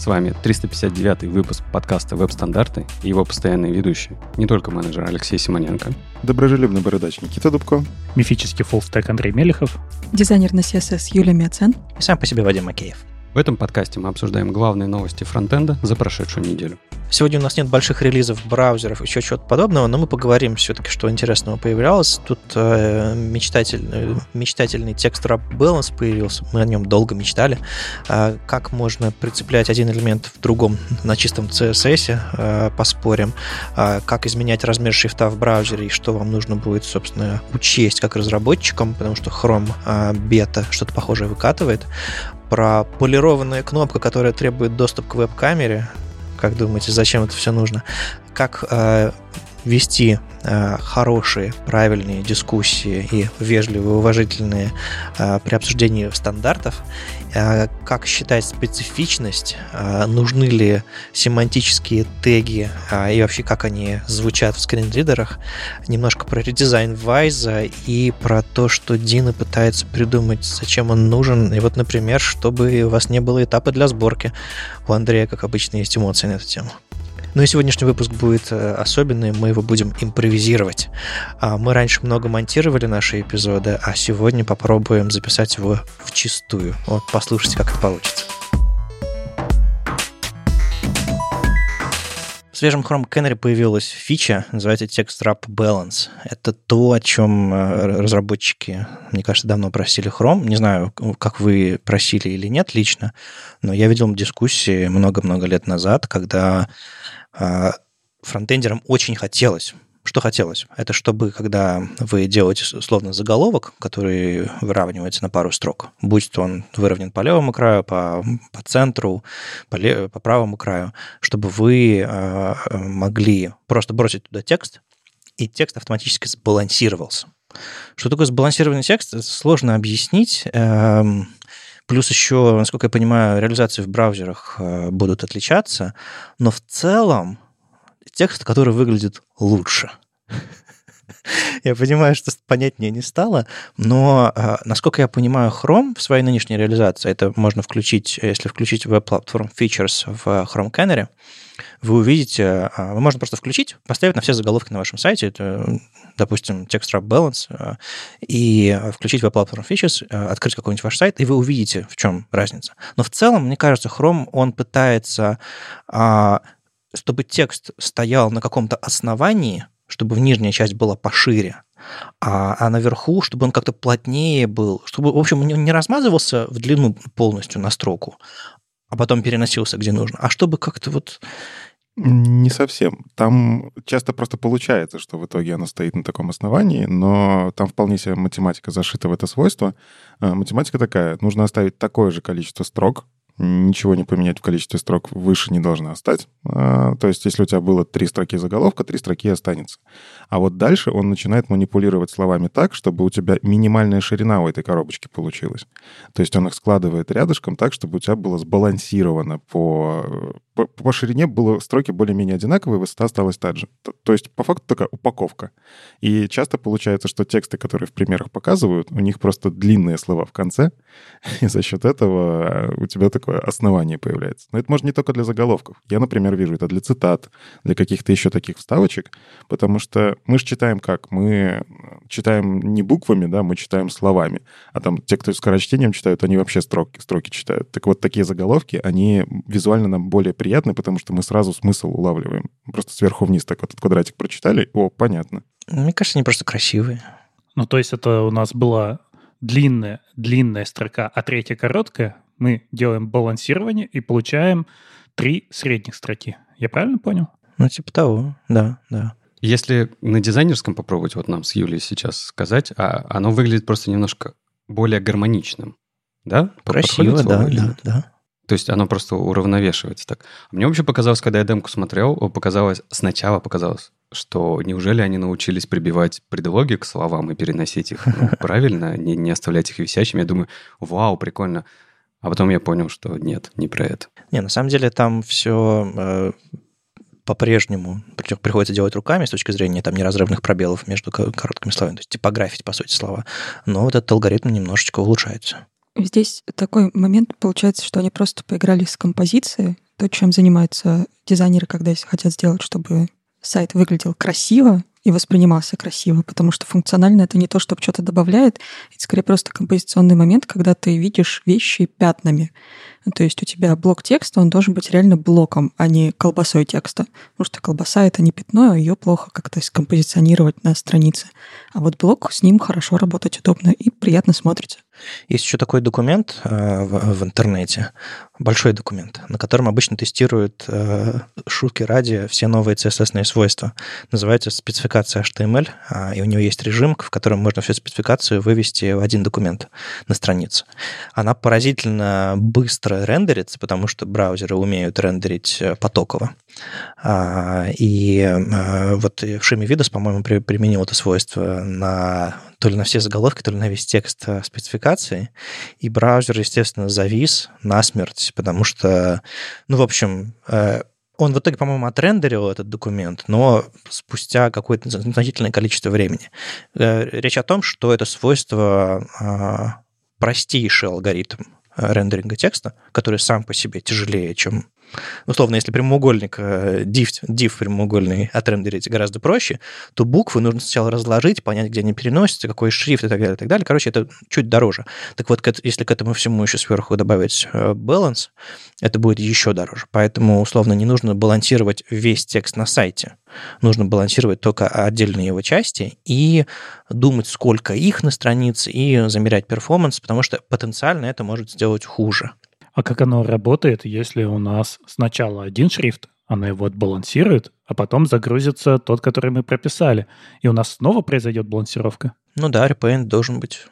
С вами 359 выпуск подкаста «Веб-стандарты» и его постоянные ведущие. Не только менеджер Алексей Симоненко. Доброжелюбный бородач Никита Дубко. Мифический фуллстек Андрей Мелехов. Дизайнер на CSS Юлия Мяцен. И сам по себе Вадим Макеев. В этом подкасте мы обсуждаем главные новости фронтенда за прошедшую неделю. Сегодня у нас нет больших релизов браузеров, еще чего-то подобного, но мы поговорим все-таки, что интересного появлялось. Тут э, мечтатель, э, мечтательный текст Wrap Balance появился, мы о нем долго мечтали. Э, как можно прицеплять один элемент в другом на чистом CSS, э, поспорим. Э, как изменять размер шрифта в браузере и что вам нужно будет, собственно, учесть как разработчикам, потому что Chrome э, бета что-то похожее выкатывает про полированную кнопку, которая требует доступ к веб-камере. Как думаете, зачем это все нужно? Как э, вести э, хорошие, правильные дискуссии и вежливые, уважительные э, при обсуждении стандартов, э, как считать специфичность, нужны ли семантические теги и вообще как они звучат в скринридерах, немножко про редизайн Вайза и про то, что Дина пытается придумать, зачем он нужен, и вот, например, чтобы у вас не было этапа для сборки. У Андрея, как обычно, есть эмоции на эту тему. Ну и сегодняшний выпуск будет особенный, мы его будем импровизировать. Мы раньше много монтировали наши эпизоды, а сегодня попробуем записать его в чистую. Вот послушайте, как это получится. В свежем Chrome Canary появилась фича, называется Text Wrap Balance. Это то, о чем разработчики, мне кажется, давно просили Chrome. Не знаю, как вы просили или нет лично, но я видел дискуссии много-много лет назад, когда фронтендерам очень хотелось что хотелось? Это чтобы, когда вы делаете словно заголовок, который выравнивается на пару строк, будь то он выровнен по левому краю, по, по центру, по, лев, по правому краю, чтобы вы э, могли просто бросить туда текст, и текст автоматически сбалансировался. Что такое сбалансированный текст? Сложно объяснить. Эм, плюс еще, насколько я понимаю, реализации в браузерах э, будут отличаться, но в целом текст, который выглядит лучше. Я понимаю, что понятнее не стало, но, насколько я понимаю, Chrome в своей нынешней реализации, это можно включить, если включить Web Platform Features в Chrome Canary, вы увидите, вы можно просто включить, поставить на все заголовки на вашем сайте, это, допустим, Text Wrap Balance, и включить Web Platform Features, открыть какой-нибудь ваш сайт, и вы увидите, в чем разница. Но в целом, мне кажется, Chrome, он пытается чтобы текст стоял на каком-то основании, чтобы нижняя часть была пошире, а, а наверху, чтобы он как-то плотнее был, чтобы, в общем, не размазывался в длину полностью на строку, а потом переносился где нужно, а чтобы как-то вот... Не совсем. Там часто просто получается, что в итоге оно стоит на таком основании, но там вполне себе математика зашита в это свойство. А, математика такая, нужно оставить такое же количество строк, ничего не поменять в количестве строк выше не должна стать. А, то есть, если у тебя было три строки заголовка, три строки останется. А вот дальше он начинает манипулировать словами так, чтобы у тебя минимальная ширина у этой коробочки получилась. То есть он их складывает рядышком так, чтобы у тебя было сбалансировано по, по, по ширине было строки более-менее одинаковые, высота осталась та же. То, то есть, по факту, такая упаковка. И часто получается, что тексты, которые в примерах показывают, у них просто длинные слова в конце, и за счет этого у тебя такое основание появляется. Но это может не только для заголовков. Я, например, вижу это для цитат, для каких-то еще таких вставочек, потому что мы же читаем как? Мы читаем не буквами, да, мы читаем словами. А там те, кто скорочтением читают, они вообще строки, строки читают. Так вот, такие заголовки, они визуально нам более приятны, потому что мы сразу смысл улавливаем. Просто сверху вниз так вот этот квадратик прочитали, о, понятно. Мне кажется, они просто красивые. Ну, то есть это у нас была длинная, длинная строка, а третья короткая, мы делаем балансирование и получаем три средних строки. Я правильно понял? Ну, типа того, да, да. Если на дизайнерском попробовать вот нам с Юлей сейчас сказать, а оно выглядит просто немножко более гармоничным, да? Красиво, да, да, да. То есть оно просто уравновешивается так. А мне вообще показалось, когда я демку смотрел, показалось, сначала показалось, что неужели они научились прибивать предлоги к словам и переносить их ну, правильно, не, не оставлять их висящими. Я думаю, вау, прикольно. А потом я понял, что нет, не про это. Не, на самом деле там все э, по-прежнему приходится делать руками с точки зрения там неразрывных пробелов между короткими словами, то есть типографить, по сути, слова. Но вот этот алгоритм немножечко улучшается. Здесь такой момент получается, что они просто поиграли с композицией, то, чем занимаются дизайнеры, когда хотят сделать, чтобы сайт выглядел красиво, и воспринимался красиво, потому что функционально это не то, чтобы что-то добавляет, это скорее просто композиционный момент, когда ты видишь вещи пятнами. То есть у тебя блок текста, он должен быть реально блоком, а не колбасой текста. Потому что колбаса — это не пятно, а ее плохо как-то скомпозиционировать на странице. А вот блок, с ним хорошо работать удобно и приятно смотрится. Есть еще такой документ э, в, интернете, большой документ, на котором обычно тестируют э, шутки ради все новые CSS свойства. Называется спецификация HTML, э, и у нее есть режим, в котором можно всю спецификацию вывести в один документ на страницу. Она поразительно быстро рендерится, потому что браузеры умеют рендерить э, потоково. А, и вот в шиме Видос, по-моему, применил это свойство на то ли на все заголовки, то ли на весь текст э, спецификации. И браузер, естественно, завис насмерть, потому что, ну, в общем, э, он в итоге, по-моему, отрендерил этот документ, но спустя какое-то значительное количество времени. Речь о том, что это свойство простейший алгоритм рендеринга текста, который сам по себе тяжелее, чем условно, если прямоугольник, э, div, div прямоугольный отрендерить гораздо проще, то буквы нужно сначала разложить, понять, где они переносятся, какой шрифт и так далее, и так далее. Короче, это чуть дороже. Так вот, если к этому всему еще сверху добавить э, balance, это будет еще дороже. Поэтому, условно, не нужно балансировать весь текст на сайте. Нужно балансировать только отдельные его части и думать, сколько их на странице, и замерять перформанс, потому что потенциально это может сделать хуже. А как оно работает, если у нас сначала один шрифт, она его отбалансирует, а потом загрузится тот, который мы прописали, и у нас снова произойдет балансировка? Ну да, repaint должен быть.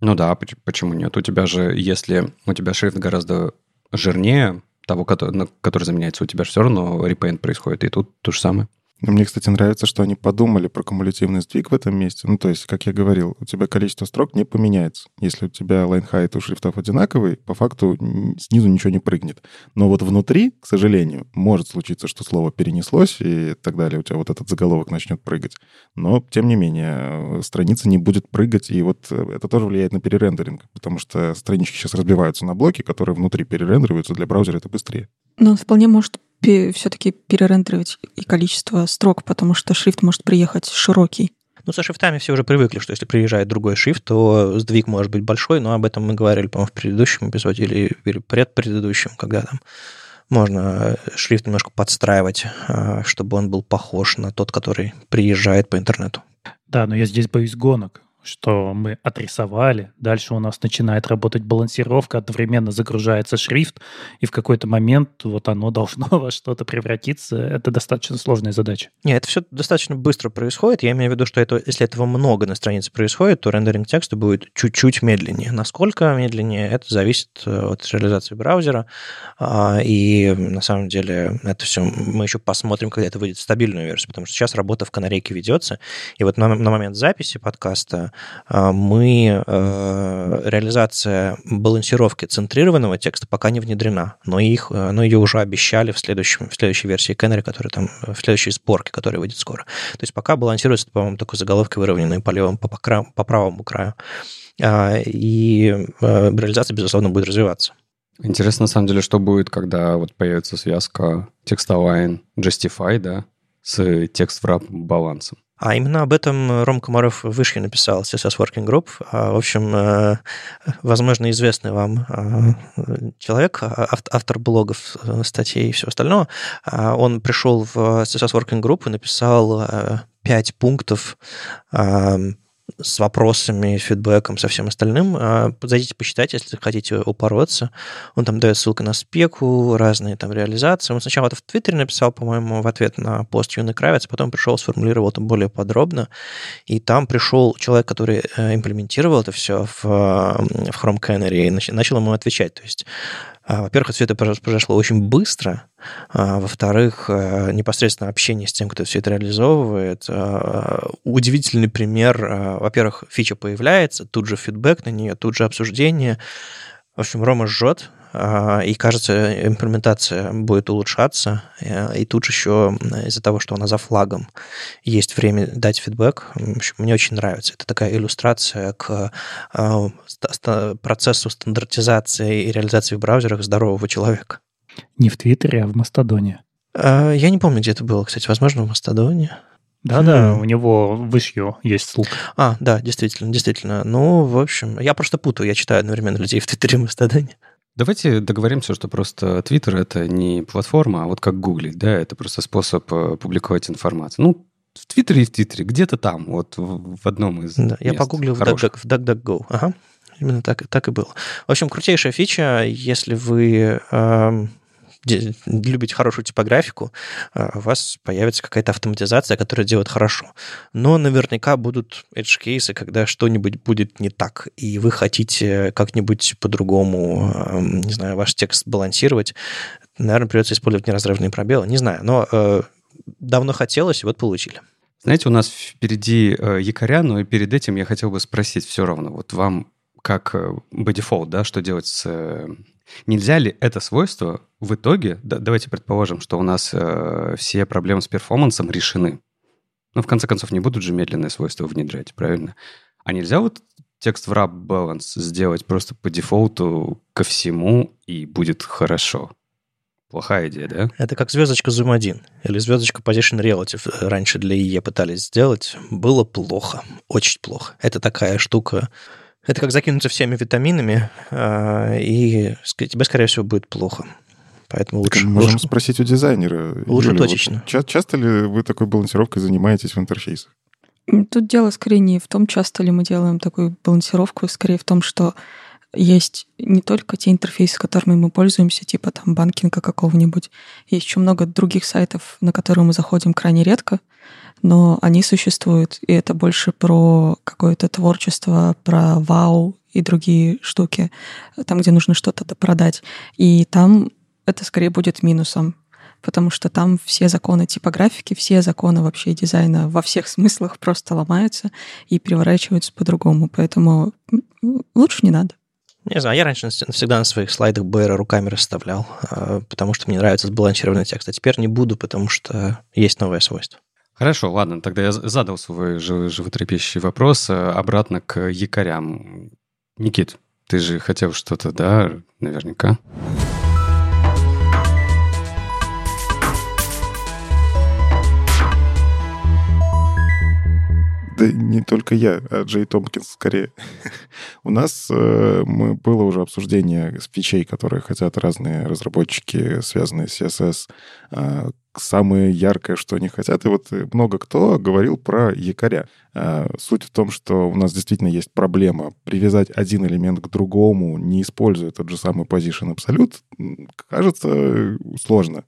Ну да, почему нет? У тебя же, если у тебя шрифт гораздо жирнее того, который, который заменяется, у тебя же все равно repaint происходит, и тут то же самое. Мне, кстати, нравится, что они подумали про кумулятивный сдвиг в этом месте. Ну, то есть, как я говорил, у тебя количество строк не поменяется. Если у тебя height у шрифтов одинаковый, по факту снизу ничего не прыгнет. Но вот внутри, к сожалению, может случиться, что слово перенеслось и так далее. У тебя вот этот заголовок начнет прыгать. Но, тем не менее, страница не будет прыгать. И вот э, это тоже влияет на перерендеринг, потому что странички сейчас разбиваются на блоки, которые внутри перерендериваются. Для браузера это быстрее. Но он вполне может все-таки перерендерить и количество строк, потому что шрифт может приехать широкий. Ну, со шрифтами все уже привыкли, что если приезжает другой шрифт, то сдвиг может быть большой, но об этом мы говорили, по-моему, в предыдущем эпизоде или, или предпредыдущем, когда там можно шрифт немножко подстраивать, а, чтобы он был похож на тот, который приезжает по интернету. Да, но я здесь боюсь гонок что мы отрисовали, дальше у нас начинает работать балансировка, одновременно загружается шрифт, и в какой-то момент вот оно должно во что-то превратиться. Это достаточно сложная задача. Нет, это все достаточно быстро происходит. Я имею в виду, что это, если этого много на странице происходит, то рендеринг текста будет чуть-чуть медленнее. Насколько медленнее, это зависит э, от реализации браузера. А, и на самом деле это все мы еще посмотрим, когда это выйдет в стабильную версию, потому что сейчас работа в канарейке ведется. И вот на, на момент записи подкаста мы, э, реализация балансировки центрированного текста пока не внедрена, но, их, э, но ее уже обещали в, следующем, в следующей версии Canary, которая там, в следующей сборке, которая выйдет скоро. То есть пока балансируется, по-моему, такой заголовкой выровненной по, левому, по, по, по правому краю. А, и э, реализация, безусловно, будет развиваться. Интересно, на самом деле, что будет, когда вот появится связка текстовайн Justify, да, с текст wrap балансом. А именно об этом Ром Комаров в Вышке написал, CSS Working Group. А, в общем, э, возможно, известный вам э, человек, а, автор блогов, э, статей и всего остального. А, он пришел в CSS Working Group и написал пять пунктов с вопросами, фидбэком, со всем остальным. А, зайдите, почитайте, если хотите упороться. Он там дает ссылку на спеку, разные там реализации. Он сначала это в Твиттере написал, по-моему, в ответ на пост Юны Кравец, потом пришел, сформулировал это более подробно. И там пришел человек, который э, имплементировал это все в, в Chrome Canary и начал ему отвечать. То есть а, во-первых, все это произошло очень быстро. А, во-вторых, э, непосредственно общение с тем, кто все это реализовывает. А, удивительный пример. Во-первых, фича появляется, тут же фидбэк на нее, тут же обсуждение. В общем, Рома жжет. А, и, кажется, имплементация будет улучшаться. Э, и тут еще из-за того, что она за флагом, есть время дать фидбэк. Мне очень нравится. Это такая иллюстрация к а, процессу стандартизации и реализации в браузерах здорового человека. Не в Твиттере, а в Мастодоне. А, я не помню, где это было, кстати. Возможно, в Мастодоне. Да-да, у него в issue есть ссылка. А, да, действительно, действительно. Ну, в общем, я просто путаю, я читаю одновременно людей в Твиттере и Мастодоне. Давайте договоримся, что просто Твиттер — это не платформа, а вот как Гуглить, да, это просто способ э, публиковать информацию. Ну, в Твиттере и в Твиттере, где-то там, вот в одном из Да, я погуглил в, Duck, в DuckDuckGo. Ага, именно так, так и было. В общем, крутейшая фича, если вы э, любите хорошую типографику, а, у вас появится какая-то автоматизация, которая делает хорошо. Но наверняка будут edge-кейсы, когда что-нибудь будет не так, и вы хотите как-нибудь по-другому, не знаю, ваш текст балансировать. Наверное, придется использовать неразрывные пробелы. Не знаю, но э, давно хотелось, и вот получили. Знаете, у нас впереди э, якоря, но и перед этим я хотел бы спросить все равно, вот вам как э, by default, да, что делать с Нельзя ли это свойство в итоге, да, давайте предположим, что у нас э, все проблемы с перформансом решены. Ну, в конце концов, не будут же медленные свойства внедрять, правильно? А нельзя вот текст в wrap balance сделать просто по дефолту ко всему, и будет хорошо? Плохая идея, да? Это как звездочка Zoom 1 или звездочка Position Relative раньше для IE пытались сделать. Было плохо, очень плохо. Это такая штука, это как закинуться всеми витаминами, а, и тебе, скорее всего, будет плохо. Поэтому лучше... Так можем лучше, спросить у дизайнера. Лучше Юля, точечно. Вот, часто ли вы такой балансировкой занимаетесь в интерфейсах? Тут дело скорее не в том, часто ли мы делаем такую балансировку, скорее в том, что есть не только те интерфейсы, которыми мы пользуемся, типа там банкинга какого-нибудь. Есть еще много других сайтов, на которые мы заходим крайне редко, но они существуют, и это больше про какое-то творчество, про вау и другие штуки, там, где нужно что-то допродать. И там это скорее будет минусом, потому что там все законы типографики, все законы вообще дизайна во всех смыслах просто ломаются и переворачиваются по-другому. Поэтому лучше не надо. Не знаю, я раньше всегда на своих слайдах БР руками расставлял, а, потому что мне нравится сбалансированный текст. А теперь не буду, потому что есть новое свойство. Хорошо, ладно, тогда я задал свой животрепещущий вопрос э, обратно к якорям. Никит, ты же хотел что-то, да, наверняка? Да не только я, а Джей Томпкинс скорее. У нас э, мы, было уже обсуждение фичей, которые хотят разные разработчики, связанные с CSS. Э, самое яркое, что они хотят. И вот много кто говорил про якоря. Э, суть в том, что у нас действительно есть проблема привязать один элемент к другому, не используя тот же самый position absolute, кажется сложно.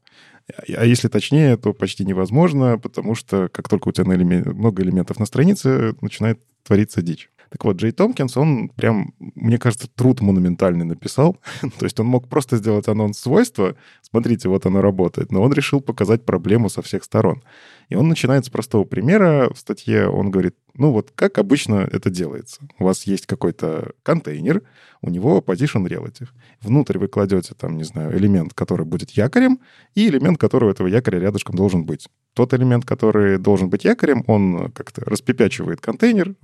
А если точнее, то почти невозможно, потому что как только у тебя много элементов на странице, начинает твориться дичь. Так вот, Джей Томпкинс, он прям, мне кажется, труд монументальный написал. То есть он мог просто сделать анонс свойства, смотрите, вот оно работает, но он решил показать проблему со всех сторон. И он начинает с простого примера. В статье он говорит, ну вот как обычно это делается. У вас есть какой-то контейнер, у него position relative. Внутрь вы кладете там, не знаю, элемент, который будет якорем, и элемент, который у этого якоря рядышком должен быть. Тот элемент, который должен быть якорем, он как-то распепячивает контейнер.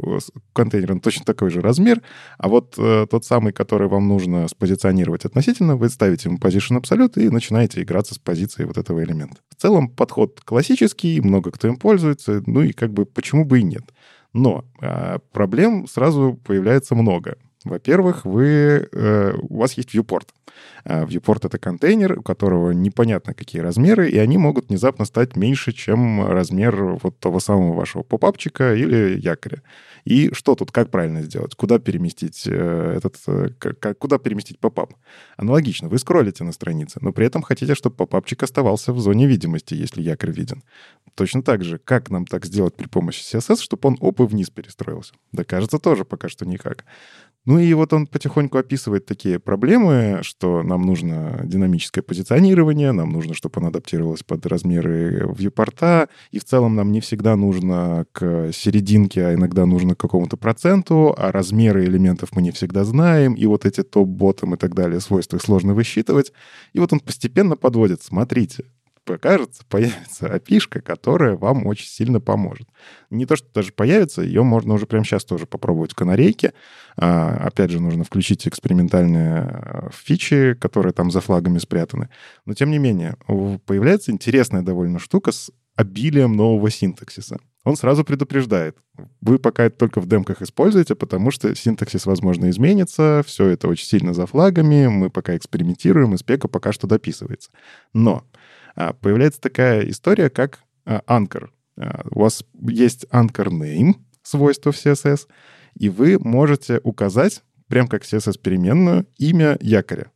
Контейнер он точно такой же размер. А вот э, тот самый, который вам нужно спозиционировать относительно, вы ставите ему position absolute и начинаете играться с позицией вот этого элемента. В целом подход классический, много кто им пользуется, ну и как бы почему бы и нет. Но э, проблем сразу появляется много. Во-первых, вы, э, у вас есть viewport. А, viewport — это контейнер, у которого непонятно какие размеры, и они могут внезапно стать меньше, чем размер вот того самого вашего попапчика или якоря. И что тут, как правильно сделать? Куда переместить э, этот, э, куда переместить попап? Аналогично, вы скроллите на странице, но при этом хотите, чтобы попапчик оставался в зоне видимости, если якорь виден. Точно так же, как нам так сделать при помощи CSS, чтобы он оп и вниз перестроился? Да кажется, тоже пока что никак. Ну и вот он потихоньку описывает такие проблемы, что нам нужно динамическое позиционирование, нам нужно, чтобы оно адаптировалось под размеры вьюпорта, и в целом нам не всегда нужно к серединке, а иногда нужно к какому-то проценту, а размеры элементов мы не всегда знаем, и вот эти топ-ботом и так далее свойства их сложно высчитывать. И вот он постепенно подводит, смотрите, покажется, появится опишка, которая вам очень сильно поможет. Не то, что даже появится, ее можно уже прямо сейчас тоже попробовать в канарейке. А, опять же, нужно включить экспериментальные а, фичи, которые там за флагами спрятаны. Но, тем не менее, появляется интересная довольно штука с обилием нового синтаксиса. Он сразу предупреждает. Вы пока это только в демках используете, потому что синтаксис, возможно, изменится, все это очень сильно за флагами, мы пока экспериментируем, и спека пока что дописывается. Но появляется такая история, как а, анкор. А, у вас есть anchor name, свойство в CSS, и вы можете указать, прям как CSS-переменную, имя якоря.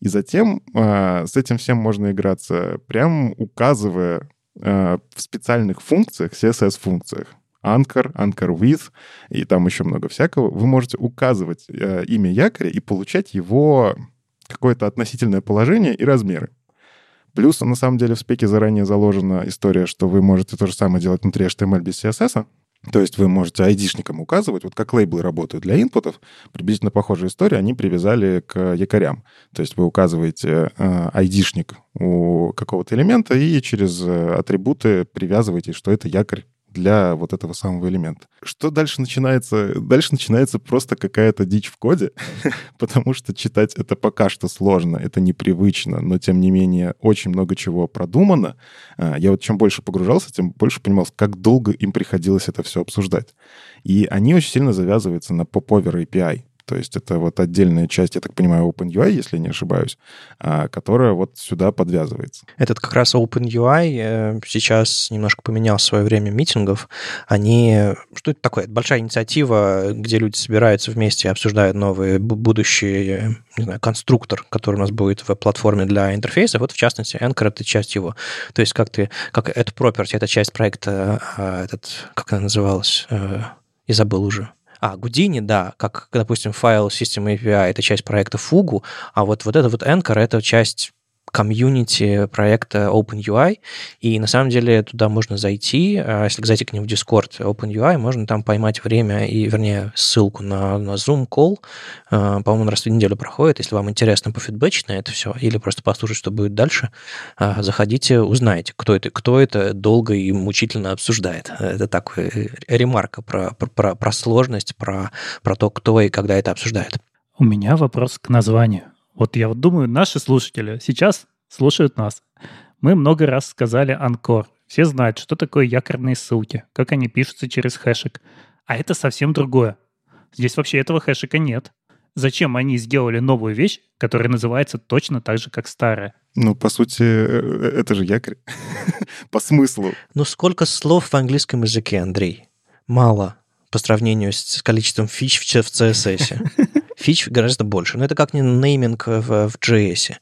И затем с этим всем можно играться, прям указывая в специальных функциях, CSS-функциях. Anchor, Anchor with, и там еще много всякого. Вы можете указывать имя якоря и получать его какое-то относительное положение и размеры. Плюс, на самом деле, в спеке заранее заложена история, что вы можете то же самое делать внутри HTML без CSS. То есть вы можете айдишникам указывать, вот как лейблы работают для инпутов, приблизительно похожая история, они привязали к якорям. То есть вы указываете э, айдишник у какого-то элемента и через э, атрибуты привязываете, что это якорь для вот этого самого элемента. Что дальше начинается? Дальше начинается просто какая-то дичь в коде, потому что читать это пока что сложно, это непривычно, но тем не менее очень много чего продумано. А, я вот чем больше погружался, тем больше понимал, как долго им приходилось это все обсуждать. И они очень сильно завязываются на Popover API. То есть это вот отдельная часть, я так понимаю, OpenUI, если не ошибаюсь, а, которая вот сюда подвязывается. Этот как раз OpenUI э, сейчас немножко поменял свое время митингов. Они... Что это такое? Это большая инициатива, где люди собираются вместе и обсуждают новые будущие не знаю, конструктор, который у нас будет в платформе для интерфейса. Вот, в частности, Anchor — это часть его. То есть как ты... Как это property, это часть проекта, а, этот... Как она называлась? Э, и забыл уже. А, Гудини, да, как, допустим, файл System API — это часть проекта Fugu, а вот, вот это вот Anchor — это часть комьюнити проекта OpenUI, и на самом деле туда можно зайти, а если зайти к ним в Discord OpenUI, можно там поймать время и, вернее, ссылку на, на Zoom call, а, по-моему, раз в неделю проходит, если вам интересно пофидбэчить на это все, или просто послушать, что будет дальше, а, заходите, узнаете, кто это, кто это долго и мучительно обсуждает. Это такая ремарка про, про, про сложность, про, про то, кто и когда это обсуждает. У меня вопрос к названию. Вот я вот думаю, наши слушатели сейчас слушают нас. Мы много раз сказали «анкор». Все знают, что такое якорные ссылки, как они пишутся через хэшик. А это совсем другое. Здесь вообще этого хэшика нет. Зачем они сделали новую вещь, которая называется точно так же, как старая? Ну, по сути, э, это же якорь. по смыслу. Ну, сколько слов в английском языке, Андрей? Мало по сравнению с количеством фич в CSS. Фич гораздо больше. Но это как не нейминг в, в JS.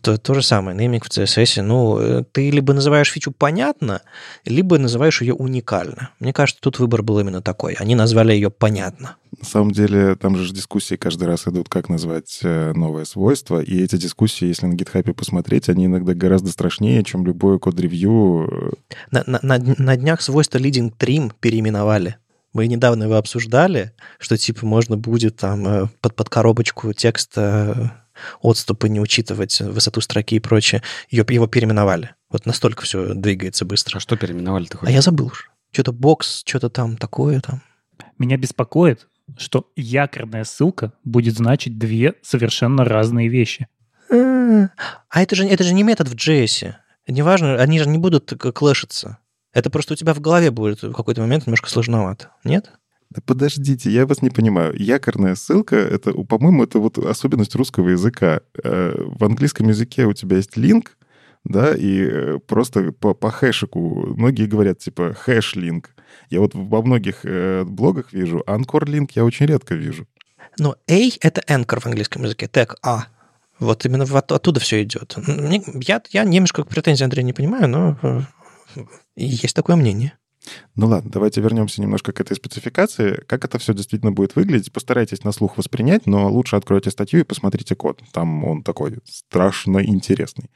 То, то же самое, нейминг в CSS. Ну, э, ты либо называешь фичу понятно, либо называешь ее уникально. Мне кажется, тут выбор был именно такой. Они назвали ее понятно. На самом деле, там же дискуссии каждый раз идут, как назвать э, новое свойство. И эти дискуссии, если на GitHub посмотреть, они иногда гораздо страшнее, чем любое код-ревью. На, на, на, на днях свойство leading trim переименовали. Мы недавно его обсуждали, что типа можно будет там э, под, под коробочку текста отступы не учитывать, высоту строки и прочее. Ее, его переименовали. Вот настолько все двигается быстро. А что переименовали-то хоть? А я забыл уже. Что-то бокс, что-то там такое там. Меня беспокоит, что якорная ссылка будет значить две совершенно разные вещи. А это же, это же не метод в JS. Неважно, они же не будут клэшиться. Это просто у тебя в голове будет в какой-то момент немножко сложновато. Нет? Да подождите, я вас не понимаю. Якорная ссылка, это, по-моему, это вот особенность русского языка. Э, в английском языке у тебя есть линк, да, и э, просто по, по хэшику многие говорят, типа, хэш-линк. Я вот во многих э, блогах вижу, анкор-линк я очень редко вижу. Но A — это anchor в английском языке, тег А. Вот именно оттуда все идет. Мне, я, я немножко претензий Андрея не понимаю, но есть такое мнение. Ну ладно, давайте вернемся немножко к этой спецификации. Как это все действительно будет выглядеть? Постарайтесь на слух воспринять, но лучше откройте статью и посмотрите код. Там он такой страшно интересный.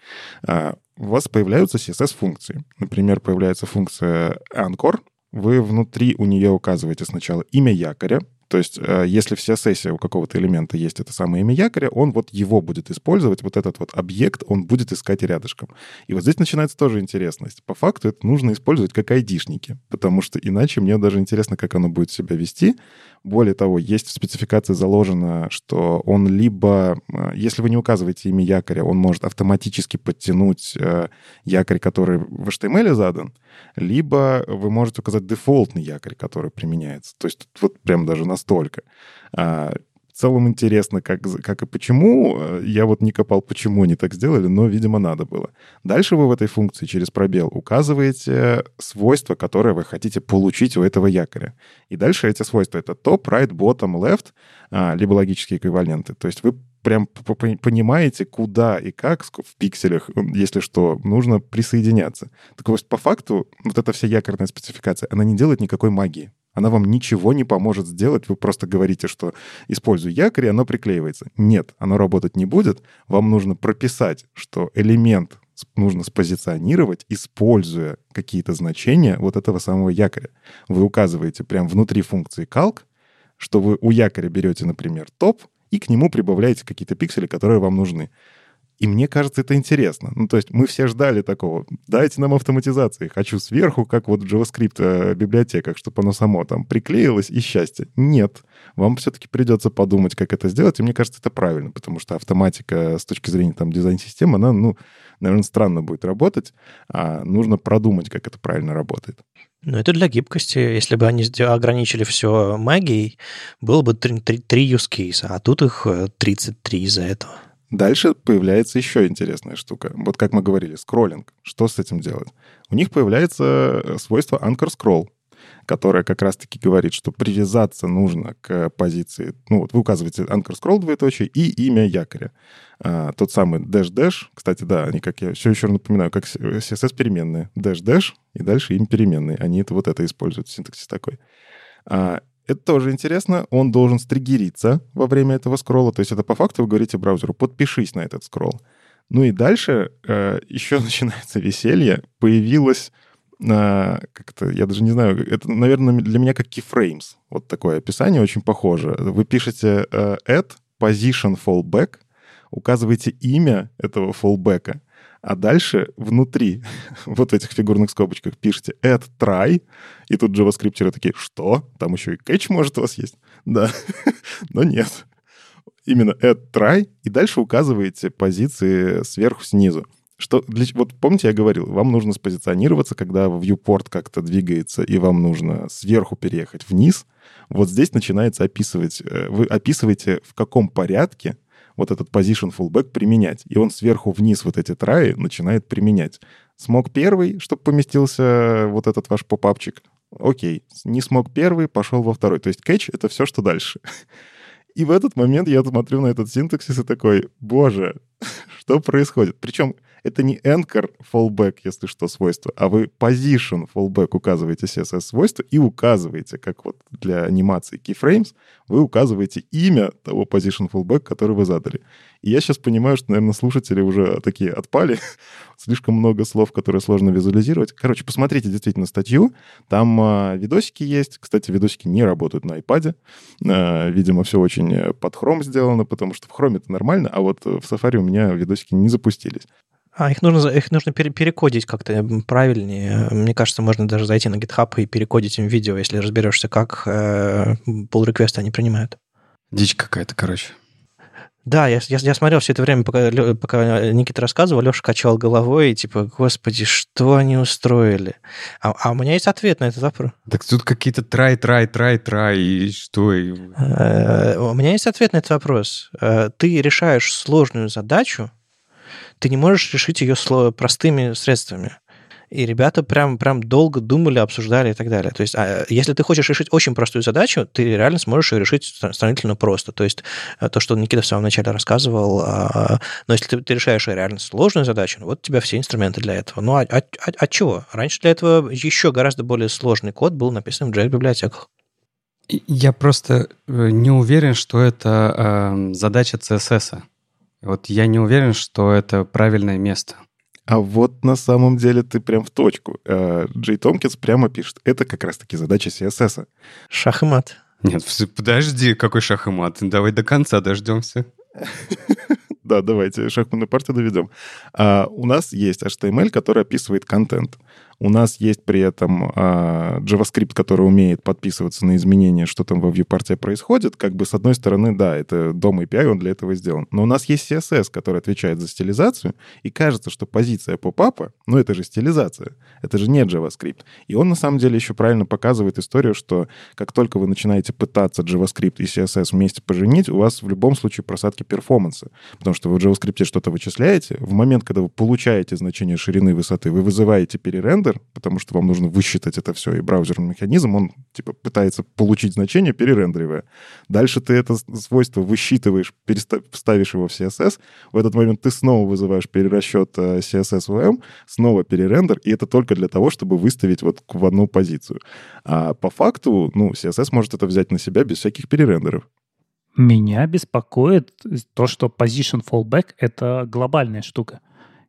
А, у вас появляются CSS-функции. Например, появляется функция Anchor. Вы внутри у нее указываете сначала имя якоря, то есть, э, если вся сессия у какого-то элемента есть это самое имя якоря, он вот его будет использовать, вот этот вот объект он будет искать рядышком. И вот здесь начинается тоже интересность. По факту это нужно использовать как айдишники, потому что иначе мне даже интересно, как оно будет себя вести. Более того, есть в спецификации заложено, что он либо, э, если вы не указываете имя якоря, он может автоматически подтянуть э, якорь, который в HTML задан, либо вы можете указать дефолтный якорь, который применяется. То есть вот прям даже настолько. В целом интересно, как, как и почему. Я вот не копал, почему они так сделали, но, видимо, надо было. Дальше вы в этой функции через пробел указываете свойства, которые вы хотите получить у этого якоря. И дальше эти свойства — это top, right, bottom, left, либо логические эквиваленты. То есть вы прям понимаете, куда и как в пикселях, если что, нужно присоединяться. Так вот, по факту, вот эта вся якорная спецификация, она не делает никакой магии. Она вам ничего не поможет сделать. Вы просто говорите, что используй якорь, и оно приклеивается. Нет, оно работать не будет. Вам нужно прописать, что элемент нужно спозиционировать, используя какие-то значения вот этого самого якоря. Вы указываете прямо внутри функции calc, что вы у якоря берете, например, топ, и к нему прибавляете какие-то пиксели, которые вам нужны. И мне кажется, это интересно. Ну, то есть мы все ждали такого. Дайте нам автоматизации. Хочу сверху, как вот в JavaScript э, библиотеках, чтобы оно само там приклеилось и счастье. Нет. Вам все-таки придется подумать, как это сделать. И мне кажется, это правильно, потому что автоматика с точки зрения там дизайн-системы, она, ну, наверное, странно будет работать. А нужно продумать, как это правильно работает. Ну, это для гибкости. Если бы они ограничили все магией, было бы три, три, три use case, а тут их 33 э, из-за этого. Дальше появляется еще интересная штука. Вот как мы говорили, скроллинг. Что с этим делать? У них появляется э, свойство anchor scroll, которое как раз-таки говорит, что привязаться нужно к позиции. Ну вот вы указываете anchor scroll двоеточие и имя якоря. А, тот самый dash dash. Кстати, да, они, как я все еще напоминаю, как CSS переменные. Dash dash и дальше им переменные. Они это вот это используют, синтаксис такой. А, это тоже интересно. Он должен стригериться во время этого скролла. То есть это по факту вы говорите браузеру, подпишись на этот скролл. Ну и дальше э, еще начинается веселье. Появилось э, как-то, я даже не знаю, это, наверное, для меня как keyframes. Вот такое описание очень похоже. Вы пишете э, add position fallback, указываете имя этого fallback, а дальше внутри вот этих фигурных скобочках пишите add try, и тут JavaScript такие, что? Там еще и catch может у вас есть? Да, но нет. Именно add try, и дальше указываете позиции сверху снизу. Что, для, вот помните, я говорил, вам нужно спозиционироваться, когда viewport как-то двигается, и вам нужно сверху переехать вниз. Вот здесь начинается описывать, э, вы описываете, в каком порядке вот этот position fallback применять. И он сверху вниз вот эти траи начинает применять. Смог первый, чтобы поместился вот этот ваш попапчик. Окей. Не смог первый, пошел во второй. То есть catch — это все, что дальше. И в этот момент я смотрю на этот синтаксис и такой, боже, что происходит? Причем это не anchor fallback, если что, свойство, а вы position fallback указываете CSS свойство и указываете, как вот для анимации keyframes, вы указываете имя того position fallback, который вы задали. И я сейчас понимаю, что, наверное, слушатели уже такие отпали. Слишком много слов, которые сложно визуализировать. Короче, посмотрите действительно статью. Там э, видосики есть. Кстати, видосики не работают на iPad. Э, видимо, все очень под Chrome сделано, потому что в Chrome это нормально, а вот в Safari у меня видосики не запустились. А их нужно, их нужно перекодить как-то правильнее. Мне кажется, можно даже зайти на GitHub и перекодить им видео, если разберешься, как э, pull реквесты они принимают. Дичь какая-то, короче. Да, я, я, я смотрел все это время, пока, пока Никита рассказывал, Леша качал головой, и типа, господи, что они устроили? А, а у меня есть ответ на этот вопрос. Так тут какие-то трай, трай, трай, трай, и что? Э, у меня есть ответ на этот вопрос. Э, ты решаешь сложную задачу, ты не можешь решить ее простыми средствами. и ребята прям, прям долго думали, обсуждали и так далее. То есть, а, если ты хочешь решить очень простую задачу, ты реально сможешь ее решить сравнительно просто. То есть, э, то, что Никита в самом начале рассказывал, а, но если ты, ты решаешь реально сложную задачу, ну, вот у тебя все инструменты для этого. Ну, а, а, а, а чего? Раньше для этого еще гораздо более сложный код был написан в JS-библиотеках. Я просто э, не уверен, что это э, задача CSS. Вот я не уверен, что это правильное место. А вот на самом деле ты прям в точку. Э, Джей Томкинс прямо пишет, это как раз-таки задача CSS. Шах и мат. Нет, подожди, какой шах и мат? Давай до конца дождемся. Да, давайте шахматную партию доведем. А, у нас есть HTML, который описывает контент. У нас есть при этом а, JavaScript, который умеет подписываться на изменения, что там во viewport происходит. Как бы с одной стороны, да, это дом API, он для этого сделан. Но у нас есть CSS, который отвечает за стилизацию, и кажется, что позиция попапа, ну это же стилизация, это же не JavaScript. И он на самом деле еще правильно показывает историю, что как только вы начинаете пытаться JavaScript и CSS вместе поженить, у вас в любом случае просадки перформанса. Потому что вы в JavaScript что-то вычисляете, в момент, когда вы получаете значение ширины высоты, вы вызываете перерендер, рендер, потому что вам нужно высчитать это все, и браузерный механизм, он типа пытается получить значение, перерендеривая. Дальше ты это свойство высчитываешь, ставишь его в CSS, в этот момент ты снова вызываешь перерасчет э, CSS в VM, снова перерендер, и это только для того, чтобы выставить вот в одну позицию. А по факту, ну, CSS может это взять на себя без всяких перерендеров. Меня беспокоит то, что position fallback — это глобальная штука.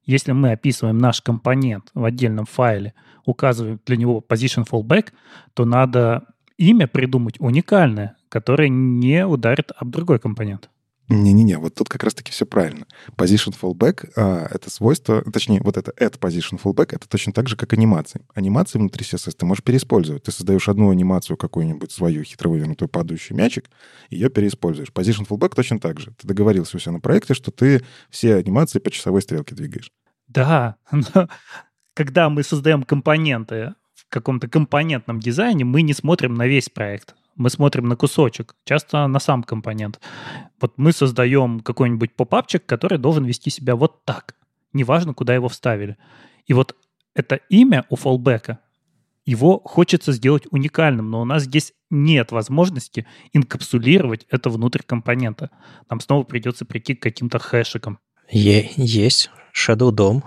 Если мы описываем наш компонент в отдельном файле, указываем для него position fallback, то надо имя придумать уникальное, которое не ударит об другой компонент. Не-не-не, вот тут как раз-таки все правильно. Position fallback а, — это свойство, точнее, вот это add position fallback — это точно так же, как анимации. Анимации внутри CSS ты можешь переиспользовать. Ты создаешь одну анимацию, какую-нибудь свою хитро вывернутую падающий мячик, ее переиспользуешь. Position fallback точно так же. Ты договорился у себя на проекте, что ты все анимации по часовой стрелке двигаешь. Да, но когда мы создаем компоненты в каком-то компонентном дизайне, мы не смотрим на весь проект мы смотрим на кусочек, часто на сам компонент. Вот мы создаем какой-нибудь попапчик, который должен вести себя вот так. Неважно, куда его вставили. И вот это имя у фоллбека, его хочется сделать уникальным, но у нас здесь нет возможности инкапсулировать это внутрь компонента. Нам снова придется прийти к каким-то хэшикам. Есть. Shadow DOM.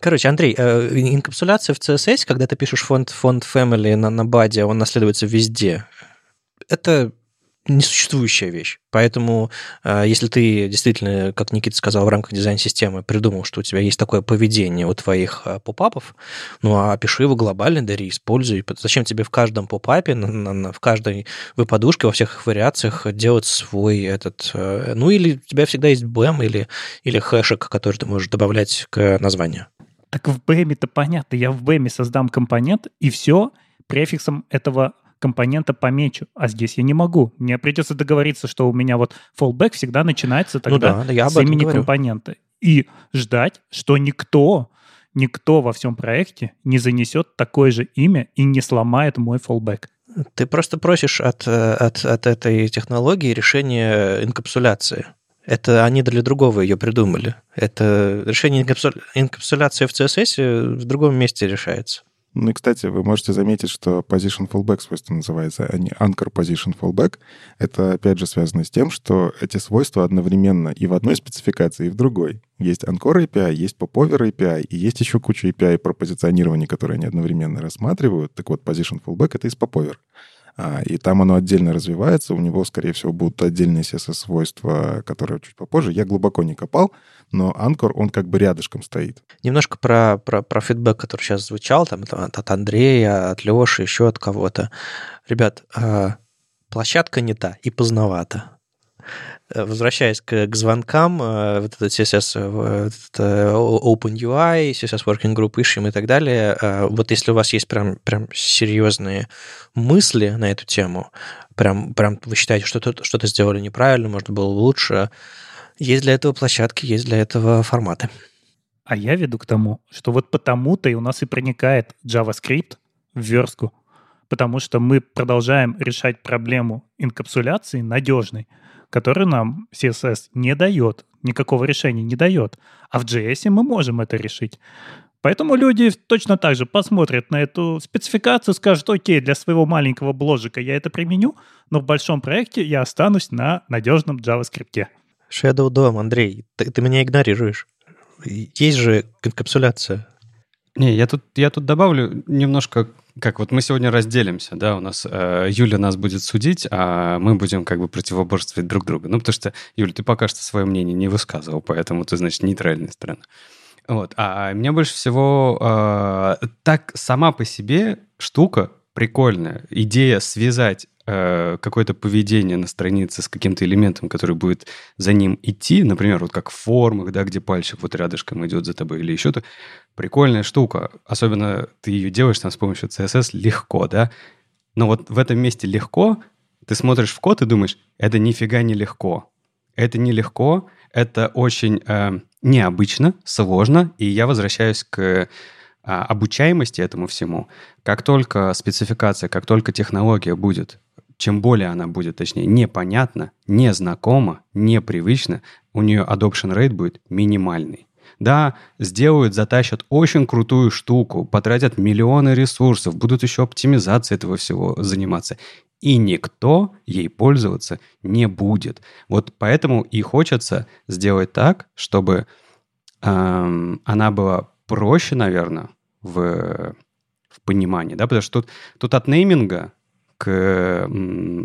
Короче, Андрей, э, инкапсуляция в CSS, когда ты пишешь фонд, фонд family на, на баде, он наследуется везде это несуществующая вещь. Поэтому, э, если ты действительно, как Никита сказал, в рамках дизайн-системы придумал, что у тебя есть такое поведение у твоих э, попапов, ну, а опиши его глобально, дари, используй. Зачем тебе в каждом попапе, в каждой выпадушке, во всех вариациях делать свой этот... Э, ну, или у тебя всегда есть BEM или, или хэшек, который ты можешь добавлять к названию. Так в BEM-то понятно. Я в BEM создам компонент, и все префиксом этого компонента помечу, а здесь я не могу. Мне придется договориться, что у меня вот fallback всегда начинается ну тогда ну да, я с имени говорю. компонента. И ждать, что никто, никто во всем проекте не занесет такое же имя и не сломает мой fallback. Ты просто просишь от, от, от этой технологии решения инкапсуляции. Это они для другого ее придумали. Это решение инкапсуляции в CSS в другом месте решается. Ну и, кстати, вы можете заметить, что position fallback свойство называется, а не anchor position fallback. Это, опять же, связано с тем, что эти свойства одновременно и в одной спецификации, и в другой. Есть Anchor API, есть Popover API, и есть еще куча API про позиционирование, которые они одновременно рассматривают. Так вот, position fallback — это из Popover. А, и там оно отдельно развивается. У него, скорее всего, будут отдельные CSS-свойства, которые чуть попозже. Я глубоко не копал, но Анкор, он как бы рядышком стоит. Немножко про, про, про фидбэк, который сейчас звучал, там, от Андрея, от Леши, еще от кого-то. Ребят, а, площадка не та и поздновато. Э, возвращаясь к, к звонкам, э, вот этот CSS э, этот OpenUI, CSS Working Group ищем и так далее, вот если у вас есть прям, прям серьезные мысли на эту тему, прям, прям вы считаете, что что-то сделали неправильно, может, было лучше, есть для этого площадки, есть для этого форматы. А я веду к тому, что вот потому-то и у нас и проникает JavaScript в верстку, потому что мы продолжаем решать проблему инкапсуляции надежной, который нам CSS не дает, никакого решения не дает. А в JS мы можем это решить. Поэтому люди точно так же посмотрят на эту спецификацию, скажут, окей, для своего маленького бложика я это применю, но в большом проекте я останусь на надежном JavaScript. Shadow DOM, Андрей, ты, ты меня игнорируешь. Есть же капсуляция. Не, я тут, я тут добавлю немножко, как вот мы сегодня разделимся, да, у нас э, Юля нас будет судить, а мы будем как бы противоборствовать друг другу. Ну, потому что, Юля, ты пока что свое мнение не высказывал, поэтому ты, значит, нейтральная сторона. Вот. А меня больше всего э, так сама по себе штука прикольная. Идея связать какое-то поведение на странице с каким-то элементом, который будет за ним идти, например, вот как в формах, да, где пальчик вот рядышком идет за тобой или еще то прикольная штука. Особенно ты ее делаешь там с помощью CSS легко, да. Но вот в этом месте легко, ты смотришь в код и думаешь, это нифига не легко. Это нелегко, это очень э, необычно, сложно, и я возвращаюсь к а, обучаемости этому всему. Как только спецификация, как только технология будет, чем более она будет, точнее, непонятна, незнакома, непривычна, у нее adoption rate будет минимальный. Да, сделают, затащат очень крутую штуку, потратят миллионы ресурсов, будут еще оптимизацией этого всего заниматься. И никто ей пользоваться не будет. Вот поэтому и хочется сделать так, чтобы эм, она была проще, наверное, в, в понимании, да, потому что тут, тут от нейминга к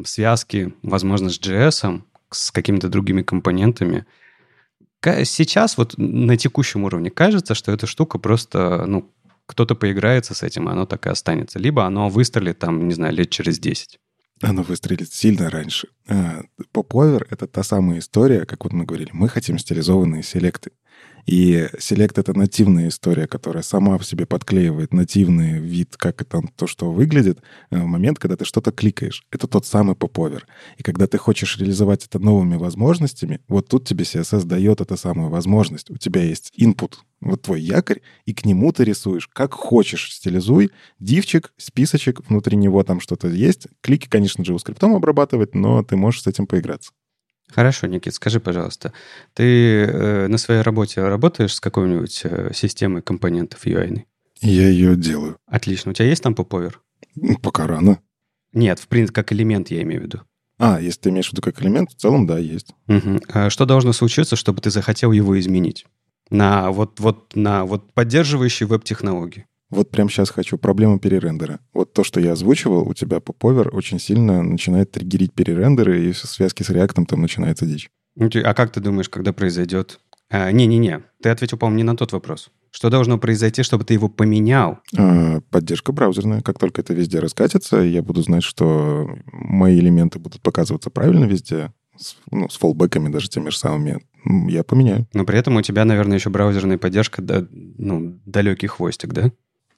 связке, возможно, с JS, с какими-то другими компонентами, сейчас вот на текущем уровне кажется, что эта штука просто, ну, кто-то поиграется с этим, и оно так и останется. Либо оно выстрелит там, не знаю, лет через 10. Оно выстрелит сильно раньше. Поповер — это та самая история, как вот мы говорили, мы хотим стилизованные селекты. И Select — это нативная история, которая сама в себе подклеивает нативный вид, как это то, что выглядит, э, в момент, когда ты что-то кликаешь. Это тот самый поповер. И когда ты хочешь реализовать это новыми возможностями, вот тут тебе CSS дает эту самую возможность. У тебя есть input, вот твой якорь, и к нему ты рисуешь как хочешь, стилизуй, дивчик, списочек, внутри него там что-то есть. Клики, конечно, JavaScript обрабатывать, но ты можешь с этим поиграться. Хорошо, Никит, скажи, пожалуйста, ты э, на своей работе работаешь с какой-нибудь э, системой компонентов UI? Я ее делаю. Отлично. У тебя есть там поповер? Пока рано. Нет, в принципе, как элемент я имею в виду. А, если ты имеешь в виду как элемент, в целом, да, есть. Угу. А что должно случиться, чтобы ты захотел его изменить? На вот, вот, на вот поддерживающие веб-технологии. Вот прямо сейчас хочу проблему перерендера. Вот то, что я озвучивал, у тебя поповер очень сильно начинает триггерить перерендеры, и в связке с реактом там начинается дичь. Ну, а как ты думаешь, когда произойдет? А, не-не-не, ты ответил, по-моему, не на тот вопрос. Что должно произойти, чтобы ты его поменял? А, поддержка браузерная. Как только это везде раскатится, я буду знать, что мои элементы будут показываться правильно везде, с, ну, с фоллбеками даже теми же самыми, я поменяю. Но при этом у тебя, наверное, еще браузерная поддержка, да, ну, далекий хвостик, да?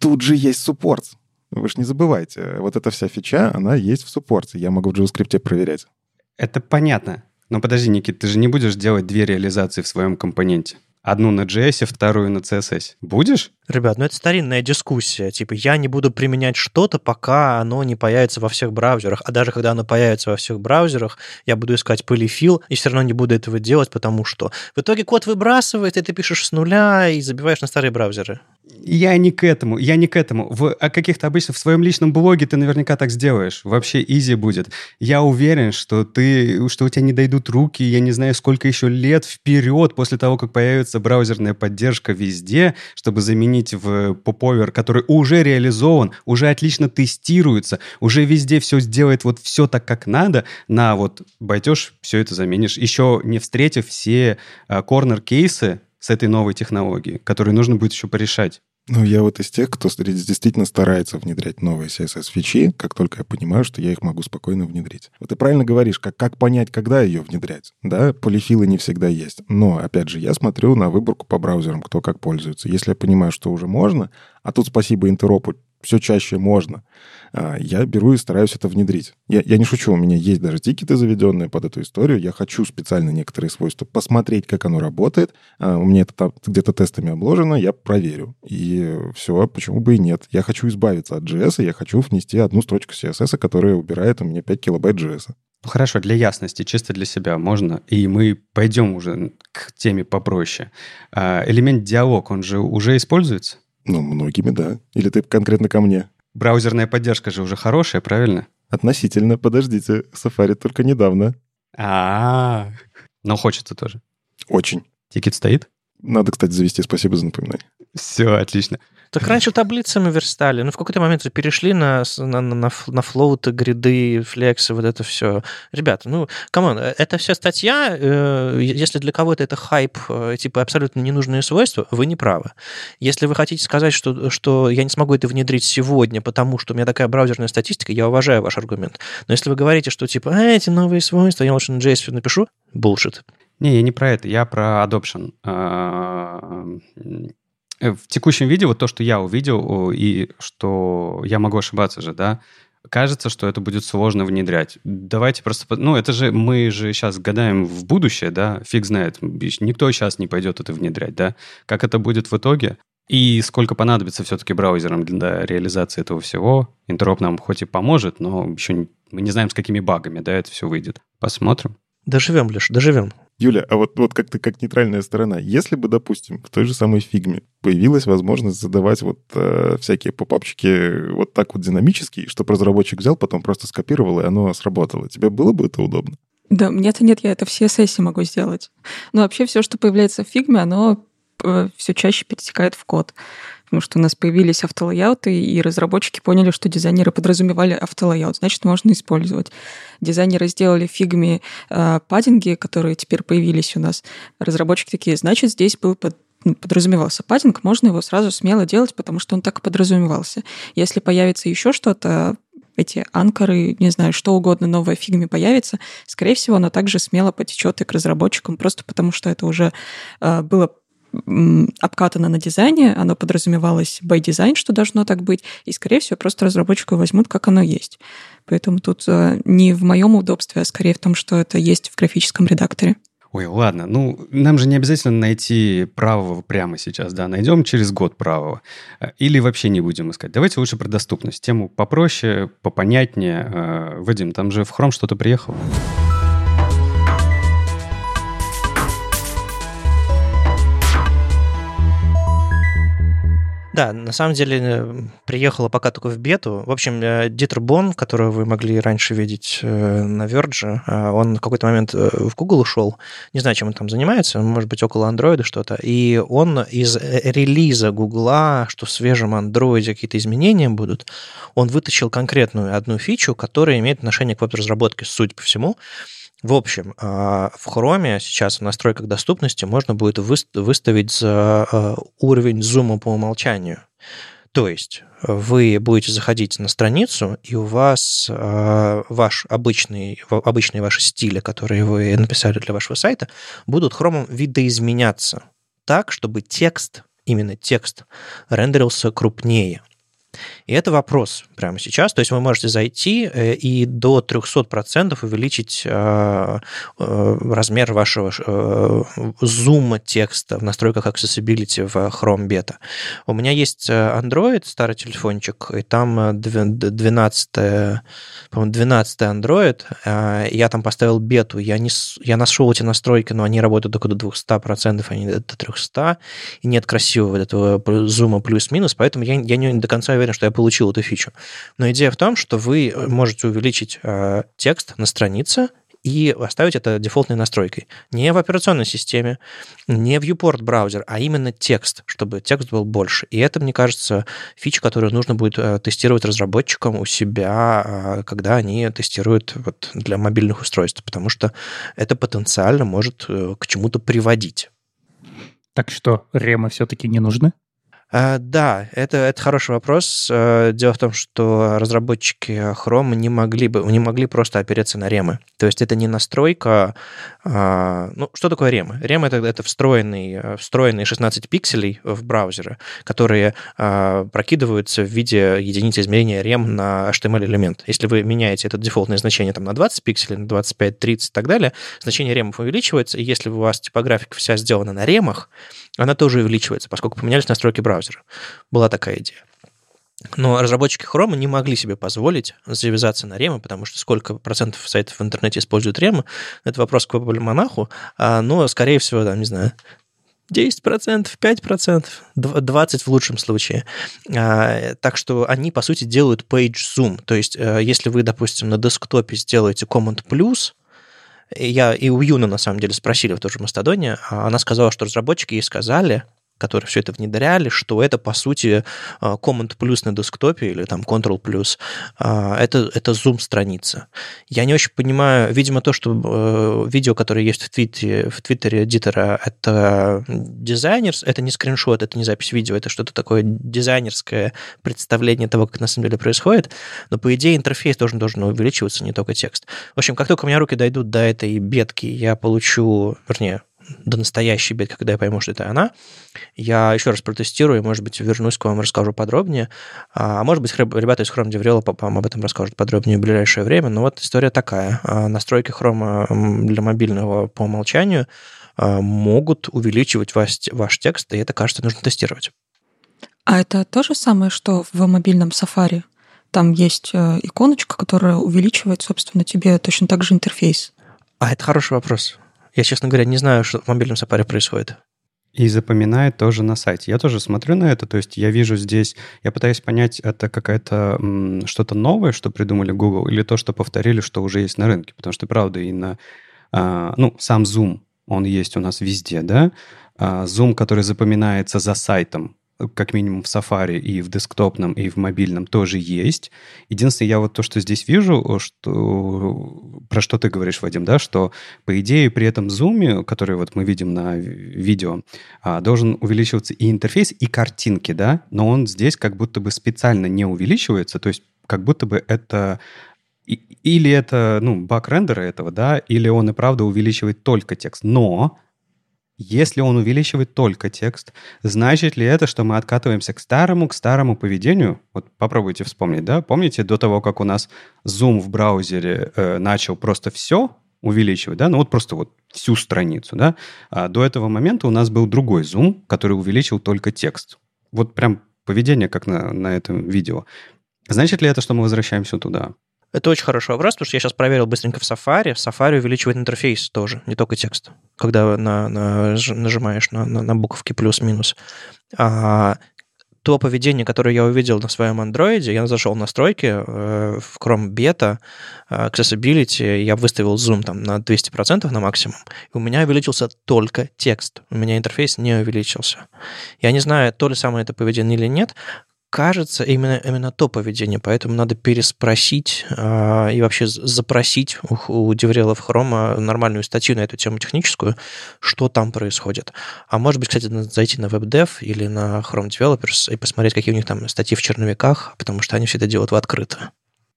Тут же есть суппорт. Вы же не забывайте, вот эта вся фича, она есть в суппорте. Я могу в JavaScript проверять. Это понятно. Но подожди, Никит, ты же не будешь делать две реализации в своем компоненте. Одну на JS, вторую на CSS. Будешь? Ребят, ну это старинная дискуссия. Типа, я не буду применять что-то, пока оно не появится во всех браузерах. А даже когда оно появится во всех браузерах, я буду искать полифил и все равно не буду этого делать, потому что в итоге код выбрасывает, и ты пишешь с нуля и забиваешь на старые браузеры. Я не к этому, я не к этому. В а каких-то обычно в своем личном блоге ты наверняка так сделаешь. Вообще изи будет. Я уверен, что ты, что у тебя не дойдут руки, я не знаю, сколько еще лет вперед после того, как появится браузерная поддержка везде, чтобы заменить в поповер, который уже реализован, уже отлично тестируется, уже везде все сделает вот все так, как надо, на вот пойдешь, все это заменишь. Еще не встретив все корнер-кейсы, с этой новой технологией, которые нужно будет еще порешать. Ну, я вот из тех, кто действительно старается внедрять новые CSS-фичи, как только я понимаю, что я их могу спокойно внедрить. Вот ты правильно говоришь, как, как понять, когда ее внедрять. Да, полифилы не всегда есть. Но, опять же, я смотрю на выборку по браузерам, кто как пользуется. Если я понимаю, что уже можно, а тут спасибо интеропу все чаще можно, а, я беру и стараюсь это внедрить. Я, я не шучу, у меня есть даже тикеты заведенные под эту историю. Я хочу специально некоторые свойства посмотреть, как оно работает. А, у меня это где-то тестами обложено, я проверю. И все, почему бы и нет. Я хочу избавиться от JS, я хочу внести одну строчку CSS, которая убирает у меня 5 килобайт JS. Ну, хорошо, для ясности, чисто для себя можно, и мы пойдем уже к теме попроще. А, элемент диалог, он же уже используется? Ну, многими, да. Или ты конкретно ко мне? Браузерная поддержка же уже хорошая, правильно? Относительно, подождите, Safari только недавно. А, но хочется тоже. Очень. Тикет стоит? Надо, кстати, завести. Спасибо за напоминание. Все, отлично. Так раньше таблицами верстали, но в какой-то момент вы перешли на, на, на, на флоуты, гриды, флексы, вот это все. Ребята, ну, come on, это вся статья, э, если для кого-то это хайп, э, типа абсолютно ненужные свойства, вы не правы. Если вы хотите сказать, что, что я не смогу это внедрить сегодня, потому что у меня такая браузерная статистика, я уважаю ваш аргумент. Но если вы говорите, что типа, а, эти новые свойства, я лучше на JS напишу, bullshit. Не, я не про это, я про adoption. Э, в текущем виде вот то, что я увидел, и что я могу ошибаться же, да, кажется, что это будет сложно внедрять. Давайте просто... Ну, это же мы же сейчас гадаем в будущее, да, фиг знает. Никто сейчас не пойдет это внедрять, да. Как это будет в итоге? И сколько понадобится все-таки браузерам для реализации этого всего. Интероп нам хоть и поможет, но еще не, мы не знаем, с какими багами, да, это все выйдет. Посмотрим. Доживем, Леш, доживем. Юля, а вот, вот как ты как нейтральная сторона, если бы, допустим, в той же самой фигме появилась возможность задавать вот э, всякие попапчики вот так вот динамически, чтобы разработчик взял, потом просто скопировал, и оно сработало, тебе было бы это удобно? Да, мне-то нет, я это в CSS могу сделать. Но вообще все, что появляется в фигме, оно э, все чаще перетекает в код потому что у нас появились автолайауты, и разработчики поняли, что дизайнеры подразумевали auto layout, значит, можно использовать. Дизайнеры сделали в фигме э, паддинги, которые теперь появились у нас. Разработчики такие, значит, здесь был под, ну, подразумевался padding, можно его сразу смело делать, потому что он так и подразумевался. Если появится еще что-то, эти анкоры, не знаю, что угодно новое фигме появится, скорее всего, оно также смело потечет и к разработчикам, просто потому что это уже э, было обкатано на дизайне, оно подразумевалось by design, что должно так быть, и, скорее всего, просто разработчику возьмут, как оно есть. Поэтому тут э, не в моем удобстве, а скорее в том, что это есть в графическом редакторе. Ой, ладно, ну, нам же не обязательно найти правого прямо сейчас, да, найдем через год правого. Э, или вообще не будем искать. Давайте лучше про доступность. Тему попроще, попонятнее. Э, Вадим, там же в Chrome что-то приехало. Да, на самом деле э, приехала пока только в бету. В общем, э, Дитер Бон, которого вы могли раньше видеть э, на Verge, он в какой-то момент в Google ушел. Не знаю, чем он там занимается, может быть, около Android что-то. И он из релиза Google, что в свежем Android какие-то изменения будут, он вытащил конкретную одну фичу, которая имеет отношение к веб-разработке, судя по всему. В общем, а, в Chrome сейчас в настройках доступности можно будет выставить за а, уровень зума по умолчанию. То есть вы будете заходить на страницу, и у вас э, ваш обычный, обычные ваши стили, которые вы написали для вашего сайта, будут хромом видоизменяться так, чтобы текст, именно текст, рендерился крупнее. И это вопрос прямо сейчас. То есть вы можете зайти э, и до 300% увеличить э, э, размер вашего зума текста в настройках Accessibility в Chrome Beta. У меня есть Android, старый телефончик, и там 12, по-моему, 12 Android. Я там поставил бету. Я, не, я нашел эти настройки, но они работают только до 200%, а не до 300%. И нет красивого этого зума плюс-минус, поэтому я, я не до конца уверен, что я получил эту фичу. Но идея в том, что вы можете увеличить э, текст на странице и оставить это дефолтной настройкой. Не в операционной системе, не в viewport браузер, а именно текст, чтобы текст был больше. И это, мне кажется, фича, которую нужно будет э, тестировать разработчикам у себя, э, когда они тестируют вот для мобильных устройств, потому что это потенциально может э, к чему-то приводить. Так что ремы все-таки не нужны? А, да, это, это хороший вопрос. Э, дело в том, что разработчики Chrome не могли бы, не могли просто опереться на ремы. То есть это не настройка... А, ну, что такое ремы? Ремы это, это встроенные, встроенные 16 пикселей в браузеры, которые а, прокидываются в виде единицы измерения рем на HTML-элемент. Если вы меняете это дефолтное значение там, на 20 пикселей, на 25, 30 и так далее, значение ремов увеличивается, и если у вас типографика вся сделана на ремах, она тоже увеличивается, поскольку поменялись настройки браузера. Была такая идея. Но разработчики Chrome не могли себе позволить завязаться на ремы, потому что сколько процентов сайтов в интернете используют ремы, это вопрос к веб-монаху, а, но, скорее всего, там, не знаю, 10%, 5%, 20% в лучшем случае. А, так что они, по сути, делают page zoom. То есть, э, если вы, допустим, на десктопе сделаете Command+, плюс, я и у Юны, на самом деле, спросили в том же Мастодоне, а она сказала, что разработчики ей сказали, которые все это внедряли, что это, по сути, а, Command плюс на десктопе или там Control плюс, а, это, это зум-страница. Я не очень понимаю, видимо, то, что э, видео, которое есть в Твиттере, в Твиттере эдитора, это дизайнер, это не скриншот, это не запись видео, это что-то такое дизайнерское представление того, как на самом деле происходит, но, по идее, интерфейс должен, должен увеличиваться, не только текст. В общем, как только у меня руки дойдут до этой бетки, я получу, вернее, до настоящей бетки, когда я пойму, что это она, я еще раз протестирую, может быть, вернусь к вам, расскажу подробнее. А может быть, ребята из Chrome Developer вам об этом расскажут подробнее в ближайшее время. Но вот история такая. А, настройки Chrome для мобильного по умолчанию а, могут увеличивать ваш, ваш текст, и это, кажется, нужно тестировать. А это то же самое, что в мобильном Safari? Там есть э, иконочка, которая увеличивает, собственно, тебе точно так же интерфейс. А это хороший вопрос. Я, честно говоря, не знаю, что в мобильном Safari происходит. И запоминает тоже на сайте. Я тоже смотрю на это, то есть я вижу здесь, я пытаюсь понять, это какая-то что-то новое, что придумали Google, или то, что повторили, что уже есть на рынке. Потому что, правда, и на, а, ну, сам Zoom, он есть у нас везде, да, а, Zoom, который запоминается за сайтом, как минимум в Safari и в десктопном, и в мобильном тоже есть. Единственное, я вот то, что здесь вижу, что, про что ты говоришь, Вадим, да, что по идее при этом зуме, который вот мы видим на видео, а, должен увеличиваться и интерфейс, и картинки, да, но он здесь как будто бы специально не увеличивается, то есть как будто бы это или это, ну, баг рендера этого, да, или он и правда увеличивает только текст. Но если он увеличивает только текст, значит ли это, что мы откатываемся к старому, к старому поведению? Вот попробуйте вспомнить, да? Помните, до того, как у нас Zoom в браузере э, начал просто все увеличивать, да? Ну вот просто вот всю страницу, да? А до этого момента у нас был другой Zoom, который увеличил только текст. Вот прям поведение, как на, на этом видео. Значит ли это, что мы возвращаемся туда? Это очень хороший вопрос, потому что я сейчас проверил быстренько в Safari. В Safari увеличивает интерфейс тоже, не только текст, когда на, на, нажимаешь на, на, на буковки плюс-минус. А, то поведение, которое я увидел на своем андроиде, я зашел в настройки э, в Chrome Beta, э, Accessibility, я выставил зум там на 200% на максимум, и у меня увеличился только текст. У меня интерфейс не увеличился. Я не знаю, то ли самое это поведение или нет, кажется, именно, именно то поведение, поэтому надо переспросить э, и вообще запросить у, у деврелов Хрома нормальную статью на эту тему техническую, что там происходит. А может быть, кстати, надо зайти на WebDev или на Chrome Developers и посмотреть, какие у них там статьи в черновиках, потому что они все это делают в открыто.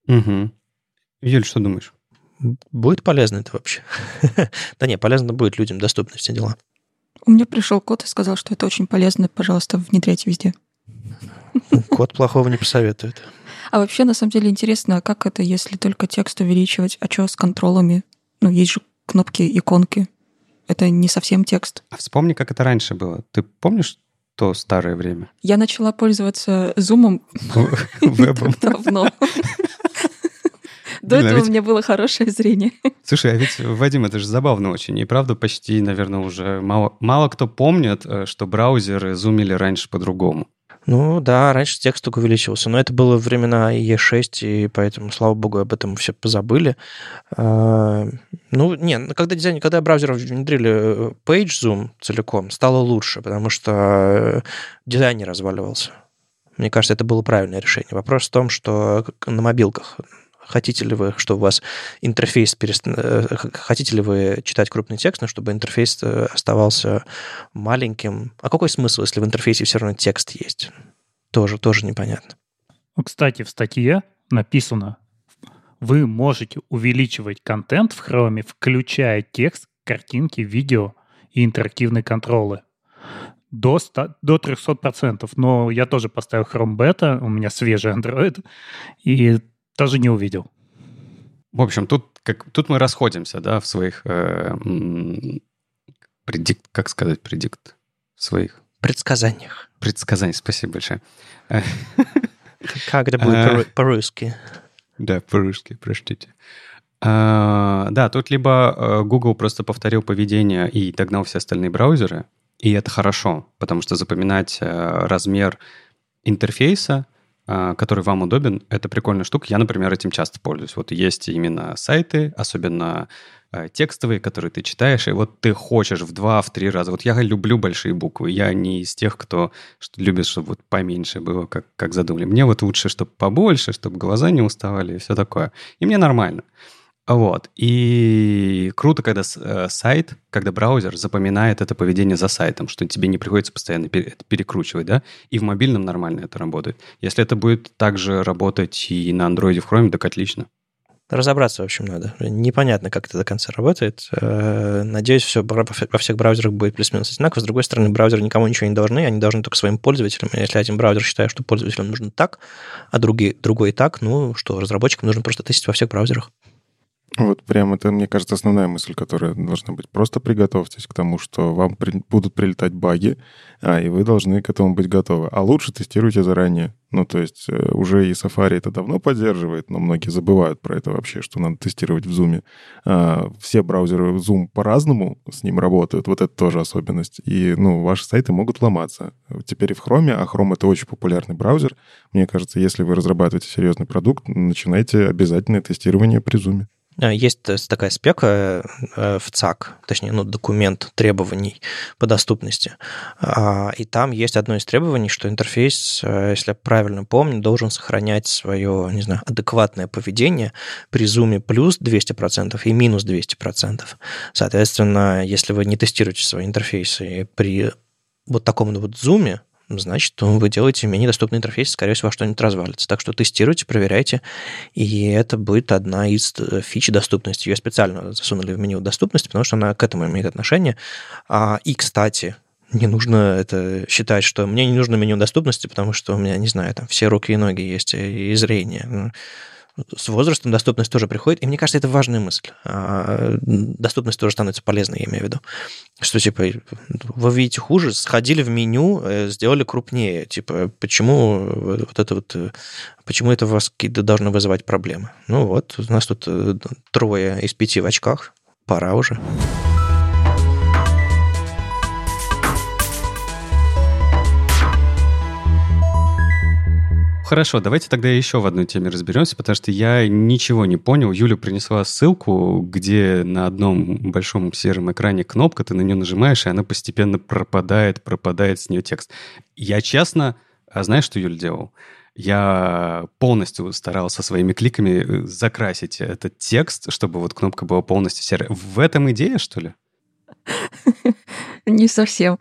Угу. Юль, что думаешь? Будет полезно это вообще? да не, полезно будет людям, доступны все дела. У меня пришел код и сказал, что это очень полезно, пожалуйста, внедряйте везде. Код плохого не посоветует. А вообще, на самом деле, интересно, как это, если только текст увеличивать, а что с контролами? Ну, есть же кнопки, иконки. Это не совсем текст. А вспомни, как это раньше было. Ты помнишь то старое время? Я начала пользоваться зумом Вебом. давно. До Блин, а этого ведь- у меня было хорошее зрение. Слушай, а ведь, Вадим, это же забавно очень. И правда, почти, наверное, уже мало, мало кто помнит, э, что браузеры зумили раньше по-другому. Ну да, раньше текст только увеличивался, но это было времена E6, и поэтому, слава богу, об этом все позабыли. А, Ну, не, когда, дизайн, когда браузеры внедрили э, Page Zoom целиком, стало лучше, потому что э, дизайн не разваливался. Мне кажется, это было правильное решение. Вопрос в том, что на мобилках хотите ли вы, чтобы у вас интерфейс перест... э, хотите ли вы читать крупный текст, но чтобы интерфейс э, оставался маленьким. А какой смысл, если в интерфейсе все равно текст есть? Тоже, тоже непонятно. Ну, Кстати, в статье написано, вы можете увеличивать контент в Chrome, включая текст, картинки, видео и интерактивные контролы. До, 100, до 300%. Но я тоже поставил Chrome Beta, у меня свежий Android, и тоже не увидел. В общем, тут, как, тут мы расходимся, да, в своих... э, предикт, как сказать предикт? В своих предсказаниях. предсказаниях. Спасибо большое. Как это будет по- по-русски? Да, по-русски, простите. А, да, тут либо э, Google просто повторил поведение и догнал все остальные браузеры, И это хорошо, потому что запоминать э, размер интерфейса, э, который вам удобен, это прикольная штука. Я, например, этим часто пользуюсь. Вот есть именно сайты, особенно э, текстовые, которые ты читаешь, и вот ты хочешь в два, в три раза. Вот я люблю большие буквы. Я не из тех, кто любит, чтобы вот поменьше было, как, как задумали. Мне вот лучше, чтобы побольше, чтобы глаза не уставали и все такое. И мне нормально. Вот. И круто, когда э, сайт, когда браузер запоминает это поведение за сайтом, что тебе не приходится постоянно перекручивать, да? И в мобильном нормально это работает. Если это будет также работать и на андроиде в Chrome, так отлично. Разобраться, в общем, надо. Непонятно, как это до конца работает. Э, надеюсь, все во всех браузерах будет плюс-минус одинаково. С другой стороны, браузеры никому ничего не должны, они должны только своим пользователям. Если один браузер считает, что пользователям нужно так, а другие, другой так, ну что, разработчикам нужно просто тестить во всех браузерах. Вот прям это, мне кажется, основная мысль, которая должна быть. Просто приготовьтесь к тому, что вам при... будут прилетать баги, а, и вы должны к этому быть готовы. А лучше тестируйте заранее. Ну, то есть э, уже и Safari это давно поддерживает, но многие забывают про это вообще, что надо тестировать в Zoom. А, все браузеры Zoom по-разному с ним работают, вот это тоже особенность. И, ну, ваши сайты могут ломаться. Теперь и в Chrome, а Chrome — это очень популярный браузер. Мне кажется, если вы разрабатываете серьезный продукт, начинайте обязательное тестирование при Zoom. А, есть такая спека э, в ЦАК, точнее, ну, документ требований по доступности. А, и там есть одно из требований, что интерфейс, э, если я правильно помню, должен сохранять свое, не знаю, адекватное поведение при зуме плюс 200% и минус 200%. Соответственно, если вы не тестируете свои интерфейсы при вот таком вот зуме, значит, вы делаете менее доступный интерфейс, скорее всего, что-нибудь развалится. Так что тестируйте, проверяйте, и это будет одна из э, фич доступности. Ее специально засунули в меню доступности, потому что она к этому имеет отношение. А, и, кстати, не нужно это считать, что мне не нужно меню доступности, потому что у меня, не знаю, там все руки и ноги есть, и зрение с возрастом доступность тоже приходит, и мне кажется, это важная мысль. А, доступность тоже становится полезной, я имею в виду. Что, типа, вы видите хуже, сходили в меню, э, сделали крупнее. Типа, почему вот это вот, э, почему это у вас должно вызывать проблемы? Ну вот, у нас тут э, трое из пяти в очках, пора уже. Хорошо, давайте тогда еще в одной теме разберемся, потому что я ничего не понял. Юля принесла ссылку, где на одном большом сером экране кнопка, ты на нее нажимаешь, и она постепенно пропадает, пропадает с нее текст. Я честно, а знаешь, что Юля делал? Я полностью старался своими кликами э, закрасить этот текст, чтобы вот кнопка была полностью серая. В этом идея, что ли? Не совсем.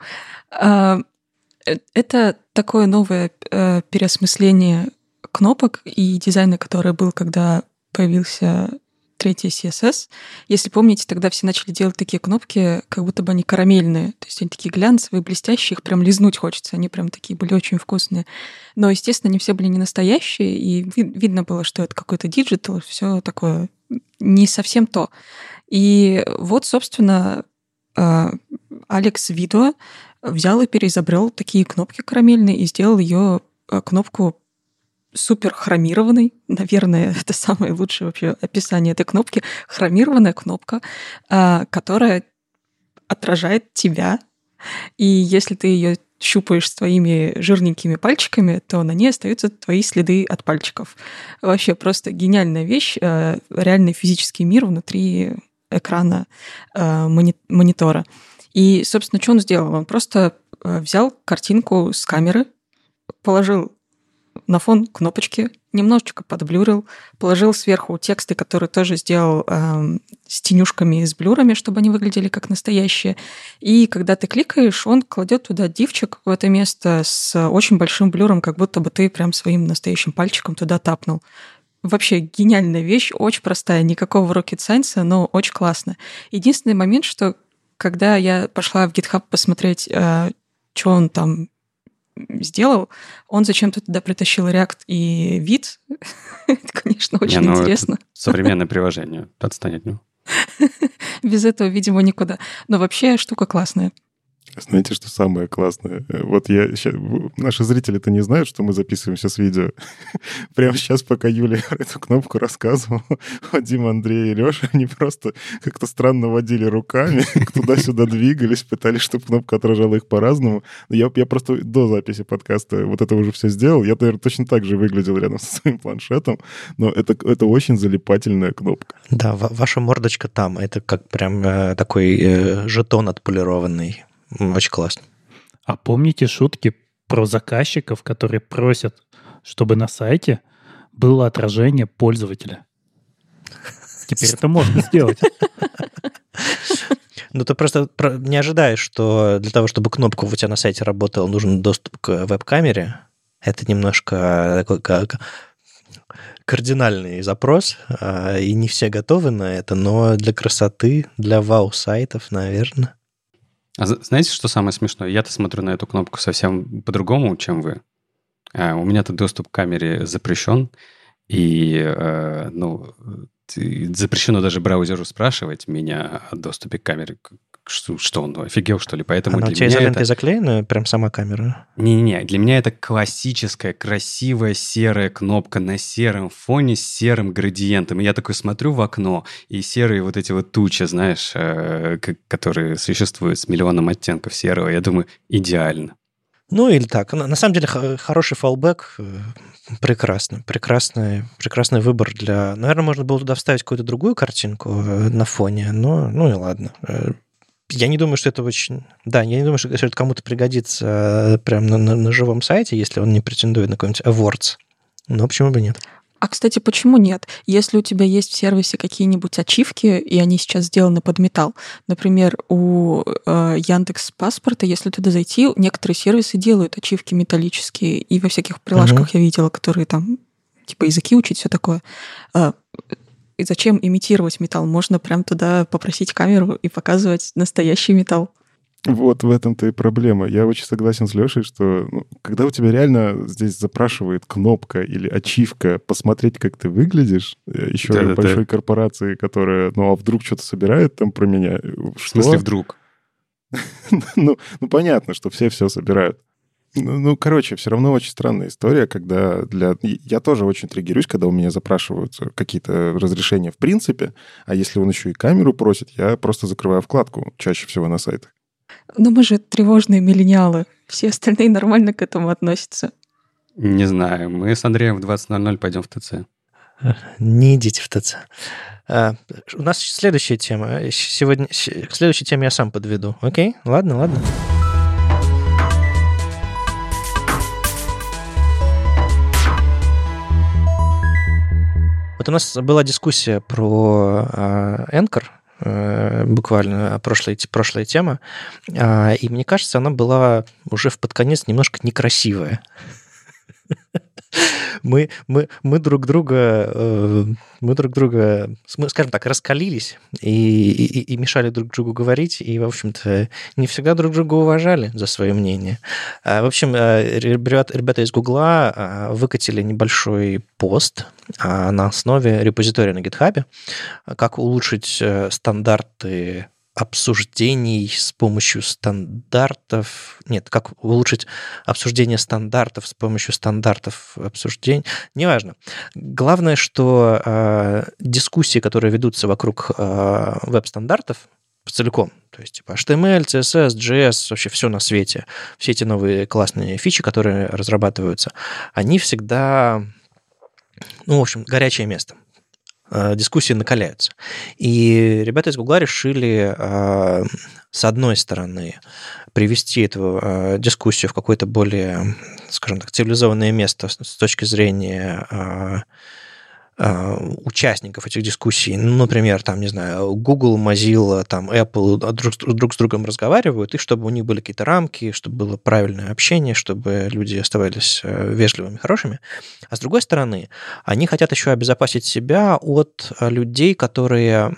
Э, это такое новое э, переосмысление кнопок и дизайна, который был, когда появился третий CSS. Если помните, тогда все начали делать такие кнопки, как будто бы они карамельные. То есть они такие глянцевые, блестящие, их прям лизнуть хочется. Они прям такие были очень вкусные. Но, естественно, они все были не настоящие, и видно было, что это какой-то digital, все такое не совсем то. И вот, собственно, э, Алекс Видо взял и переизобрел такие кнопки карамельные и сделал ее э, кнопку супер хромированной. Наверное, это самое лучшее вообще описание этой кнопки. Хромированная кнопка, э, которая отражает тебя. И если ты ее щупаешь своими жирненькими пальчиками, то на ней остаются твои следы от пальчиков. Вообще просто гениальная вещь, э, реальный физический мир внутри экрана монитора. И, собственно, что он сделал? Он просто э, взял картинку с камеры, положил на фон кнопочки, немножечко подблюрил, положил сверху тексты, которые тоже сделал э, с тенюшками и с блюрами, чтобы они выглядели как настоящие. И когда ты кликаешь, он кладет туда дивчик в это место с очень большим блюром, как будто бы ты прям своим настоящим пальчиком туда тапнул. Вообще гениальная вещь, очень простая, никакого rocket science, но очень классно. Единственный момент, что когда я пошла в GitHub посмотреть, э, что он там сделал, он зачем-то туда притащил React и вид. это, конечно, очень Не, ну, интересно. современное приложение. Отстань от него. Без этого, видимо, никуда. Но вообще штука классная. Знаете, что самое классное? Э, вот я сейчас... Наши зрители это не знают, что мы записываемся с видео. Прямо сейчас, пока Юля эту кнопку рассказывала, Вадим, Андрей и Леша, они просто как-то странно водили руками, туда-сюда двигались, пытались, чтобы кнопка отражала их по-разному. Я, я просто до записи подкаста вот это уже все сделал. Я, наверное, точно так же выглядел рядом со своим планшетом, но это, это очень залипательная кнопка. Да, ваша мордочка там. Это как прям э, такой э, жетон отполированный. Очень классно. А помните шутки про заказчиков, которые просят, чтобы на сайте было отражение пользователя? Теперь это можно сделать. Ну, ты просто не ожидаешь, что для того, чтобы кнопка у тебя на сайте работала, нужен доступ к веб-камере. Это немножко такой как кардинальный запрос, а, и не все готовы на это, но для красоты, для вау-сайтов, наверное. А знаете, что самое смешное? Я-то смотрю на эту кнопку совсем по-другому, чем вы. А, у меня-то доступ к камере запрещен, и, э, ну, запрещено даже браузеру спрашивать меня о доступе к камере что, что он офигел, что ли? Поэтому Она для у тебя меня изолентой это... заклеена, прям сама камера? Не-не-не, для меня это классическая, красивая серая кнопка на сером фоне с серым градиентом. И я такой смотрю в окно, и серые вот эти вот тучи, знаешь, э, которые существуют с миллионом оттенков серого, я думаю, идеально. Ну или так. На самом деле хороший фалбэк, э, прекрасно. Прекрасный, прекрасный выбор для... Наверное, можно было туда вставить какую-то другую картинку э, на фоне, но ну и ладно я не думаю, что это очень... Да, я не думаю, что это кому-то пригодится э, прямо на, на, на живом сайте, если он не претендует на какой-нибудь awards. Но почему бы нет? А, кстати, почему нет? Если у тебя есть в сервисе какие-нибудь ачивки, и они сейчас сделаны под металл, например, у э, Яндекс Паспорта, если туда зайти, некоторые сервисы делают ачивки металлические, и во всяких приложках uh-huh. я видела, которые там типа языки учить, все такое. Э, и зачем имитировать металл? Можно прям туда попросить камеру и показывать настоящий металл. Вот в этом-то и проблема. Я очень согласен с Лешей, что ну, когда у тебя реально здесь запрашивает кнопка или ачивка посмотреть, как ты выглядишь, э, еще да, большой да. корпорации, которая, ну а вдруг что-то собирает там про меня. Что? В смысле вдруг? ну, ну, понятно, что все все собирают. Ну, ну, короче, все равно очень странная история, когда для... Я тоже очень триггерюсь, когда у меня запрашиваются какие-то разрешения в принципе, а если он еще и камеру просит, я просто закрываю вкладку чаще всего на сайтах. Но мы же тревожные миллениалы. Все остальные нормально к этому относятся. Не знаю. Мы с Андреем в 20.00 пойдем в ТЦ. Не идите в ТЦ. А, у нас следующая тема. Сегодня... К следующей теме я сам подведу. Окей? Ладно, ладно. У нас была дискуссия про Anchor, э, буквально прошлая, прошлая тема, а, и мне кажется, она была уже в подконец немножко некрасивая мы, мы, мы друг друга, э, мы друг друга, скажем так, раскалились и, и, и мешали друг другу говорить, и, в общем-то, не всегда друг друга уважали за свое мнение. А, в общем, э, ребята, ребята из Гугла а, выкатили небольшой пост а, на основе репозитория на GitHub, как улучшить э, стандарты обсуждений с помощью стандартов. Нет, как улучшить обсуждение стандартов с помощью стандартов обсуждений. Неважно. Главное, что э, дискуссии, которые ведутся вокруг э, веб-стандартов, целиком. То есть типа HTML, CSS, JS, вообще все на свете. Все эти новые классные фичи, которые разрабатываются, они всегда, ну, в общем, горячее место. Э, дискуссии накаляются. И ребята из Гугла решили, э, с одной стороны, привести эту э, дискуссию в какое-то более, скажем так, цивилизованное место с точки зрения участников этих дискуссий, ну, например, там, не знаю, Google, Mozilla, там, Apple друг, друг с другом разговаривают, и чтобы у них были какие-то рамки, чтобы было правильное общение, чтобы люди оставались э, вежливыми, хорошими. А с другой стороны, они хотят еще обезопасить себя от э, людей, которые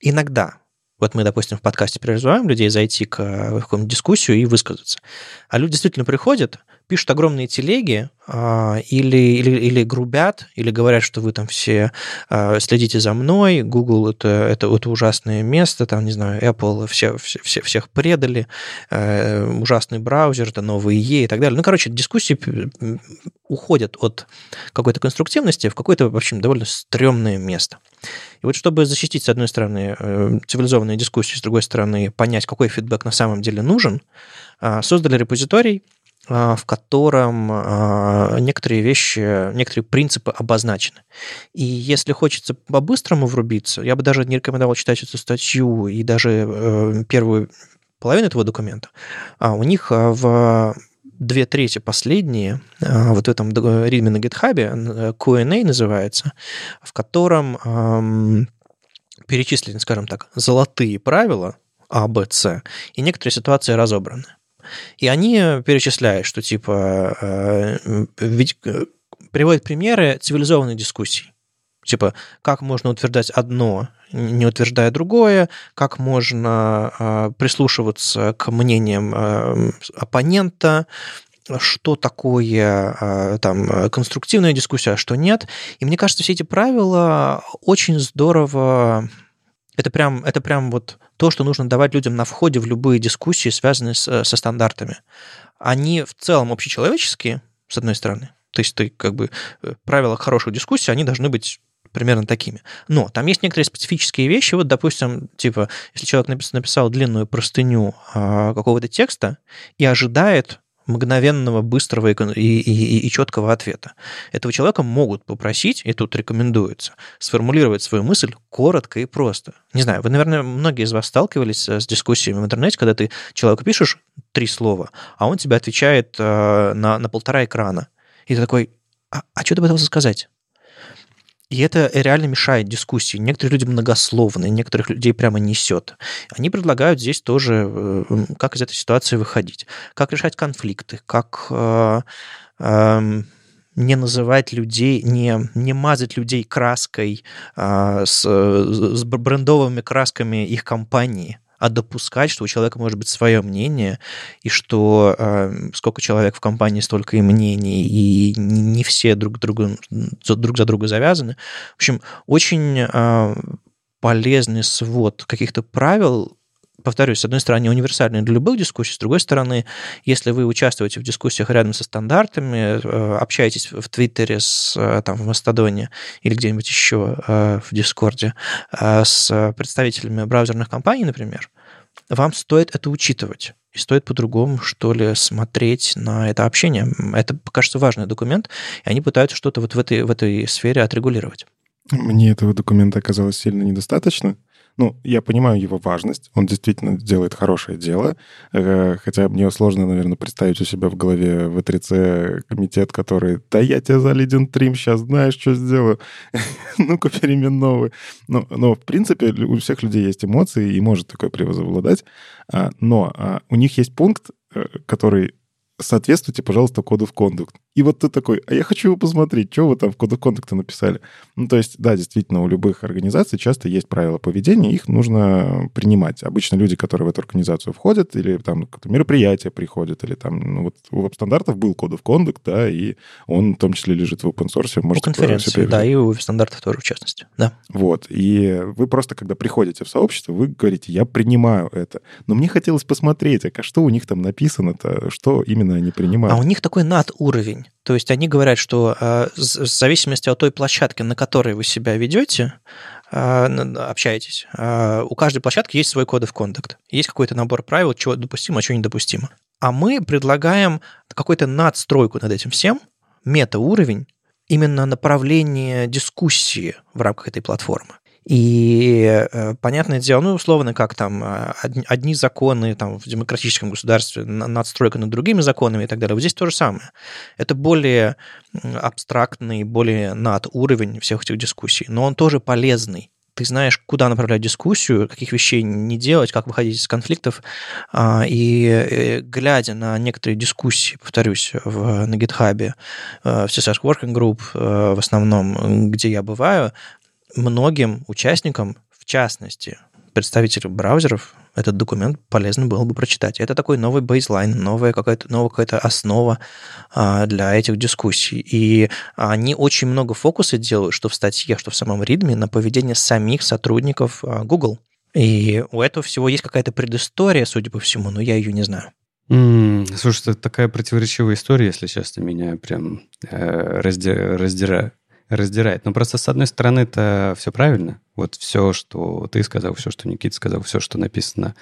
иногда вот мы, допустим, в подкасте призываем людей зайти к какому-нибудь дискуссию и высказаться. А люди действительно приходят, пишут огромные телеги а, или, или, или грубят, или говорят, что вы там все а, следите за мной, Google это, это, это ужасное место, там, не знаю, Apple все, все, все, всех предали, а, ужасный браузер, это новый E и так далее. Ну, короче, дискуссии уходят от какой-то конструктивности в какое-то, в общем, довольно стрёмное место. И вот чтобы защитить, с одной стороны, э, цивилизованные дискуссии, с другой стороны, понять, какой фидбэк на самом деле нужен, создали репозиторий, а, в котором а, некоторые вещи, некоторые принципы обозначены. И если хочется по-быстрому врубиться, я бы даже не рекомендовал читать эту статью и даже э, первую половину этого документа. А у них в две трети последние, вот в этом ритме на GitHub, Q&A называется, в котором перечислены, скажем так, золотые правила А, Б, С, и некоторые ситуации разобраны. И они перечисляют, что типа э, ведь э, приводят примеры цивилизованной дискуссий. Типа, как можно утверждать одно, не утверждая другое, как можно э, прислушиваться к мнениям оппонента, что такое там конструктивная дискуссия, а что нет. И мне кажется, все эти правила очень здорово это прям, это прям вот то, что нужно давать людям на входе в любые дискуссии, связанные с, со стандартами. Они в целом общечеловеческие, с одной стороны. То есть ты как бы э, правила хороших дискуссий, они должны быть примерно такими. Но там есть некоторые специфические вещи. Вот, допустим, типа, если человек написал длинную простыню а, какого-то текста и ожидает мгновенного, быстрого и, и, и, четкого ответа. Этого человека могут попросить, и тут рекомендуется, сформулировать свою мысль коротко и просто. Не знаю, вы, наверное, многие из вас сталкивались с дискуссиями в интернете, когда ты человеку пишешь три слова, а он тебе отвечает э, на, на полтора экрана. И ты такой, а, а что ты пытался сказать? И это реально мешает дискуссии. Некоторые люди многословные, некоторых людей прямо несет. Они предлагают здесь тоже, э, как из этой ситуации выходить, как решать конфликты, как э, эм, не называть людей, не, не мазать людей краской а, с, с брендовыми красками их компании, а допускать, что у человека может быть свое мнение, и что э, сколько человек в компании, столько и мнений, и не все друг, другу, друг за друга завязаны. В общем, очень э, полезный свод каких-то правил, повторюсь, с одной стороны, универсальный для любых дискуссий, с другой стороны, если вы участвуете в дискуссиях рядом со стандартами, э, общаетесь в Твиттере, с, э, там, в Мастодоне или где-нибудь еще э, в Дискорде с представителями браузерных компаний, например, вам стоит это учитывать. И стоит по-другому, что ли, смотреть на это общение. Это, кажется, важный документ, и они пытаются что-то вот в этой, в этой сфере отрегулировать. Мне этого документа оказалось сильно недостаточно. Ну, я понимаю его важность, он действительно делает хорошее дело, э, хотя мне сложно, наверное, представить у себя в голове в 3 комитет, который «Да я тебя за Лидин Трим сейчас знаешь, что сделаю, ну-ка переименовывай». Ну, но, в принципе, у всех людей есть эмоции, и может такое превозобладать, а, но а, у них есть пункт, э, который соответствуйте, пожалуйста, коду в кондукт. И вот ты такой, а я хочу его посмотреть, что вы там в коду контакта написали. Ну, то есть, да, действительно, у любых организаций часто есть правила поведения, их нужно принимать. Обычно люди, которые в эту организацию входят, или там мероприятия приходят, или там, ну, вот у веб-стандартов был код в кондукт, да, и он в том числе лежит в open source. У конференции, да, и у веб-стандартов тоже, в частности, да. Вот, и вы просто, когда приходите в сообщество, вы говорите, я принимаю это. Но мне хотелось посмотреть, а что у них там написано-то, что именно они принимают. А у них такой надуровень то есть они говорят, что э, в зависимости от той площадки, на которой вы себя ведете, э, общаетесь, э, у каждой площадки есть свой код of conduct. Есть какой-то набор правил, что допустимо, а что недопустимо. А мы предлагаем какую-то надстройку над этим всем, мета-уровень, именно направление дискуссии в рамках этой платформы. И э, понятное дело, ну, условно, как там э, одни законы там, в демократическом государстве, надстройка над другими законами и так далее. Вот здесь то же самое. Это более абстрактный, более над уровень всех этих дискуссий, но он тоже полезный ты знаешь, куда направлять дискуссию, каких вещей не делать, как выходить из конфликтов. А, и э, глядя на некоторые дискуссии, повторюсь, в, на GitHub, в CSS Working Group в основном, где я бываю, многим участникам, в частности, представителям браузеров, этот документ полезно было бы прочитать. Это такой новый бейзлайн, новая какая-то, новая какая-то основа а, для этих дискуссий. И они очень много фокуса делают, что в статье, что в самом ритме, на поведение самих сотрудников а, Google. И у этого всего есть какая-то предыстория, судя по всему, но я ее не знаю. Mm, слушай, это такая противоречивая история, если честно, меня прям э, разди- раздира- раздирает. Но просто, с одной стороны, это все правильно. Вот все, что ты сказал, все, что Никита сказал, все, что написано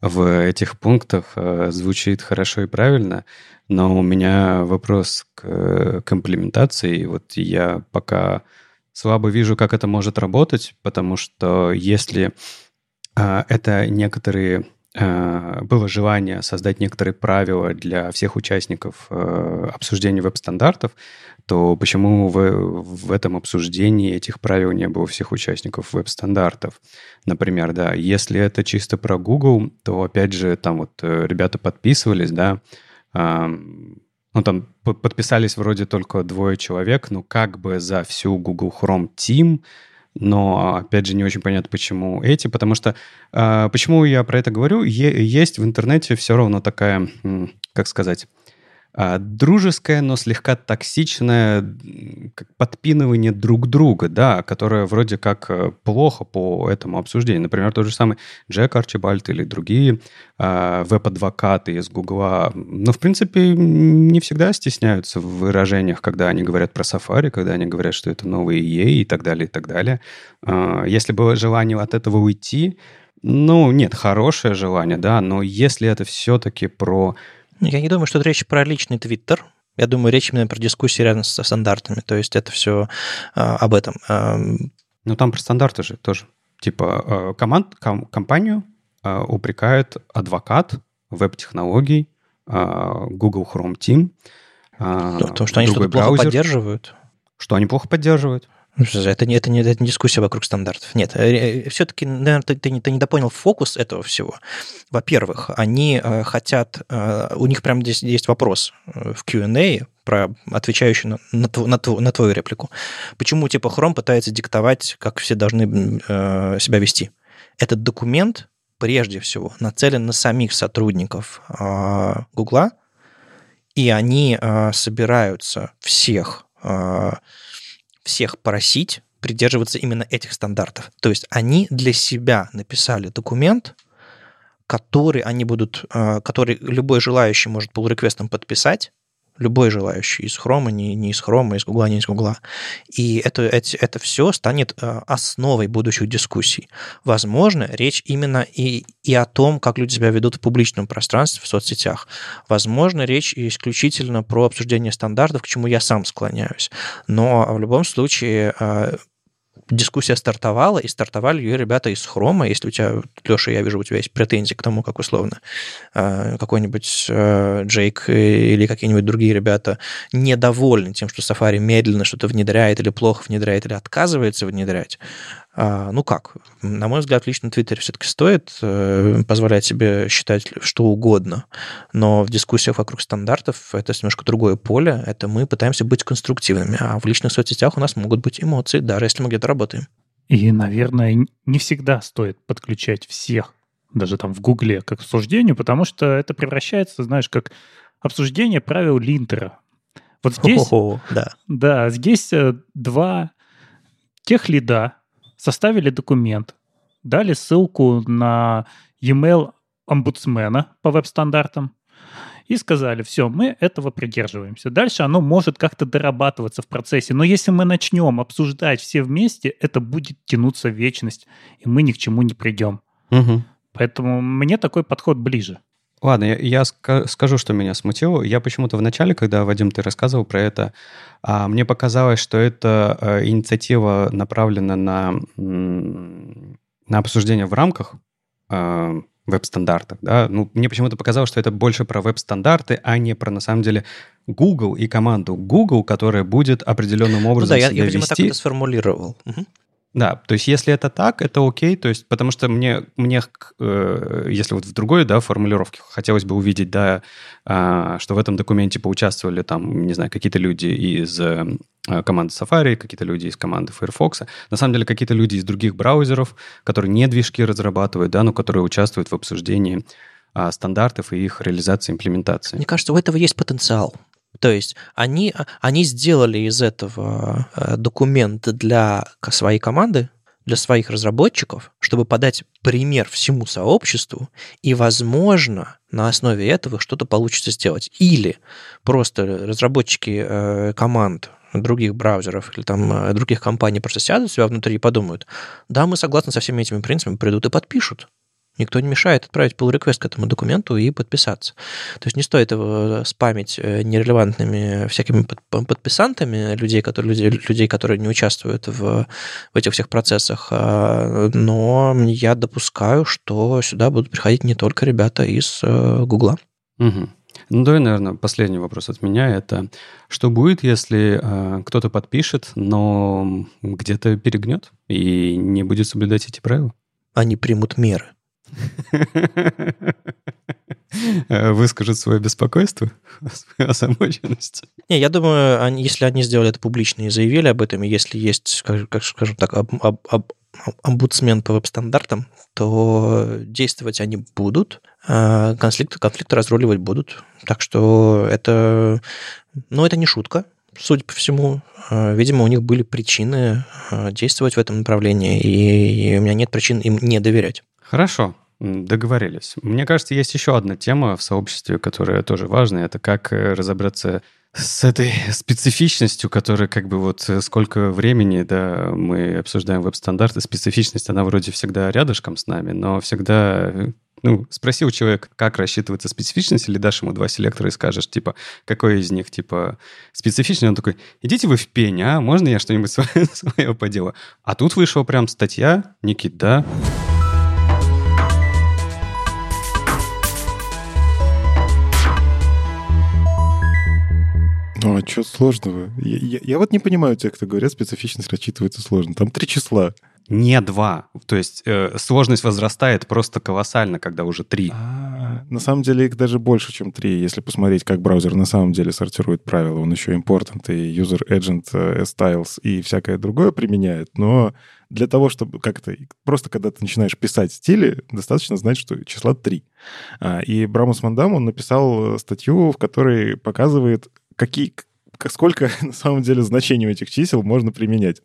в этих пунктах, э, звучит хорошо и правильно. Но у меня вопрос к, к имплементации. Вот я пока слабо вижу, как это может работать, потому что если э, это некоторые Э, было желание создать некоторые правила для всех участников э, обсуждения веб-стандартов, то почему в, в этом обсуждении этих правил не было всех участников веб-стандартов? Например, да, если это чисто про Google, то, опять же, там вот э, ребята подписывались, да, ну, там подписались вроде только двое человек, но как бы за всю Google Chrome Team но, опять же, не очень понятно, почему эти, потому что... Э, почему я про это говорю? Есть в интернете все равно такая, как сказать, а, дружеское, но слегка токсичное подпинывание друг друга, да, которое вроде как э, плохо по этому обсуждению. Например, тот же самый Джек Арчибальд или другие э, веб-адвокаты из Гугла, ну, в принципе, не всегда стесняются в выражениях, когда они говорят про Safari, когда они говорят, что это новый EA и так далее, и так далее. Э, если было желание от этого уйти, ну, нет, хорошее желание, да, но если это все-таки про я не думаю, что это речь про личный твиттер. Я думаю, речь именно про дискуссии рядом со стандартами. То есть это все а, об этом. Ну, там про стандарты же тоже. Типа а, команд, ком, компанию а, упрекает адвокат веб-технологий, а, Google Chrome Team, а, То, что они что-то плохо поддерживают. Что они плохо поддерживают. Это не, это, не, это не дискуссия вокруг стандартов. Нет, э, э, все-таки, наверное, ты, ты, ты недопонял фокус этого всего. Во-первых, они э, хотят... У них прямо здесь есть вопрос в Q&A, про, отвечающий на, на, на, на твою реплику. Почему типа Chrome пытается диктовать, как все должны себя вести? Этот документ, прежде всего, нацелен на самих сотрудников э, Гугла, и они собираются всех... всех просить придерживаться именно этих стандартов. То есть они для себя написали документ, который они будут, э, который любой желающий может pull реквестом подписать, любой желающий из хрома, не, не из хрома, из гугла, не из гугла. И это, это, это все станет э, основой будущих дискуссий. Возможно, речь именно и, и о том, как люди себя ведут в публичном пространстве, в соцсетях. Возможно, речь исключительно про обсуждение стандартов, к чему я сам склоняюсь. Но в любом случае э, дискуссия стартовала, и стартовали ее ребята из Хрома. Если у тебя, Леша, я вижу, у тебя есть претензии к тому, как условно э, какой-нибудь э, Джейк или какие-нибудь другие ребята недовольны тем, что Safari медленно что-то внедряет или плохо внедряет или отказывается внедрять, ну как? На мой взгляд, в личном Твиттере все-таки стоит э, позволять себе считать что угодно. Но в дискуссиях вокруг стандартов это немножко другое поле. Это мы пытаемся быть конструктивными. А в личных соцсетях у нас могут быть эмоции, даже если мы где-то работаем. И, наверное, не всегда стоит подключать всех, даже там в Гугле, к обсуждению, потому что это превращается, знаешь, как обсуждение правил линтера. Вот здесь, да. да, здесь э, два тех лида, составили документ, дали ссылку на e-mail омбудсмена по веб-стандартам и сказали, все, мы этого придерживаемся. Дальше оно может как-то дорабатываться в процессе, но если мы начнем обсуждать все вместе, это будет тянуться вечность, и мы ни к чему не придем. Угу. Поэтому мне такой подход ближе. Ладно, я, я скажу, что меня смутило. Я почему-то в начале, когда, Вадим, ты рассказывал про это, а, мне показалось, что эта а, инициатива направлена на, на обсуждение в рамках а, веб-стандартов. Да? Ну, мне почему-то показалось, что это больше про веб-стандарты, а не про, на самом деле, Google и команду Google, которая будет определенным образом ну, да, себя я, я, видимо, так это сформулировал. Угу. Да, то есть если это так, это окей, то есть потому что мне, мне э, если вот в другой, да, формулировке хотелось бы увидеть, да, э, что в этом документе поучаствовали там, не знаю, какие-то люди из э, команды Safari, какие-то люди из команды Firefox, на самом деле какие-то люди из других браузеров, которые не движки разрабатывают, да, но которые участвуют в обсуждении э, стандартов и их реализации, имплементации. Мне кажется, у этого есть потенциал. То есть они, они сделали из этого э, документ для своей команды, для своих разработчиков, чтобы подать пример всему сообществу, и, возможно, на основе этого что-то получится сделать. Или просто разработчики э, команд других браузеров или там э, других компаний просто сядут себя внутри и подумают, да, мы согласны со всеми этими принципами, придут и подпишут. Никто не мешает отправить pull request к этому документу и подписаться. То есть не стоит его спамить э, нерелевантными всякими подписантами людей, которые, людей, людей, которые не участвуют в, в этих всех процессах. А, но я допускаю, что сюда будут приходить не только ребята из э, Гугла. Угу. Ну, давай, наверное, последний вопрос от меня. Это что будет, если э, кто-то подпишет, но где-то перегнет и не будет соблюдать эти правила? Они примут меры. Выскажут свое беспокойство, свою озабоченность. Не, я думаю, они, если они сделали это публично и заявили об этом, и если есть, как, как скажем так, об, об, об, омбудсмен по веб-стандартам, то действовать они будут, а конфликты, конфликты разруливать будут. Так что это, ну, это не шутка, судя по всему. А, видимо, у них были причины а, действовать в этом направлении, и у меня нет причин им не доверять. Хорошо, договорились. Мне кажется, есть еще одна тема в сообществе, которая тоже важна. Это как э, разобраться с этой специфичностью, которая как бы вот э, сколько времени, да, мы обсуждаем веб-стандарты, специфичность, она вроде всегда рядышком с нами, но всегда э, ну, спроси у человека, как рассчитывается специфичность, или дашь ему два селектора и скажешь, типа, какой из них, типа, специфичный, он такой, идите вы в пень, а, можно я что-нибудь свое, свое поделаю? А тут вышла прям статья, Никит, да, Ну, а что сложного? Я, я, я вот не понимаю тех, кто говорят, специфичность рассчитывается сложно. Там три числа. Не два. То есть э, сложность возрастает просто колоссально, когда уже три. А, на самом деле их даже больше, чем три. Если посмотреть, как браузер на самом деле сортирует правила, он еще important и user agent, э, styles и всякое другое применяет. Но для того, чтобы как-то... Просто когда ты начинаешь писать стили, достаточно знать, что числа три. А, и Брамус Мандам, он написал статью, в которой показывает, какие, сколько на самом деле значений у этих чисел можно применять.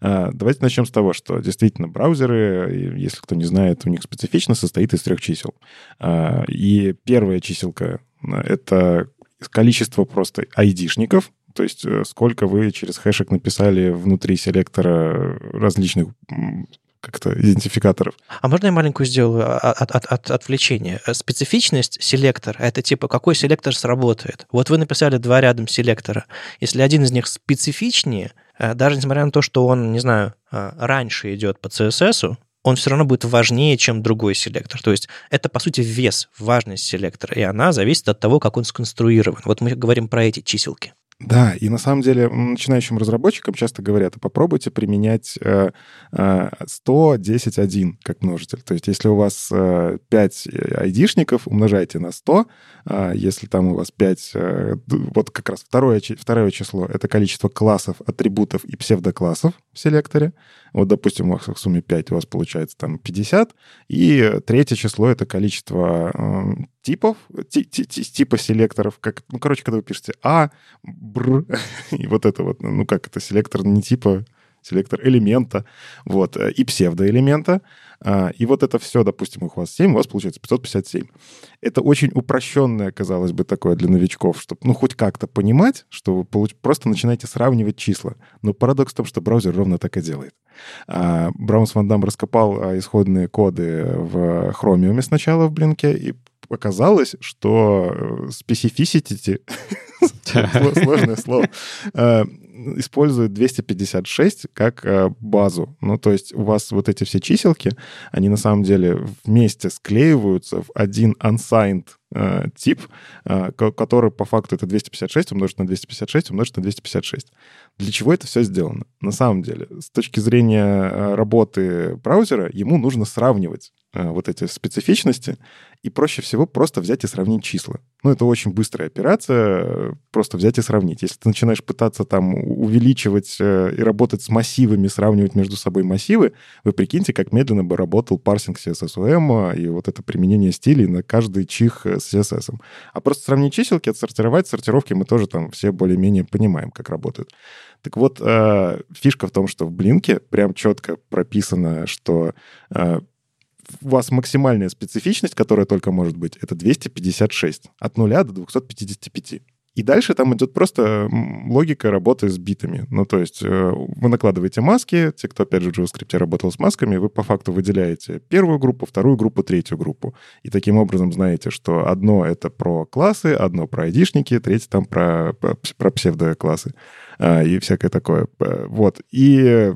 А, давайте начнем с того, что действительно браузеры, если кто не знает, у них специфично состоит из трех чисел. А, и первая чиселка — это количество просто айдишников, то есть э, сколько вы через хэшек написали внутри селектора различных как-то идентификаторов. А можно я маленькую сделаю от, от, от, отвлечение? Специфичность селектора — это типа какой селектор сработает. Вот вы написали два рядом селектора. Если один из них специфичнее, э, даже несмотря на то, что он, не знаю, э, раньше идет по CSS, он все равно будет важнее, чем другой селектор. То есть это, по сути, вес, важность селектора, и она зависит от того, как он сконструирован. Вот мы говорим про эти чиселки. Да, и на самом деле начинающим разработчикам часто говорят, попробуйте применять 110.1 как множитель. То есть если у вас 5 айдишников, умножайте на 100. А если там у вас 5, э, вот как раз второе, второе число — это количество классов, атрибутов и псевдоклассов в селекторе. Вот, допустим, у вас в сумме 5, у вас получается там 50. И третье число — это количество э, типов, типа селекторов. Как, ну, короче, когда вы пишете А, Бр, и вот это вот, ну как это, селектор не типа, селектор элемента, вот, э, и псевдоэлемента. А, и вот это все, допустим, у вас 7, у вас получается 557. Это очень упрощенное, казалось бы, такое для новичков, чтобы, ну, хоть как-то понимать, что вы получ... просто начинаете сравнивать числа. Но парадокс в том, что браузер ровно так и делает. А, Браунс Ван Дам раскопал а, исходные коды в Chromium сначала в блинке и оказалось, что specificity, сложное слово, э, использует 256 как э, базу. Ну, то есть у вас вот эти все чиселки, они на самом деле вместе склеиваются в один unsigned э, тип, э, который по факту это 256 умножить на 256 умножить на 256. Для чего это все сделано? На самом деле, с точки зрения работы браузера, ему нужно сравнивать вот эти специфичности, и проще всего просто взять и сравнить числа. Ну, это очень быстрая операция, просто взять и сравнить. Если ты начинаешь пытаться там увеличивать э, и работать с массивами, сравнивать между собой массивы, вы прикиньте, как медленно бы работал парсинг CSSOM и вот это применение стилей на каждый чих с CSS. А просто сравнить чиселки, отсортировать, сортировки мы тоже там все более-менее понимаем, как работают. Так вот, э, фишка в том, что в Блинке прям четко прописано, что у вас максимальная специфичность, которая только может быть, это 256. От 0 до 255. И дальше там идет просто логика работы с битами. Ну, то есть э, вы накладываете маски, те, кто, опять же, в JavaScript работал с масками, вы по факту выделяете первую группу, вторую группу, третью группу. И таким образом знаете, что одно — это про классы, одно про айдишники, третье там про, про псевдоклассы а, и всякое такое. Вот. И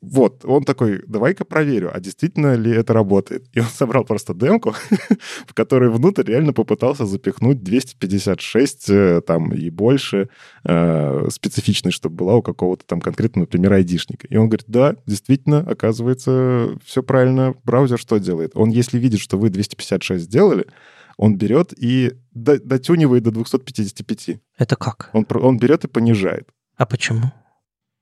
вот, он такой, давай-ка проверю, а действительно ли это работает. И он собрал просто демку, в которой внутрь реально попытался запихнуть 256 э, там и больше э, специфичной, чтобы была у какого-то там конкретного, например, айдишника. И он говорит, да, действительно, оказывается, все правильно. Браузер что делает? Он, если видит, что вы 256 сделали, он берет и дотюнивает до 255. Это как? Он, он берет и понижает. А почему?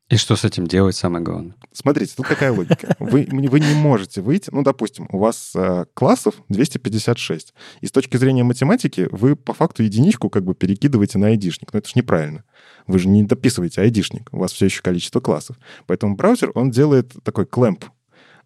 И что с этим делать, самое главное? Смотрите, тут какая логика. Вы, вы не можете выйти, ну, допустим, у вас э, классов 256. И с точки зрения математики вы по факту единичку как бы перекидываете на айдишник. Но это же неправильно. Вы же не дописываете айдишник. У вас все еще количество классов. Поэтому браузер, он делает такой клэмп.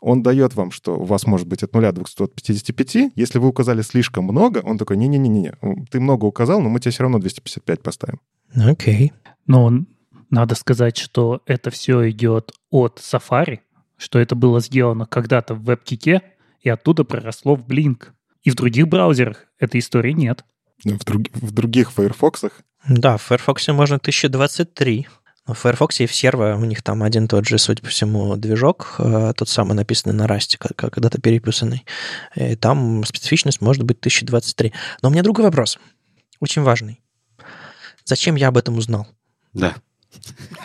Он дает вам, что у вас может быть от 0 до 255. Если вы указали слишком много, он такой, не-не-не, ты много указал, но мы тебе все равно 255 поставим. Окей. Okay. Но он надо сказать, что это все идет от Safari, что это было сделано когда-то в WebKit, и оттуда проросло в Blink. И в других браузерах этой истории нет. В, друг, в других Firefox? Да, в Firefox можно 1023. Но в Firefox и в серво у них там один тот же, судя по всему, движок, э, тот самый написанный на расте, когда-то переписанный. И там специфичность может быть 1023. Но у меня другой вопрос, очень важный. Зачем я об этом узнал? Да.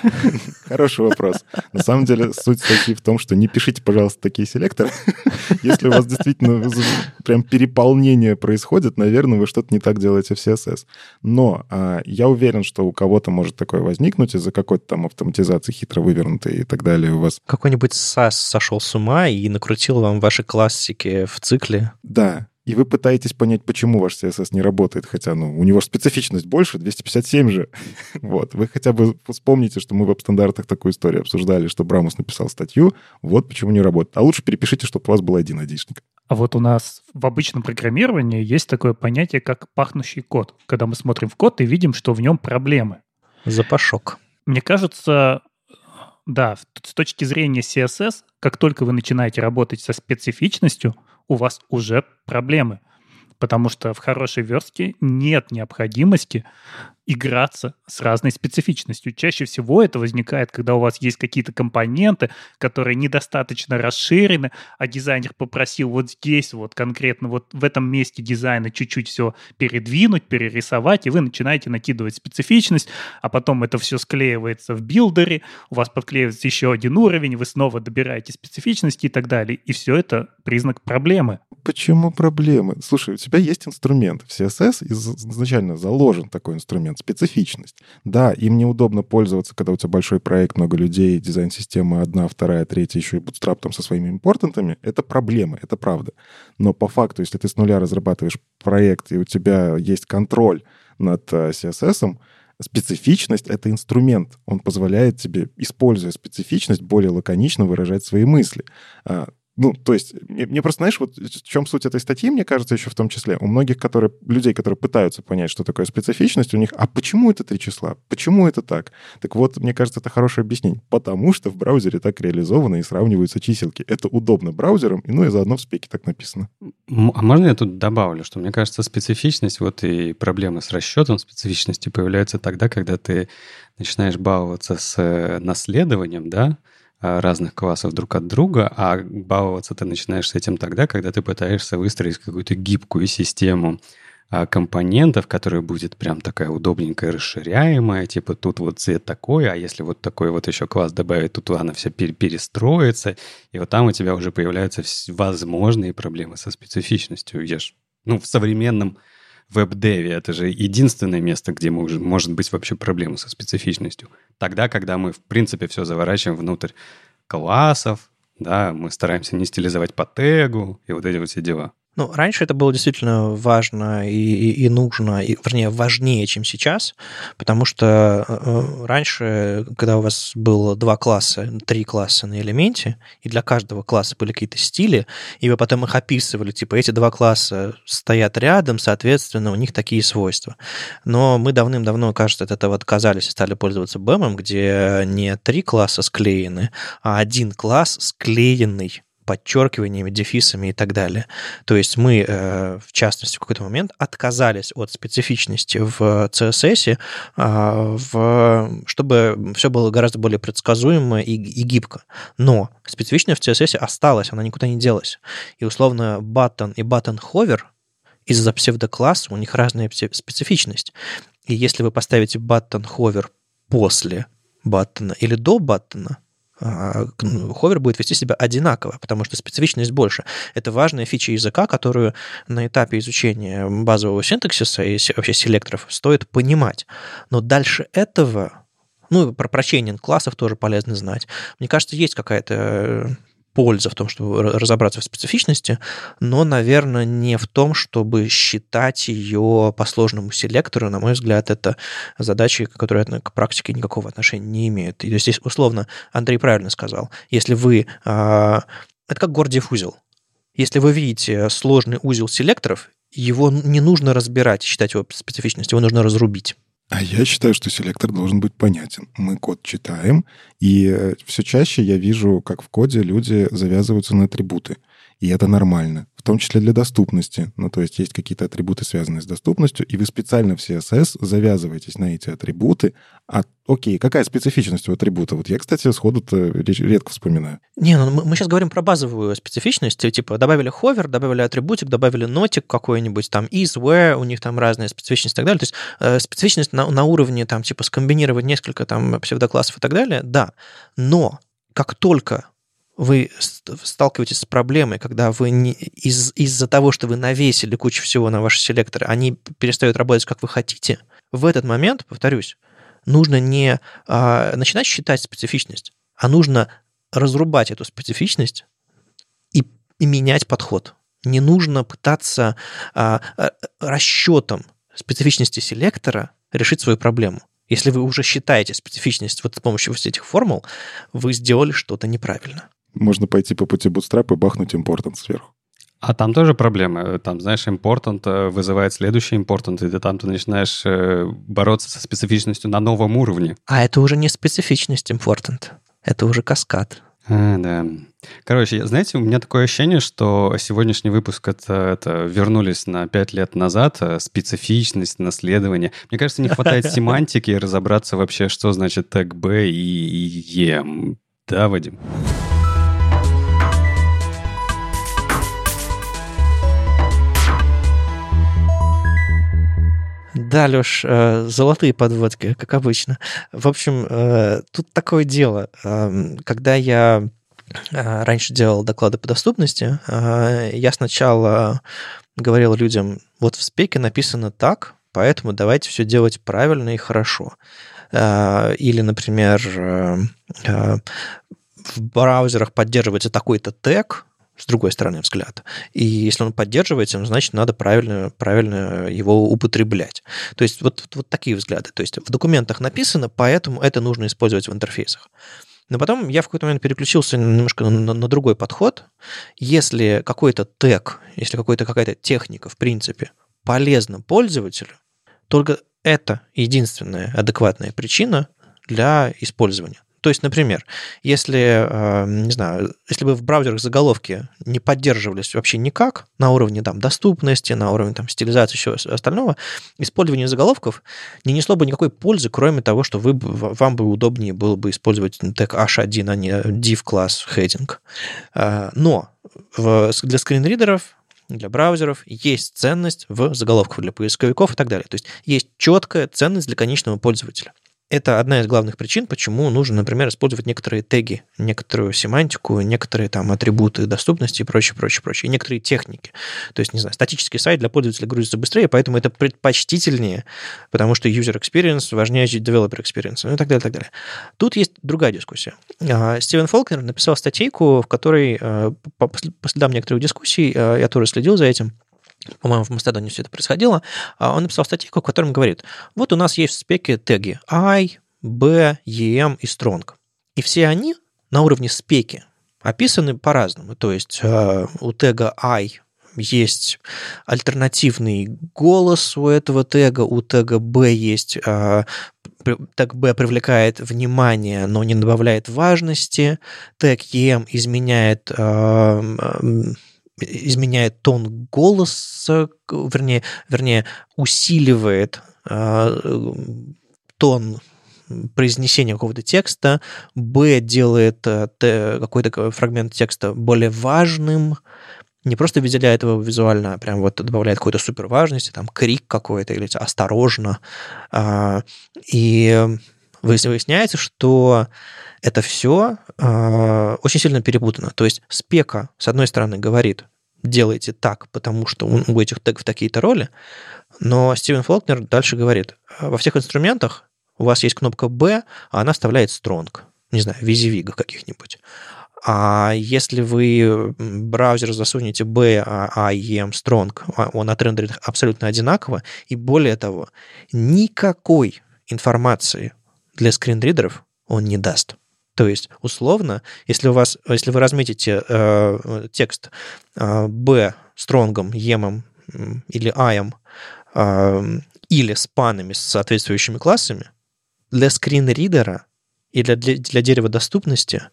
Хороший вопрос. На самом деле суть статьи в том, что не пишите, пожалуйста, такие селекторы. Если у вас действительно прям переполнение происходит, наверное, вы что-то не так делаете в CSS. Но а, я уверен, что у кого-то может такое возникнуть из-за какой-то там автоматизации хитро вывернутой и так далее у вас. Какой-нибудь SAS сошел с ума и накрутил вам ваши классики в цикле. Да, и вы пытаетесь понять, почему ваш CSS не работает, хотя ну, у него специфичность больше, 257 же. вот. Вы хотя бы вспомните, что мы в веб-стандартах такую историю обсуждали, что Брамус написал статью, вот почему не работает. А лучше перепишите, чтобы у вас был один айдишник. А вот у нас в обычном программировании есть такое понятие, как пахнущий код. Когда мы смотрим в код и видим, что в нем проблемы. Запашок. Мне кажется, да, с точки зрения CSS, как только вы начинаете работать со специфичностью, у вас уже проблемы. Потому что в хорошей верстке нет необходимости играться с разной специфичностью. Чаще всего это возникает, когда у вас есть какие-то компоненты, которые недостаточно расширены, а дизайнер попросил вот здесь вот конкретно вот в этом месте дизайна чуть-чуть все передвинуть, перерисовать, и вы начинаете накидывать специфичность, а потом это все склеивается в билдере, у вас подклеивается еще один уровень, вы снова добираете специфичности и так далее. И все это признак проблемы. Почему проблемы? Слушай, у тебя есть инструмент. В CSS изначально заложен такой инструмент специфичность. Да, им неудобно пользоваться, когда у тебя большой проект, много людей, дизайн-система одна, вторая, третья, еще и Bootstrap там со своими импортантами. Это проблемы, это правда. Но по факту, если ты с нуля разрабатываешь проект, и у тебя есть контроль над э, CSS, специфичность — это инструмент. Он позволяет тебе, используя специфичность, более лаконично выражать свои мысли. Ну, то есть, мне, мне просто, знаешь, вот в чем суть этой статьи, мне кажется, еще в том числе, у многих которые, людей, которые пытаются понять, что такое специфичность, у них, а почему это три числа? Почему это так? Так вот, мне кажется, это хорошее объяснение. Потому что в браузере так реализовано и сравниваются чиселки. Это удобно браузерам, и ну и заодно в спеке так написано. А можно я тут добавлю, что мне кажется, специфичность, вот и проблемы с расчетом специфичности появляются тогда, когда ты начинаешь баловаться с э, наследованием, да, разных классов друг от друга, а баловаться ты начинаешь с этим тогда, когда ты пытаешься выстроить какую-то гибкую систему а, компонентов, которая будет прям такая удобненькая, расширяемая, типа тут вот цвет такой, а если вот такой вот еще класс добавить, тут она вся перестроится, и вот там у тебя уже появляются возможные проблемы со специфичностью. Я ж, ну, в современном веб-деве это же единственное место, где может, может быть вообще проблема со специфичностью. Тогда, когда мы, в принципе, все заворачиваем внутрь классов, да, мы стараемся не стилизовать по тегу и вот эти вот все дела. Ну, раньше это было действительно важно и, и, и нужно, и, вернее, важнее, чем сейчас, потому что э, раньше, когда у вас было два класса, три класса на элементе, и для каждого класса были какие-то стили, и вы потом их описывали, типа, эти два класса стоят рядом, соответственно, у них такие свойства. Но мы давным-давно, кажется, от этого отказались и стали пользоваться BEM, где не три класса склеены, а один класс склеенный подчеркиваниями, дефисами и так далее. То есть мы, э, в частности, в какой-то момент отказались от специфичности в CSS, а, в, чтобы все было гораздо более предсказуемо и, и гибко. Но специфичность в CSS осталась, она никуда не делась. И условно button и button hover из-за псевдокласса у них разная специфичность. И если вы поставите button hover после баттона или до баттона, ховер будет вести себя одинаково, потому что специфичность больше. Это важная фича языка, которую на этапе изучения базового синтаксиса и вообще селекторов стоит понимать. Но дальше этого ну, про прочейнинг классов тоже полезно знать. Мне кажется, есть какая-то польза в том, чтобы разобраться в специфичности, но, наверное, не в том, чтобы считать ее по сложному селектору. На мой взгляд, это задачи, которые к практике никакого отношения не имеют. И здесь, условно, Андрей правильно сказал, если вы... А, это как Гордиев узел. Если вы видите сложный узел селекторов, его не нужно разбирать, считать его специфичностью, его нужно разрубить. А я считаю, что селектор должен быть понятен. Мы код читаем, и э, все чаще я вижу, как в коде люди завязываются на атрибуты. И это нормально том числе для доступности. Ну, то есть есть какие-то атрибуты, связанные с доступностью, и вы специально в CSS завязываетесь на эти атрибуты. А, окей, какая специфичность у атрибута? Вот я, кстати, сходу редко вспоминаю. Не, ну мы, мы сейчас говорим про базовую специфичность, типа добавили ховер, добавили атрибутик, добавили нотик какой-нибудь, там is, where, у них там разные специфичности и так далее. То есть э, специфичность на, на уровне, там, типа, скомбинировать несколько там псевдоклассов и так далее, да. Но как только вы сталкиваетесь с проблемой, когда вы не, из, из-за того, что вы навесили кучу всего на ваши селекторы, они перестают работать, как вы хотите, в этот момент, повторюсь, нужно не а, начинать считать специфичность, а нужно разрубать эту специфичность и, и менять подход. Не нужно пытаться а, а расчетом специфичности селектора решить свою проблему. Если вы уже считаете специфичность вот с помощью вот этих формул, вы сделали что-то неправильно. Можно пойти по пути Bootstrap и бахнуть important сверху. А там тоже проблемы. Там, знаешь, important э, вызывает следующий important, и ты там ты начинаешь э, бороться со специфичностью на новом уровне. А это уже не специфичность important, это уже каскад. А, да. Короче, знаете, у меня такое ощущение, что сегодняшний выпуск это, это вернулись на пять лет назад, э, специфичность, наследование. Мне кажется, не хватает семантики и разобраться вообще, что значит тег B и E. Да, Вадим? Да, Леш, э, золотые подводки, как обычно. В общем, э, тут такое дело. Эм, когда я э, раньше делал доклады по доступности, я сначала говорил людям, вот в спеке написано так, поэтому давайте все делать правильно и хорошо. Или, например, в браузерах поддерживается такой-то тег, с другой стороны взгляд. И если он поддерживается, значит, надо правильно, правильно его употреблять. То есть вот, вот, такие взгляды. То есть в документах написано, поэтому это нужно использовать в интерфейсах. Но потом я в какой-то момент переключился немножко на, на, на другой подход. Если какой-то тег, если какой-то, какая-то техника, в принципе, полезна пользователю, только это единственная адекватная причина для использования. То есть, например, если, э, не знаю, если бы в браузерах заголовки не поддерживались вообще никак на уровне там, доступности, на уровне там, стилизации, еще остального, использование заголовков не несло бы никакой пользы, кроме того, что вы, вам бы удобнее было бы использовать тег H1, а не div класс heading. Э, но для скринридеров для браузеров, есть ценность в заголовках для поисковиков и так далее. То есть есть четкая ценность для конечного пользователя. Это одна из главных причин, почему нужно, например, использовать некоторые теги, некоторую семантику, некоторые там атрибуты доступности и прочее, прочее, прочее, и некоторые техники. То есть, не знаю, статический сайт для пользователя грузится быстрее, поэтому это предпочтительнее, потому что user experience важнее developer experience, ну и так далее, так далее. Тут есть другая дискуссия. А, Стивен Фолкнер написал статейку, в которой, э, по следам некоторых дискуссий, э, я тоже следил за этим, по-моему, в Мастодоне все это происходило, а он написал статейку, в котором говорит, вот у нас есть в спеке теги I, B, EM и Strong. И все они на уровне спеки описаны по-разному. То есть э, у тега I есть альтернативный голос у этого тега, у тега B есть э, тег B привлекает внимание, но не добавляет важности, тег EM изменяет э, изменяет тон голоса, вернее, вернее усиливает э, тон произнесения какого-то текста, Б делает э, какой-то фрагмент текста более важным, не просто выделяет его визуально, а прям вот добавляет какой-то супер важности, там крик какой-то или осторожно. Э, и выясняется, что это все э, очень сильно перепутано. То есть спека, с одной стороны, говорит, делайте так, потому что у этих тегов такие-то роли, но Стивен Фолкнер дальше говорит, во всех инструментах у вас есть кнопка B, а она вставляет strong, не знаю, визивигах каких-нибудь. А если вы браузер засунете B, а IEM strong, а он отрендерит абсолютно одинаково, и более того, никакой информации для скринридеров он не даст. То есть, условно, если, у вас, если вы разметите э, текст э, стронгом, емом или аем э, или спанами с соответствующими классами, для скринридера и для, для, для дерева доступности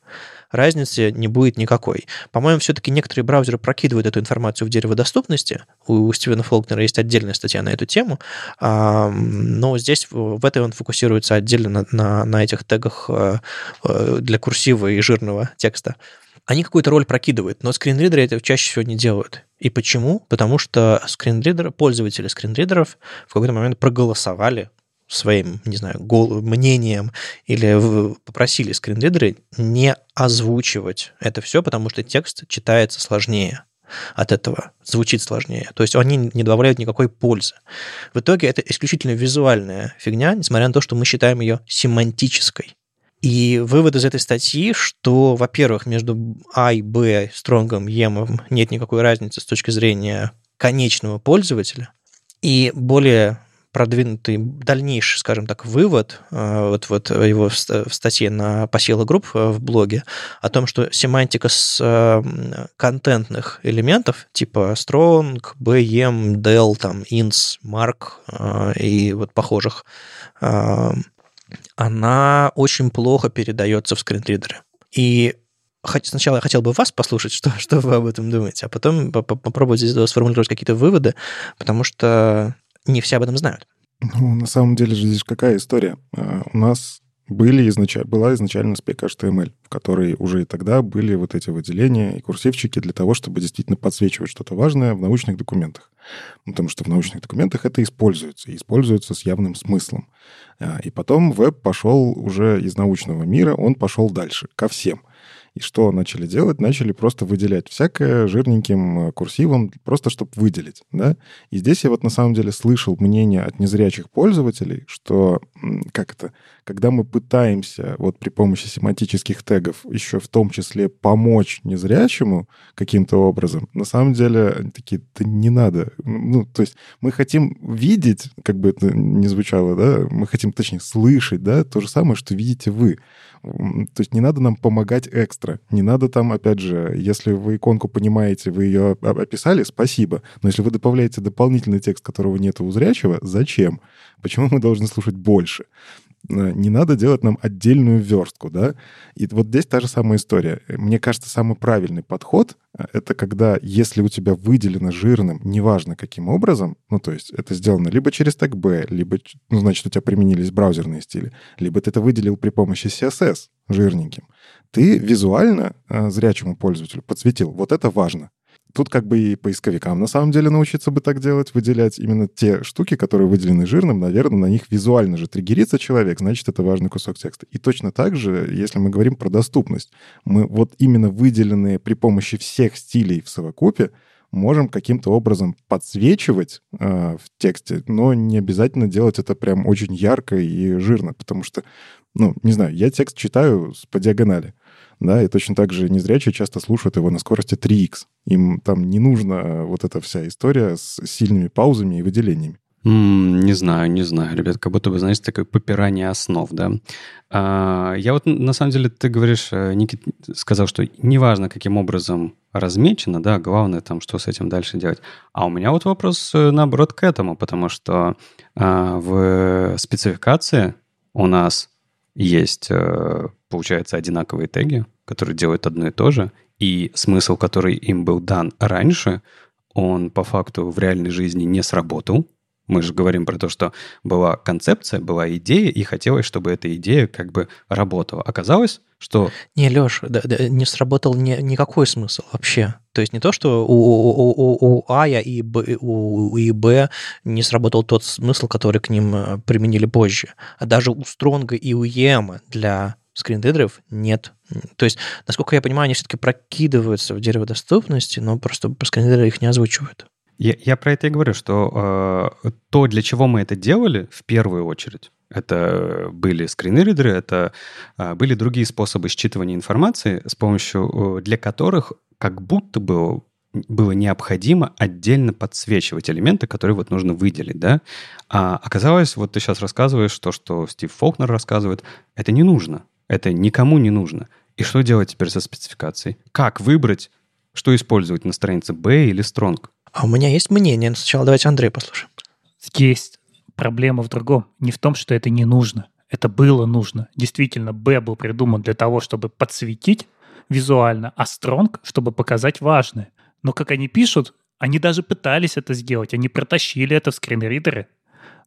разницы не будет никакой. По-моему, все-таки некоторые браузеры прокидывают эту информацию в дерево доступности. У Стивена Фолкнера есть отдельная статья на эту тему, но здесь в этой он фокусируется отдельно на, на, на этих тегах э, э, для курсива и жирного текста. Они какую-то роль прокидывают, но скринридеры это чаще всего не делают. И почему? Потому что скринридеры, пользователи скринридеров в какой-то момент проголосовали своим, не знаю, мнением или попросили скринридеры не озвучивать это все, потому что текст читается сложнее от этого, звучит сложнее. То есть они не добавляют никакой пользы. В итоге это исключительно визуальная фигня, несмотря на то, что мы считаем ее семантической. И вывод из этой статьи, что, во-первых, между А и Б, стронгом, емом нет никакой разницы с точки зрения конечного пользователя. И более продвинутый дальнейший, скажем так, вывод, э, вот, вот его в статье на посела групп э, в блоге, о том, что семантика с э, контентных элементов, типа strong, bm, del, там, ins, mark и вот похожих, она очень плохо передается в скринридеры. И сначала я хотел бы вас послушать, что, что вы об этом думаете, а потом попробовать здесь сформулировать какие-то выводы, потому что не все об этом знают. Ну, на самом деле же здесь какая история? А, у нас были изнач... была изначально спек HTML, в которой уже и тогда были вот эти выделения и курсивчики для того, чтобы действительно подсвечивать что-то важное в научных документах. Потому что в научных документах это используется, и используется с явным смыслом. А, и потом веб пошел уже из научного мира, он пошел дальше, ко всем. И что начали делать? Начали просто выделять всякое жирненьким э, курсивом, просто чтобы выделить, да? И здесь я вот на самом деле слышал мнение от незрячих пользователей, что, как это, когда мы пытаемся вот при помощи семантических тегов еще в том числе помочь незрячему каким-то образом, на самом деле они такие, да не надо. Ну, то есть мы хотим видеть, как бы это ни звучало, да, мы хотим, точнее, слышать, да, то же самое, что видите вы. То есть не надо нам помогать экстра. Не надо там, опять же, если вы иконку понимаете, вы ее описали, спасибо. Но если вы добавляете дополнительный текст, которого нет у зрячего, зачем? Почему мы должны слушать больше? Э, не надо делать нам отдельную верстку, да. И вот здесь та же самая история. Мне кажется, самый правильный подход э, — это когда, если у тебя выделено жирным, неважно каким образом, ну, то есть это сделано либо через тег B, либо, ну, значит, у тебя применились браузерные стили, либо ты это выделил при помощи CSS жирненьким, ты визуально э, зрячему пользователю подсветил. Вот это важно. тут как бы и поисковикам на самом деле научиться бы так делать, выделять именно те штуки, которые выделены жирным, наверное, на них визуально же триггерится человек, значит, это важный кусок текста. И точно так же, если мы говорим про доступность, мы вот именно выделенные при помощи всех стилей в совокупе можем каким-то образом подсвечивать э, в тексте, но не обязательно делать это прям очень ярко и жирно, потому что, ну, не знаю, я текст читаю по диагонали да, и точно так же незрячие часто слушают его на скорости 3х. Им там не нужна вот эта вся история с сильными паузами и выделениями. Mm, не знаю, не знаю, ребят, как будто бы, знаете, такое попирание основ, да. А, я вот, на самом деле, ты говоришь, э, Никит сказал, что неважно, каким образом размечено, да, главное там, что с этим дальше делать. А у меня вот вопрос, э, наоборот, к этому, потому что а, в спецификации у нас есть, получается, одинаковые теги, которые делают одно и то же, и смысл, который им был дан раньше, он по факту в реальной жизни не сработал. Мы же говорим про то, что была концепция, была идея, и хотелось, чтобы эта идея как бы работала. Оказалось, что... Не, Леш, да, да, не сработал ни, никакой смысл вообще. То есть не то, что у, у, у, у А и Б, у, и Б не сработал тот смысл, который к ним э, применили позже. А даже у Стронга и у Ема для скринридеров нет. То есть, насколько я понимаю, они все-таки прокидываются в дерево доступности, но просто скринридеры их не озвучивают. Я, я про это и говорю, что э, то, для чего мы это делали, в первую очередь, это были скринридеры, это э, были другие способы считывания информации, с помощью э, для которых как будто бы было необходимо отдельно подсвечивать элементы, которые вот нужно выделить, да? А оказалось, вот ты сейчас рассказываешь то, что Стив Фолкнер рассказывает, это не нужно. Это никому не нужно. И что делать теперь со спецификацией? Как выбрать, что использовать на странице B или Strong? А у меня есть мнение. Но сначала давайте Андрей послушаем. Есть. Проблема в другом. Не в том, что это не нужно. Это было нужно. Действительно, B был придуман для того, чтобы подсветить визуально, а Strong, чтобы показать важное. Но как они пишут, они даже пытались это сделать. Они протащили это в скринридеры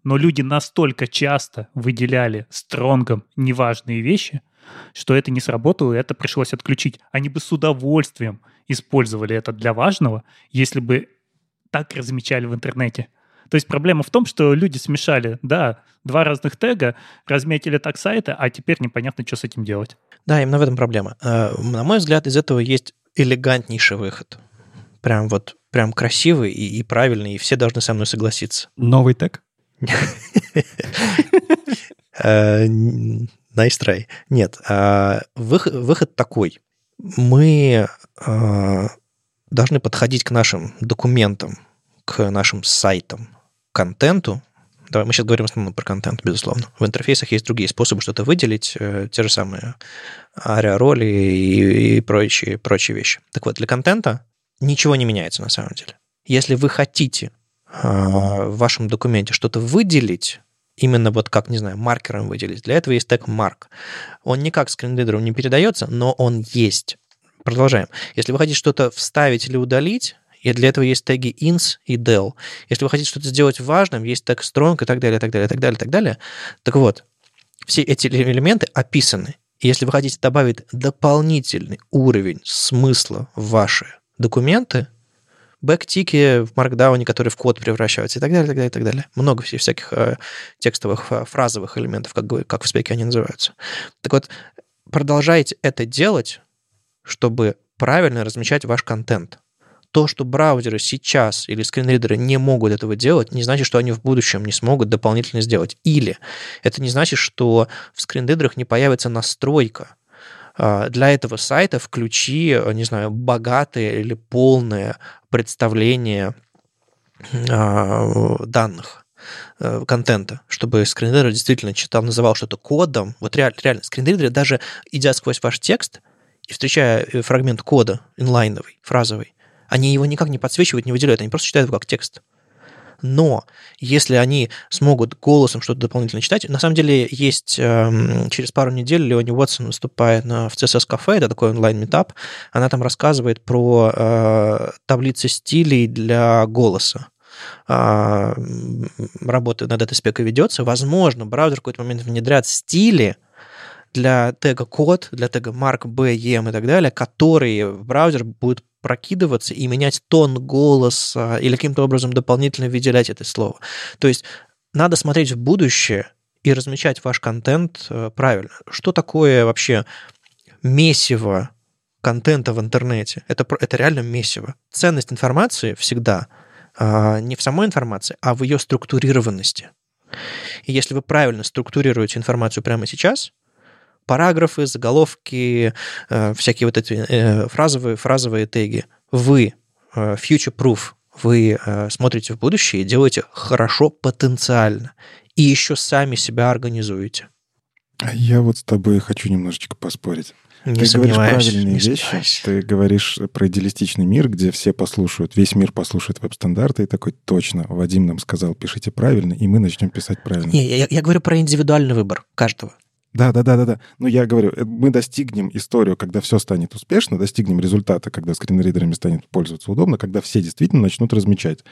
но люди настолько часто выделяли стронгом неважные вещи, что это не сработало, и это пришлось отключить. Они бы с удовольствием использовали это для важного, если бы так размечали в интернете. То есть проблема в том, что люди смешали, да, два разных тега, разметили так сайты, а теперь непонятно, что с этим делать. Да, именно в этом проблема. Э, на мой взгляд, из этого есть элегантнейший выход. Прям вот, прям красивый и, и правильный, и все должны со мной согласиться. Новый тег? Э, nice try. Нет, а, выход такой. Мы должны подходить к нашим документам, к нашим сайтам, контенту. Давай, мы сейчас говорим в основном про контент, безусловно. В интерфейсах есть другие способы что-то выделить, э, те же самые ариароли и, и прочие, прочие вещи. Так вот, для контента ничего не меняется на самом деле. Если вы хотите а, в вашем документе что-то выделить, именно вот как, не знаю, маркером выделить, для этого есть тег mark. Он никак скринридером не передается, но он есть. Продолжаем. Если вы хотите что-то вставить или удалить, и для этого есть теги ins и del. Если вы хотите что-то сделать важным, есть тег strong и так далее, так далее, так далее, так далее. Так вот, все эти элементы описаны. И если вы хотите добавить дополнительный уровень смысла в ваши документы, бэктики в Markdown, которые в код превращаются и так далее, и так далее, и так далее. Много всяких э, текстовых фразовых элементов, как, как в спеке они называются. Так вот, продолжайте это делать, чтобы правильно размещать ваш контент. То, что браузеры сейчас или скринридеры не могут этого делать, не значит, что они в будущем не смогут дополнительно сделать. Или это не значит, что в скринридерах не появится настройка, а, для этого сайта включи, не знаю, богатое или полное представление а, данных э, контента, чтобы скринридер действительно читал, называл что-то кодом. Вот реально, реально скринридеры, даже идя сквозь ваш текст и встречая э, фрагмент кода инлайновый, фразовый, они его никак не подсвечивают, не выделяют, они просто читают его как текст. Но если они смогут голосом что-то дополнительно читать, на самом деле есть э, через пару недель Леони Уотсон выступает на, в CSS Cafe, это такой онлайн-метап, она там рассказывает про э, таблицы стилей для голоса. А, работа над этой спекой ведется, возможно, браузер в какой-то момент внедрят стили для тега код, для тега mark, b, em и так далее, которые браузер будет прокидываться и менять тон голоса или каким-то образом дополнительно выделять это слово. То есть надо смотреть в будущее и размечать ваш контент э, правильно. Что такое вообще месиво контента в интернете? Это, это реально месиво. Ценность информации всегда а, не в самой информации, а в ее структурированности. И если вы правильно структурируете информацию прямо сейчас, параграфы, заголовки, э, всякие вот эти э, фразовые, фразовые теги, вы future-proof, вы смотрите в будущее и делаете хорошо потенциально и еще сами себя организуете. Я вот с тобой хочу немножечко поспорить. Не ты говоришь правильные не вещи. сомневаюсь. Ты говоришь про идеалистичный мир, где все послушают, весь мир послушает веб-стандарты, и такой, точно, Вадим нам сказал, пишите правильно, и мы начнем писать правильно. Не, я, я говорю про индивидуальный выбор каждого. Да, да, да, да, да. Ну, я говорю, э, мы достигнем историю, когда все станет успешно, достигнем результата, когда скринридерами станет пользоваться удобно, когда все действительно начнут размечать.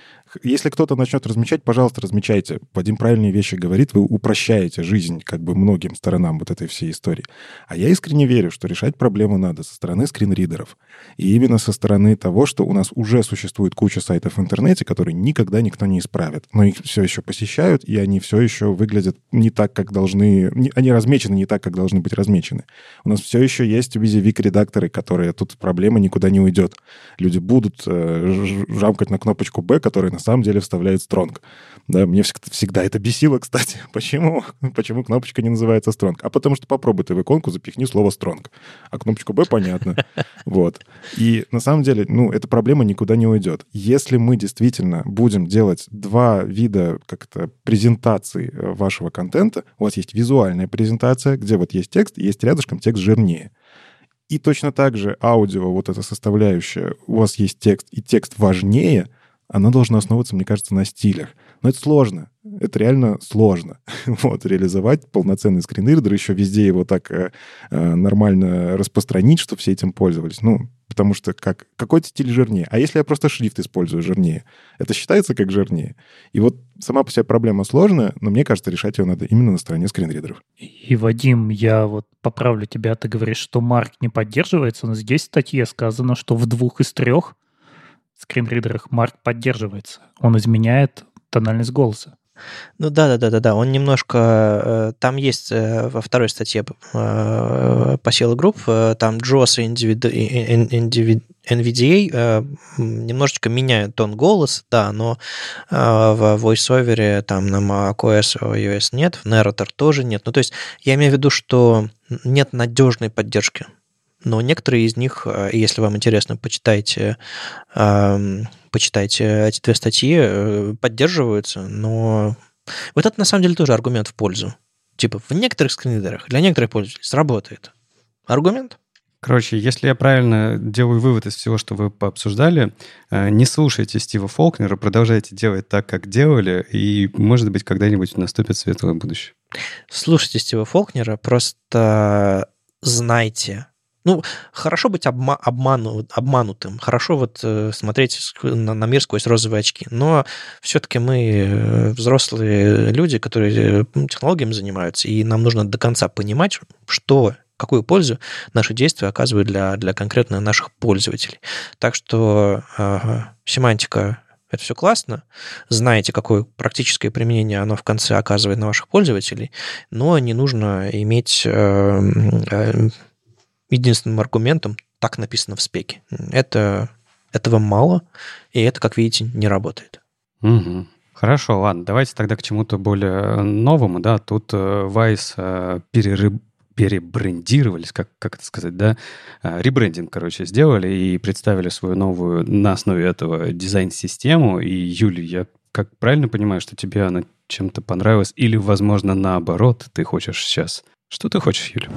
Если кто-то начнет размечать, пожалуйста, размечайте. Вадим правильные вещи говорит, вы упрощаете жизнь как бы многим сторонам вот этой всей истории. А я искренне верю, что решать проблему надо со стороны скринридеров. И именно со стороны того, что у нас уже существует куча сайтов в интернете, которые никогда никто не исправит. Но их все еще посещают, и они все еще выглядят не так, как должны... Они размечены не так, как должны быть размечены. У нас все еще есть визивик-редакторы, которые тут проблема никуда не уйдет. Люди будут э, жамкать на кнопочку «Б», которая на самом деле вставляет стронг. Да, мне всегда это бесило, кстати. Почему? Почему кнопочка не называется стронг? А потому что попробуй ты в иконку запихни слово стронг. А кнопочку «Б» понятно. Вот. И на самом деле, ну, эта проблема никуда не уйдет. Если мы действительно будем делать два вида как-то презентации э, вашего контента, у вас есть визуальная презентация, где вот есть текст, есть рядышком текст жирнее. И точно так же аудио, вот эта составляющая, у вас есть текст, и текст важнее, она должна основываться, мне кажется, на стилях. Но это сложно. Это реально сложно. вот, реализовать полноценный скринридер, еще везде его так э, э, нормально распространить, чтобы все этим пользовались. Ну, потому что как, какой-то стиль жирнее. А если я просто шрифт использую жирнее, это считается как жирнее? И вот сама по себе проблема сложная, но мне кажется, решать ее надо именно на стороне скринридеров. И, Вадим, я вот поправлю тебя, ты говоришь, что марк не поддерживается, но здесь в статье сказано, что в двух из трех скринридерах марк поддерживается. Он изменяет тональность голоса. Ну да, да, да, да, да. Он немножко э, там есть э, во второй статье э, по силе групп, там JOS и NVDA немножечко меняют тон голоса, да, но в VoiceOver там на macOS iOS нет, в Narrator тоже нет. Ну, то есть я имею в виду, что нет надежной поддержки. Но некоторые из них, если вам интересно, почитайте эм, почитайте эти две статьи, э, поддерживаются, но вот это на самом деле тоже аргумент в пользу. Типа в некоторых скринридерах для некоторых пользователей сработает. Аргумент? Короче, если я правильно делаю вывод из всего, что вы пообсуждали, э, не слушайте Стива Фолкнера, продолжайте делать так, как делали, и, может быть, когда-нибудь наступит светлое будущее. Слушайте Стива Фолкнера, просто знайте, ну, хорошо быть обма- обману- обманутым, хорошо вот э, смотреть на, на мир сквозь розовые очки, но все-таки мы э, взрослые люди, которые технологиями занимаются, и нам нужно до конца понимать, что какую пользу наши действия оказывают для, для конкретно наших пользователей. Так что э, семантика это все классно, знаете, какое практическое применение оно в конце оказывает на ваших пользователей, но не нужно иметь э, э, единственным аргументом так написано в спеке. Это, этого мало, и это, как видите, не работает. Угу. Хорошо, ладно, давайте тогда к чему-то более новому, да, тут Вайс э, перерыб перебрендировались, как, как это сказать, да, э, ребрендинг, короче, сделали и представили свою новую на основе этого дизайн-систему. И, Юля, я как правильно понимаю, что тебе она чем-то понравилась? Или, возможно, наоборот, ты хочешь сейчас... Что ты хочешь, Юля?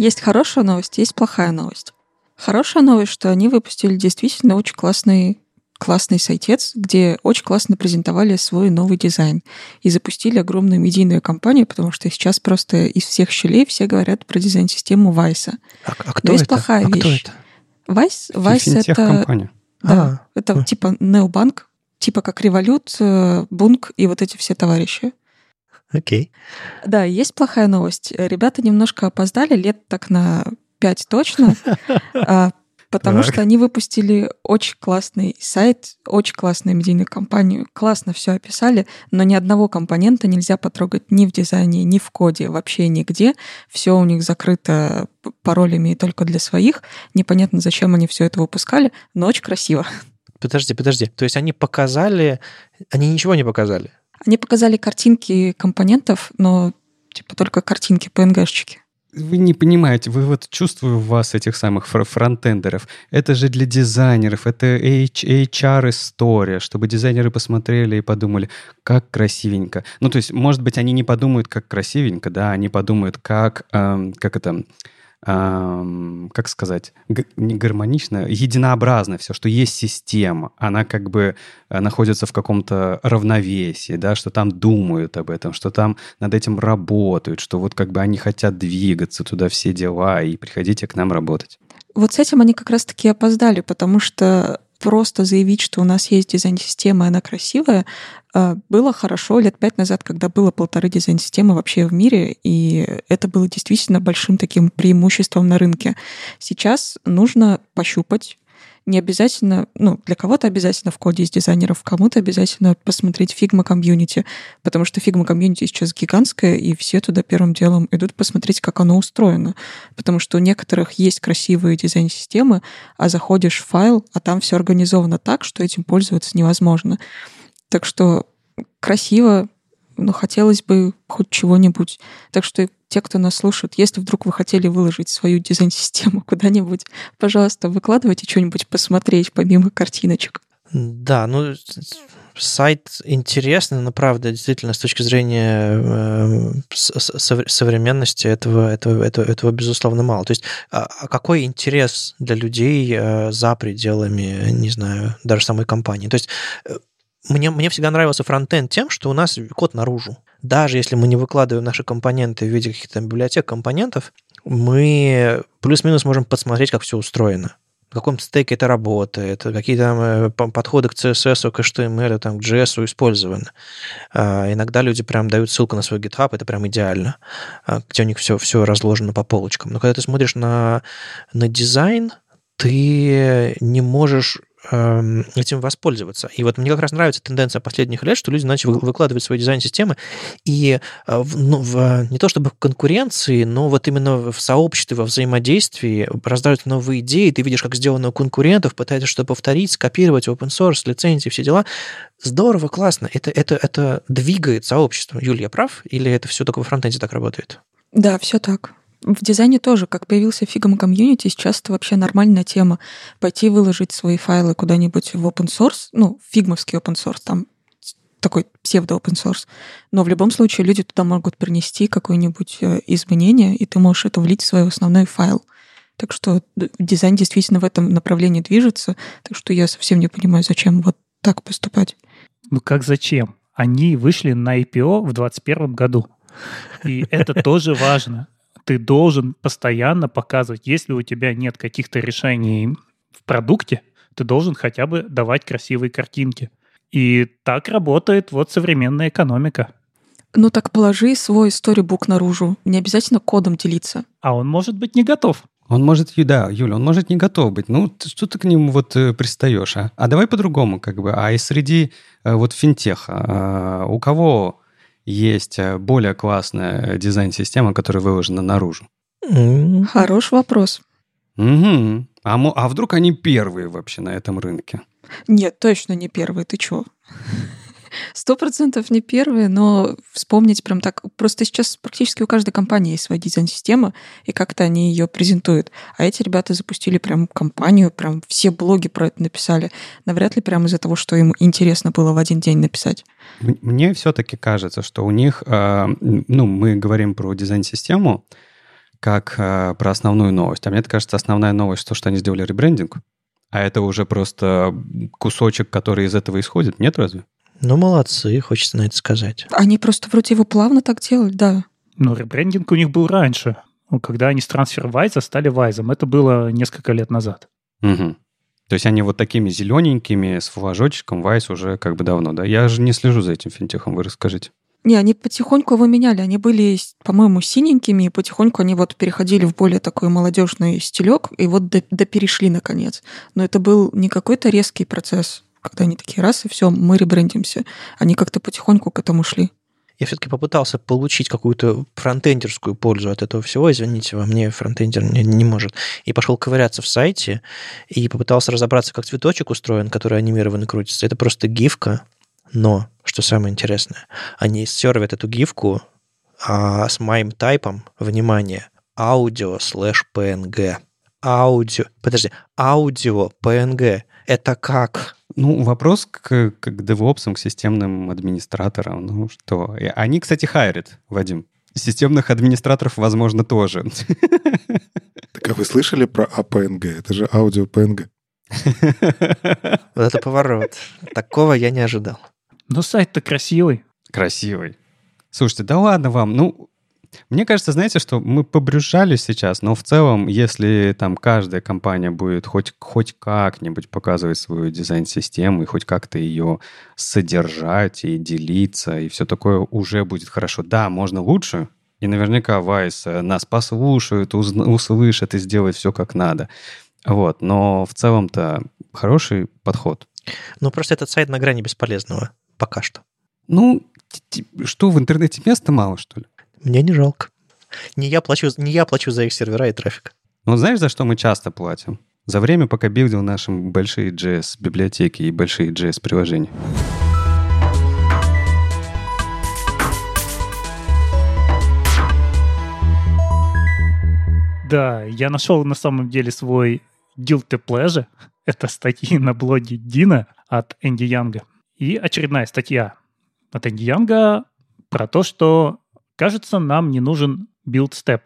Есть хорошая новость, есть плохая новость. Хорошая новость, что они выпустили действительно очень классный классный сайтец, где очень классно презентовали свой новый дизайн и запустили огромную медийную кампанию, потому что сейчас просто из всех щелей все говорят про дизайн-систему Вайса. А, а кто Но есть это? плохая а вещь. Кто это? Вайс, Вайс это, компания. да, А. это Хм. типа необанк, типа как Револют, э, Бунк и вот эти все товарищи. Окей. Да, есть плохая новость. Ребята немножко опоздали, лет так на пять точно, а, потому что они выпустили очень классный сайт, очень классную медийную компанию, классно все описали, но ни одного компонента нельзя потрогать ни в дизайне, ни в коде, вообще нигде. Все у них закрыто паролями и только для своих. Непонятно, зачем они все это выпускали, но очень красиво. Подожди, подожди. То есть они показали... Они ничего не показали? Они показали картинки компонентов, но типа только картинки, PNG-шечки. Вы не понимаете, вы вот чувствую в вас этих самых фр- фронтендеров. Это же для дизайнеров, это HR-история, чтобы дизайнеры посмотрели и подумали, как красивенько. Ну, то есть, может быть, они не подумают, как красивенько, да, они подумают, как, эм, как это, как сказать, не гармонично, единообразно все, что есть система, она как бы э, находится в каком-то равновесии, да, что там думают об этом, что там над этим работают, что вот как бы они хотят двигаться туда, все дела, и приходите к нам работать. Вот с этим они как раз-таки опоздали, потому что просто заявить, что у нас есть дизайн-система, она красивая, было хорошо лет пять назад, когда было полторы дизайн-системы вообще в мире, и это было действительно большим таким преимуществом на рынке. Сейчас нужно пощупать, не обязательно, ну, для кого-то обязательно в коде из дизайнеров, кому-то обязательно посмотреть Figma комьюнити, потому что Figma комьюнити сейчас гигантское, и все туда первым делом идут посмотреть, как оно устроено. Потому что у некоторых есть красивые дизайн-системы, а заходишь в файл, а там все организовано так, что этим пользоваться невозможно. Так что красиво, но хотелось бы хоть чего-нибудь. Так что те, кто нас слушает, если вдруг вы хотели выложить свою дизайн-систему куда-нибудь, пожалуйста, выкладывайте что-нибудь посмотреть помимо картиночек. Да, ну, сайт интересный, но правда, действительно, с точки зрения э, с- с- сов- современности этого, этого, этого, этого, безусловно, мало. То есть, а а какой интерес для людей э, за пределами, не знаю, даже самой компании? То есть, э, мне, мне всегда нравился фронтенд тем, что у нас код наружу. Даже если мы не выкладываем наши компоненты в виде каких-то библиотек компонентов, мы плюс-минус можем посмотреть, как все устроено в каком стеке это работает, какие там э, по- подходы к CSS, к HTML, там, к JS использованы. А, Иногда люди прям дают ссылку на свой GitHub, это прям идеально, а, где у них все, все разложено по полочкам. Но когда ты смотришь на, на дизайн, ты не можешь этим воспользоваться. И вот мне как раз нравится тенденция последних лет, что люди начали вы- выкладывать свои дизайн-системы, и э, ну, в- не то чтобы в конкуренции, но вот именно в сообществе, во взаимодействии раздаются новые идеи, ты видишь, как сделано у конкурентов, пытаешься что-то повторить, скопировать, open source, лицензии, все дела. Здорово, классно. Это, это, это двигает сообщество. Юль, я прав? Или это все только во фронтенде так работает? Да, все так. В дизайне тоже, как появился Figma комьюнити, сейчас это вообще нормальная тема. Пойти выложить свои файлы куда-нибудь в open source, ну, фигмовский open source, там такой псевдо open source. Но в любом случае люди туда могут принести какое-нибудь э, изменение, и ты можешь это влить в свой основной файл. Так что дизайн действительно в этом направлении движется, так что я совсем не понимаю, зачем вот так поступать. Ну как зачем? Они вышли на IPO в 2021 году. И это тоже важно. Ты должен постоянно показывать, если у тебя нет каких-то решений в продукте, ты должен хотя бы давать красивые картинки. И так работает вот современная экономика. Ну так положи свой сторибук наружу. Не обязательно кодом делиться. А он может быть не готов. Он может, и да, Юля, он может не готов быть. Ну, ты- что ты к нему вот э, пристаешь, а? А давай по-другому, как бы. А из среди э, вот финтеха, э, у кого есть э, более классная дизайн-система, которая выложена наружу? М, Хороший вопрос. Угу. А, а вдруг они первые вообще на этом рынке? Нет, точно не первые. Ты чё? Сто процентов не первые, но вспомнить прям так... Просто сейчас практически у каждой компании есть своя дизайн-система, и как-то они ее презентуют. А эти ребята запустили прям компанию, прям все блоги про это написали. Навряд ли прям из-за того, что им интересно было в один день написать. Мне все-таки кажется, что у них, э, ну, мы говорим про дизайн-систему как э, про основную новость. А мне кажется, основная новость то, что они сделали ребрендинг. А это уже просто кусочек, который из этого исходит, нет разве? Ну, молодцы, хочется на это сказать. Они просто вроде его плавно так делали, да. Но ребрендинг у них был раньше. Ну, Когда они с TransferWise стали Вайзом. Это было несколько лет назад. Мгм. То есть они вот такими зелененькими, с флажочком, Вайс уже как бы давно, да? Я же не слежу за этим финтехом, вы расскажите. Не, они потихоньку его меняли. Они были, по-моему, синенькими, и потихоньку они вот переходили в более такой молодежный стилек, и вот до, до перешли наконец. Но это был не какой-то резкий процесс, когда они такие раз, и все, мы ребрендимся. Они как-то потихоньку к этому шли. Я все-таки попытался получить какую-то фронтендерскую пользу от этого всего. Извините, во мне фронтендер не, не может. И пошел ковыряться в сайте и попытался разобраться, как цветочек устроен, который анимированно крутится. Это просто гифка, но, что самое интересное, они сервят эту гифку а, с моим тайпом, внимание, аудио слэш PNG. Аудио, подожди, аудио PNG. Это как? Ну, вопрос к, к DevOps, к системным администраторам. Ну что, они, кстати, хайрят, Вадим. Системных администраторов, возможно, тоже. Так а вы слышали про APNG? Это же аудио PNG. Вот это поворот. Такого я не ожидал. Но сайт-то красивый. Красивый. Слушайте, да ладно вам. Ну, мне кажется, знаете, что мы побрюзжались сейчас, но в целом, если там каждая компания будет хоть, хоть как-нибудь показывать свою дизайн-систему и хоть как-то ее содержать и делиться, и все такое уже будет хорошо. Да, можно лучше, и наверняка Вайс э, нас послушают, услышат и сделают все как надо. Вот, но в целом-то хороший подход. Ну, просто этот сайт на грани бесполезного. Пока что. Ну, что, в интернете места мало, что ли? Мне не жалко. Не я плачу, не я плачу за их сервера и трафик. Ну, знаешь, за что мы часто платим? За время, пока билдил наши большие JS-библиотеки и большие JS-приложения. Да, я нашел на самом деле свой guilty pleasure. Это статьи на блоге Deno от Энди Янга. И очередная статья от Энди Янга про то, что кажется, нам не нужен build step.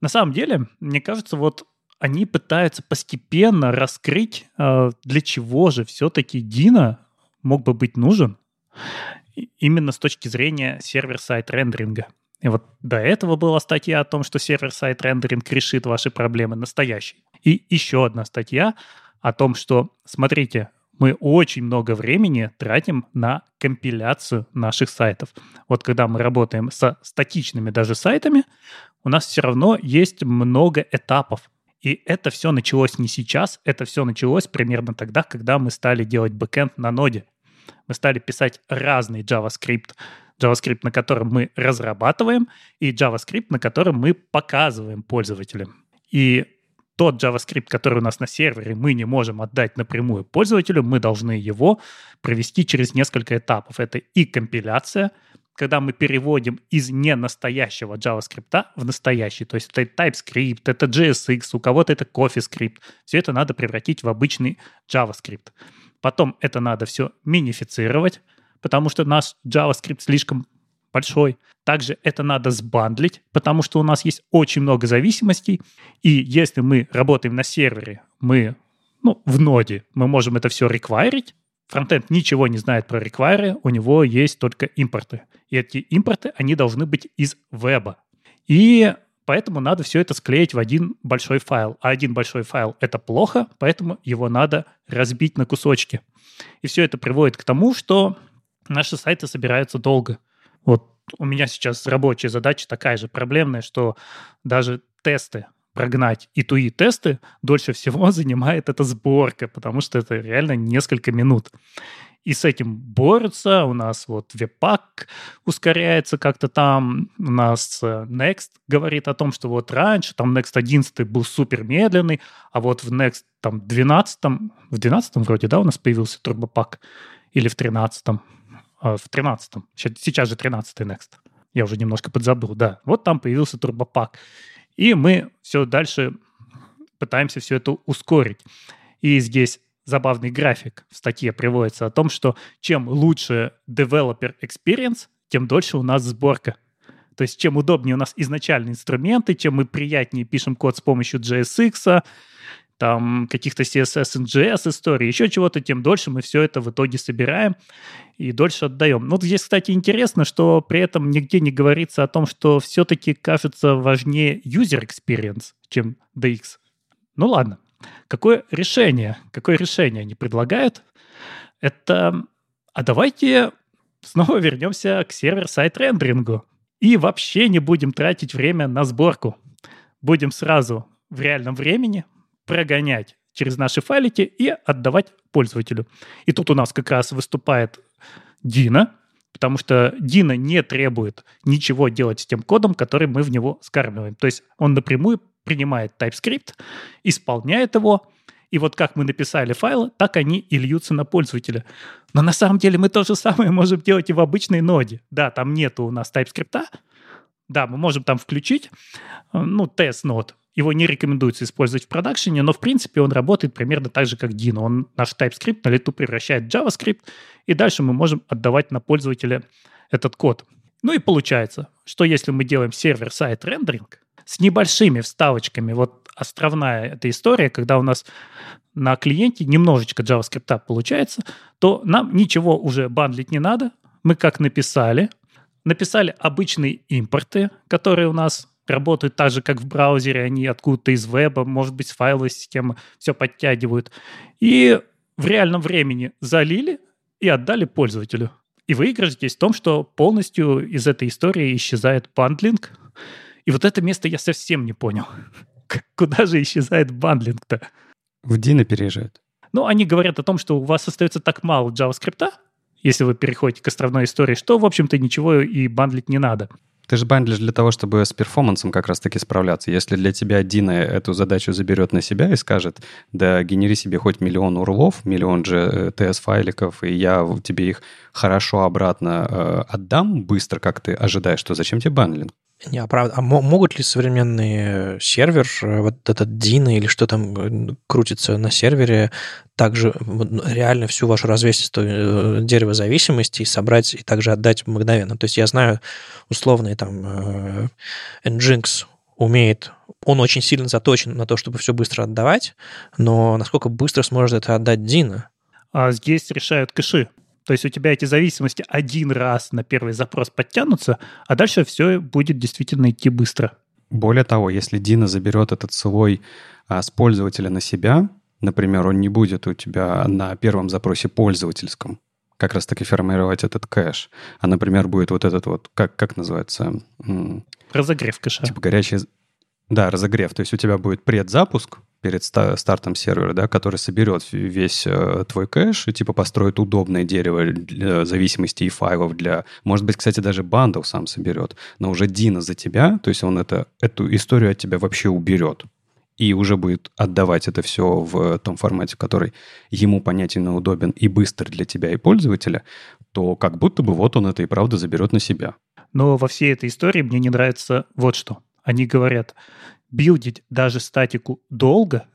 На самом деле, мне кажется, вот они пытаются постепенно раскрыть, э, для чего же все-таки Дина мог бы быть нужен именно с точки зрения сервер-сайт рендеринга. И вот до этого была статья о том, что сервер-сайт рендеринг решит ваши проблемы настоящий. И еще одна статья о том, что, смотрите, мы очень много времени тратим на компиляцию наших сайтов. Вот когда мы работаем со статичными даже сайтами, у нас все равно есть много этапов. И это все началось не сейчас, это все началось примерно тогда, когда мы стали делать бэкэнд на ноде. Мы стали писать разный JavaScript, JavaScript, на котором мы разрабатываем, и JavaScript, на котором мы показываем пользователям. И тот JavaScript, который у нас на сервере, мы не можем отдать напрямую пользователю, мы должны его провести через несколько этапов. Это и компиляция, когда мы переводим из ненастоящего JavaScript в настоящий. То есть это TypeScript, это JSX, у кого-то это CoffeeScript. Все это надо превратить в обычный JavaScript. Потом это надо все минифицировать, потому что наш JavaScript слишком большой. Также это надо сбандлить, потому что у нас есть очень много зависимостей. И если мы работаем на сервере, мы ну, в ноде, мы можем это все реквайрить. Фронтенд ничего не знает про реквайры, у него есть только импорты. И эти импорты, они должны быть из веба. И поэтому надо все это склеить в один большой файл. А один большой файл — это плохо, поэтому его надо разбить на кусочки. И все это приводит к тому, что наши сайты собираются долго. Вот у меня сейчас рабочая задача такая же проблемная, что даже тесты прогнать и туи тесты дольше всего занимает эта сборка, потому что это реально несколько минут. И с этим борются. У нас вот веб-пак ускоряется как-то там. У нас э, Next говорит о том, что вот раньше там Next 11 был супер медленный, а вот в Next там 12, в 12 вроде, да, у нас появился турбопак, или в 13 а, в 13-м. Сейчас же 13-й Next. Я уже немножко подзабыл, да. Вот там появился турбопак. И мы все дальше пытаемся все это ускорить. И здесь забавный график в статье приводится о том, что чем лучше developer experience, тем дольше у нас сборка. То есть чем удобнее у нас изначальные инструменты, чем мы приятнее пишем код с помощью JSX, там каких-то CSS, NGS историй, еще чего-то, тем дольше мы все это в итоге собираем и дольше отдаем. Ну, здесь, кстати, интересно, что при этом нигде не говорится о том, что все-таки кажется важнее user experience, чем DX. Ну ладно. Какое решение? Какое решение они предлагают? Это, а давайте снова вернемся к сервер-сайт рендерингу. И вообще не будем тратить время на сборку. Будем сразу в реальном времени прогонять через наши файлики и отдавать пользователю. И тут у нас как раз выступает Дина, потому что Дина не требует ничего делать с тем кодом, который мы в него скармливаем. То есть он напрямую принимает TypeScript, исполняет его, и вот как мы написали файлы, так они и льются на пользователя. Но на самом деле мы то же самое можем делать и в обычной ноде. Да, там нету у нас TypeScript, да, мы можем там включить, э, ну, тест-нод, его не рекомендуется использовать в продакшене, но в принципе он работает примерно так же, как Dino. Он наш TypeScript на лету превращает в JavaScript, и дальше мы можем отдавать на пользователя этот код. Ну и получается, что если мы делаем сервер-сайт рендеринг с небольшими вставочками, вот островная эта история, когда у нас на клиенте немножечко JavaScript получается, то нам ничего уже бандлить не надо. Мы как написали, написали обычные импорты, которые у нас работают так же, как в браузере, они откуда-то из веба, может быть, с файловой системы все подтягивают. И в реальном времени залили и отдали пользователю. И выигрыш здесь в том, что полностью из этой истории исчезает бандлинг. И вот это место я совсем не понял. Куда же исчезает бандлинг-то? В Дина переезжает. Ну, они говорят о том, что у вас остается так мало JavaScript, если вы переходите к островной истории, что, в общем-то, ничего и бандлить не надо. Ты же бандлишь для того, чтобы с перформансом как раз-таки справляться. Если для тебя Дина эту задачу заберет на себя и скажет, да генери себе хоть миллион урлов, миллион же TS-файликов, э, и я тебе их хорошо обратно э, отдам быстро, как ты ожидаешь, то зачем тебе бандлинг? Не, а правда, а могут ли современные сервер, э, вот этот Дина или что там э, крутится на сервере, также реально всю вашу развесистую э, дерево зависимости собрать и также отдать мгновенно? То есть я знаю условный там Nginx умеет, он очень сильно заточен на то, чтобы все быстро отдавать, но насколько быстро сможет это отдать Дина? А здесь решают кэши. То есть у тебя эти зависимости один раз на первый запрос подтянутся, а дальше все будет действительно идти быстро. Более того, если Дина заберет этот слой а, с пользователя на себя, например, он не будет у тебя на первом запросе пользовательском, как раз таки формировать этот кэш, а, например, будет вот этот вот, как, как называется? Разогрев кэша. Типа горячий... Да, разогрев. То есть у тебя будет предзапуск, перед стартом сервера, да, который соберет весь э, твой кэш и типа построит удобное дерево для зависимости и файлов для, может быть, кстати, даже bundle сам соберет, но уже Deno за тебя, то есть он это, эту историю от тебя вообще уберет и уже будет отдавать это все в том формате, который ему понятен и удобен и быстр для тебя и пользователя, то как будто бы вот он это и правда заберет на себя. Но во всей этой истории мне не нравится вот что. Они говорят, билдить даже статику долго,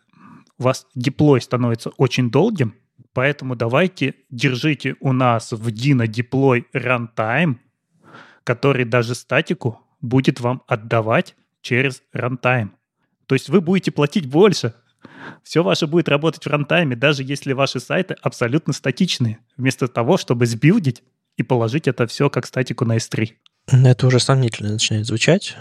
у вас деплой становится очень долгим, поэтому давайте держите у нас в Dino деплой runtime, который даже статику будет вам отдавать через runtime. То есть вы будете платить больше. Все ваше будет работать в рантайме, даже если ваши сайты абсолютно статичные, вместо того, чтобы сбилдить и положить это все как статику на S3. Это уже сомнительно начинает звучать.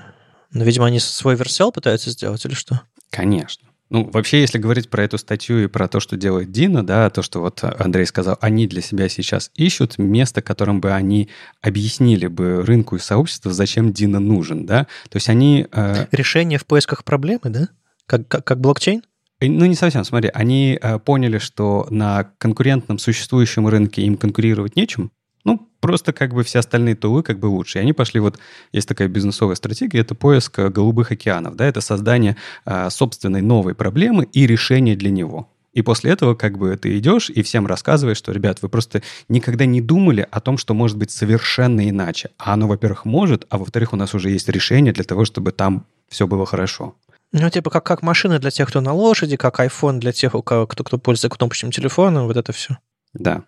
Но, видимо, они свой версел пытаются сделать или что? Конечно. Ну, вообще, если говорить про эту статью и про то, что делает Дина, да, то, что вот Андрей сказал, они для себя сейчас ищут место, которым бы они объяснили бы рынку и сообществу, зачем Дина нужен, да. То есть они... Э... Решение в поисках проблемы, да? Как, как, как блокчейн? Э, ну, не совсем. Смотри, они э, поняли, что на конкурентном существующем рынке им конкурировать нечем, ну, просто как бы все остальные тулы как бы лучше. И они пошли вот, есть такая бизнесовая стратегия, это поиск э, голубых океанов, да, это создание а, собственной новой проблемы и решение для него. И после этого как бы ты идешь и всем рассказываешь, что, ребят, вы просто никогда не думали о том, что может быть совершенно иначе. А оно, во-первых, может, а во-вторых, у нас уже есть решение для того, чтобы там все было хорошо. Ну, типа как, как машина для тех, кто на лошади, как iPhone для тех, кто, кто пользуется кнопочным телефоном, вот это все. Да,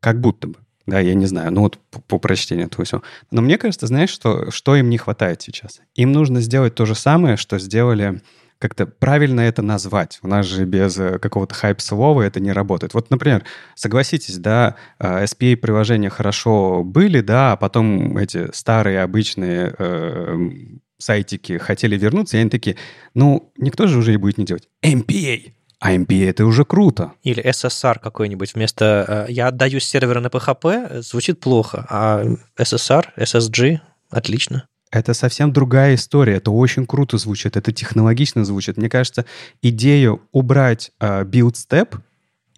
как будто бы. Да, я не знаю, ну вот по, по прочтению этого всего. Но мне кажется, знаешь, что, что им не хватает сейчас? Им нужно сделать то же самое, что сделали как-то правильно это назвать. У нас же без э, какого-то хайп-слова это не работает. Вот, например, согласитесь, да, э, SPA-приложения хорошо были, да, а потом эти старые обычные э, сайтики хотели вернуться, и они такие, ну, никто же уже и будет не делать. MPA, AMP — это уже круто. Или SSR какой-нибудь вместо э, «я отдаю с сервера на PHP» звучит плохо, а SSR, SSG — отлично. Это совсем другая история. Это очень круто звучит, это технологично звучит. Мне кажется, идею убрать э, build step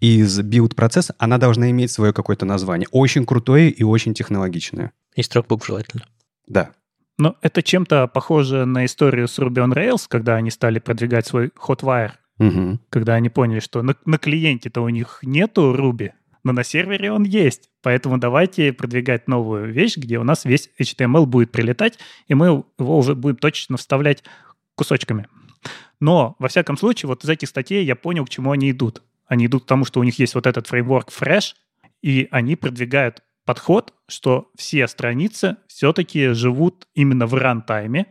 из build процесса, она должна иметь свое какое-то название. Очень крутое и очень технологичное. И строкбук желательно. Да. Но это чем-то похоже на историю с Ruby on Rails, когда они стали продвигать свой Hotwire, Угу. когда они поняли, что на, на клиенте-то у них нету Ruby, но на сервере он есть. Поэтому давайте продвигать новую вещь, где у нас весь HTML будет прилетать, и мы его уже будем точно вставлять кусочками. Но, во всяком случае, вот из этих статей я понял, к чему они идут. Они идут к тому, что у них есть вот этот фреймворк Fresh, и они продвигают подход, что все страницы все-таки живут именно в рантайме,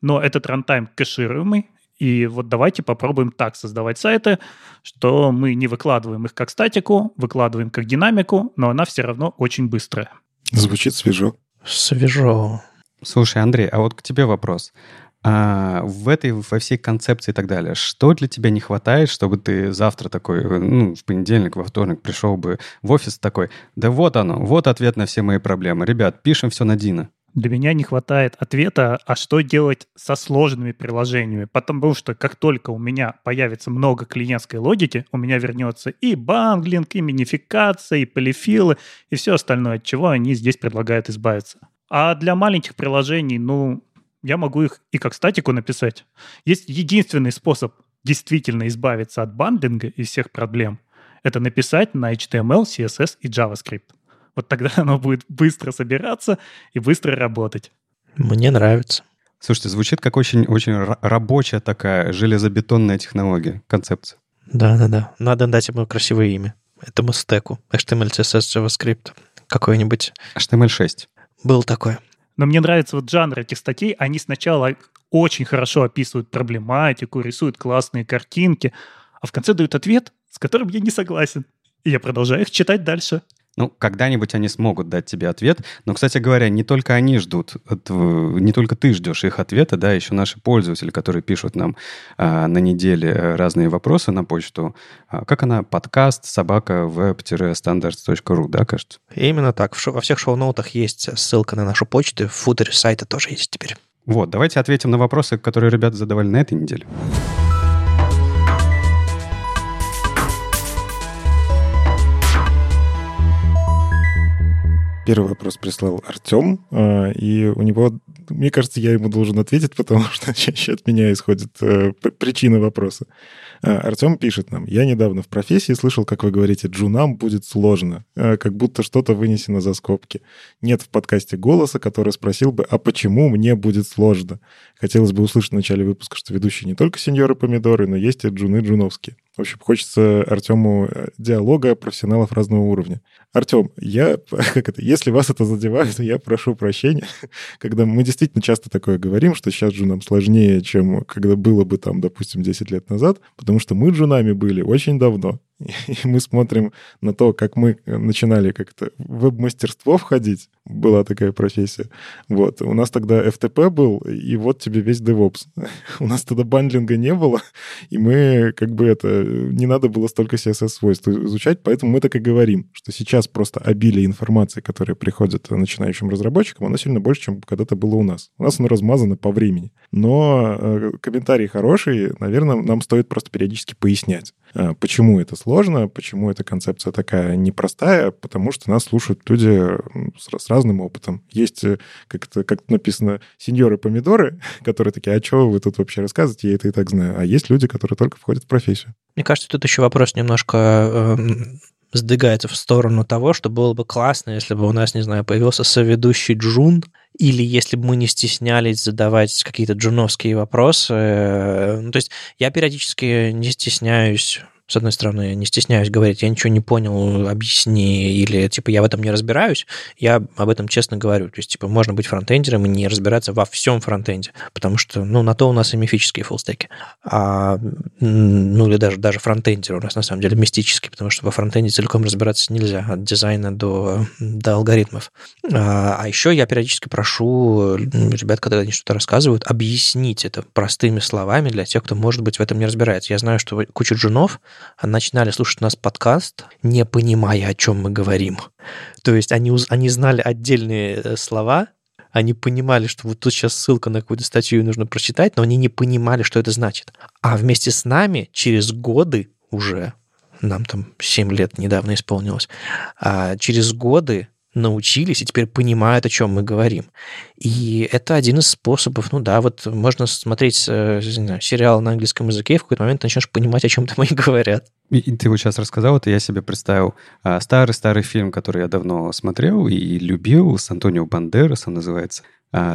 но этот рантайм кэшируемый, и вот давайте попробуем так создавать сайты, что мы не выкладываем их как статику, выкладываем как динамику, но она все равно очень быстрая. Звучит свежо. Свежо. Слушай, Андрей, а вот к тебе вопрос. А в этой, во всей концепции и так далее, что для тебя не хватает, чтобы ты завтра такой, ну, в понедельник, во вторник пришел бы в офис такой, да вот оно, вот ответ на все мои проблемы. Ребят, пишем все на Дина. Для меня не хватает ответа, а что делать со сложными приложениями, потому что как только у меня появится много клиентской логики, у меня вернется и банглинг, и минификация, и полифилы, и все остальное, от чего они здесь предлагают избавиться. А для маленьких приложений, ну, я могу их и как статику написать. Есть единственный способ действительно избавиться от бандлинга и всех проблем. Это написать на HTML, CSS и JavaScript. Вот тогда оно будет быстро собираться и быстро работать. Мне нравится. Слушайте, звучит как очень, очень ра- рабочая такая железобетонная технология, концепция. Да-да-да. Надо дать ему красивое имя. Этому стеку. HTML, CSS, JavaScript. Какой-нибудь. HTML6. Был такой. Но мне нравится вот жанр этих статей. Они сначала очень хорошо описывают проблематику, рисуют классные картинки, а в конце дают ответ, с которым я не согласен. И я продолжаю их читать дальше. Ну, когда-нибудь они смогут дать тебе ответ. Но, кстати говоря, не только они ждут, не только ты ждешь их ответа, да, еще наши пользователи, которые пишут нам а, на неделе э, разные вопросы на почту. А, как она? Подкаст собака web-standards.ru, да, кажется? Именно так. Во всех шоу-ноутах есть ссылка на нашу почту. В футере сайта тоже есть теперь. Вот, давайте ответим на вопросы, которые ребята задавали на этой неделе. Первый вопрос прислал Артем, э, и у него, мне кажется, я ему должен ответить, потому что чаще от меня исходит э, причина вопроса. Э, Артем пишет нам, я недавно в профессии слышал, как вы говорите, джунам будет сложно, как будто что-то вынесено за скобки. Нет в подкасте голоса, который спросил бы, а почему мне будет сложно? Хотелось бы услышать в начале выпуска, что ведущие не только сеньоры-помидоры, но есть и джуны джуновские. В общем, хочется Артему э, диалога профессионалов разного уровня. Артем, я, как это, если вас это задевает, я прошу прощения, когда мы действительно часто такое говорим, что сейчас джунам сложнее, чем когда было бы там, допустим, 10 лет назад, потому что мы джунами были очень давно. И мы смотрим на то, как мы начинали как-то в веб-мастерство входить. Была такая профессия. Вот. У нас тогда FTP был, и вот тебе весь DevOps. У нас тогда бандлинга не было, и мы как бы это... Не надо было столько CSS-свойств изучать, поэтому мы так и говорим, что сейчас просто обилие информации, которая приходит начинающим разработчикам, оно сильно больше, чем когда-то было у нас. У нас оно размазано по времени. Но э, комментарии хорошие, наверное, нам стоит просто периодически пояснять, э, почему это сложно, почему эта концепция такая непростая, потому что нас слушают люди с, с разным опытом. Есть, э, как это как написано, сеньоры-помидоры, которые такие, а что вы тут вообще рассказываете, я это и так знаю. А есть люди, которые только входят в профессию. Мне кажется, тут еще вопрос немножко эм, сдвигается в сторону того, что было бы классно, если бы у нас, не знаю, появился соведущий Джун, или если бы мы не стеснялись задавать какие-то джуновские вопросы. Э, Ну, то есть я периодически не стесняюсь с одной стороны, не стесняюсь говорить, я ничего не понял, объясни, или, типа, я в этом не разбираюсь, я об этом честно говорю. То есть, типа, можно быть фронтендером и не разбираться во всем фронтенде, потому что, ну, на то у нас и мифические фуллстеки. А, ну, или даже, даже фронтендер у нас, на самом деле, мистический, потому что во фронтенде целиком разбираться нельзя, от дизайна до, до алгоритмов. А, а еще я периодически прошу ребят, когда они что-то рассказывают, объяснить это простыми словами для тех, кто, может быть, в этом не разбирается. Я знаю, что куча джунов начинали слушать у нас подкаст, не понимая, о чем мы говорим. То есть они, они знали отдельные э, слова, они понимали, что вот тут сейчас ссылка на какую-то статью нужно прочитать, но они не понимали, что это значит. А вместе с нами через годы уже, нам там 7 лет недавно исполнилось, а через годы научились и теперь понимают, о чем мы говорим. И это один из способов, ну да, вот можно смотреть э, знаю, сериал на английском языке, и в какой-то момент начнешь понимать, о чем там они говорят. И, и ты вот сейчас рассказал это, я себе представил старый-старый фильм, который я давно смотрел и любил, с Антонио Бандерасом называется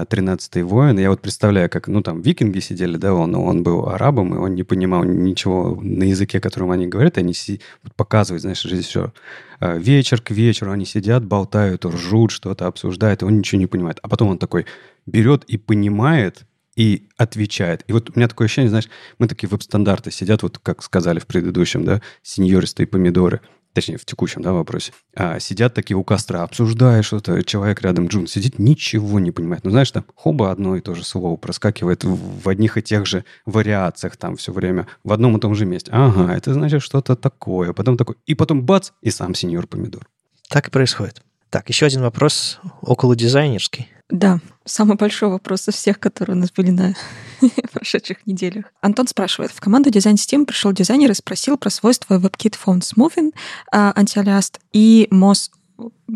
«Тринадцатый воин». Я вот представляю, как, ну, там, викинги сидели, да, он, он был арабом, и он не понимал ничего на языке, которым они говорят, и они си... показывают, знаешь, режиссер. Вечер к вечеру они сидят, болтают, ржут, что-то обсуждают, и он ничего не понимает. А потом он такой берет и понимает, и отвечает. И вот у меня такое ощущение, знаешь, мы такие веб-стандарты сидят, вот как сказали в предыдущем, да, сеньористые помидоры – точнее, в текущем да, вопросе, а, сидят такие у костра, обсуждая что-то, человек рядом, Джун, сидит, ничего не понимает. Ну, знаешь, там хоба одно и то же слово проскакивает в, в одних и тех же вариациях там все время, в одном и том же месте. Ага, это значит что-то такое. Потом такой, и потом бац, и сам сеньор помидор. Так и происходит. Так, еще один вопрос около дизайнерский. Да, самый большой вопрос из всех, которые у нас были на прошедших неделях. Антон спрашивает, в команду дизайн-системы пришел дизайнер и спросил про свойства WebKit Font Smoothing, uh, Anti-Aliased и MOS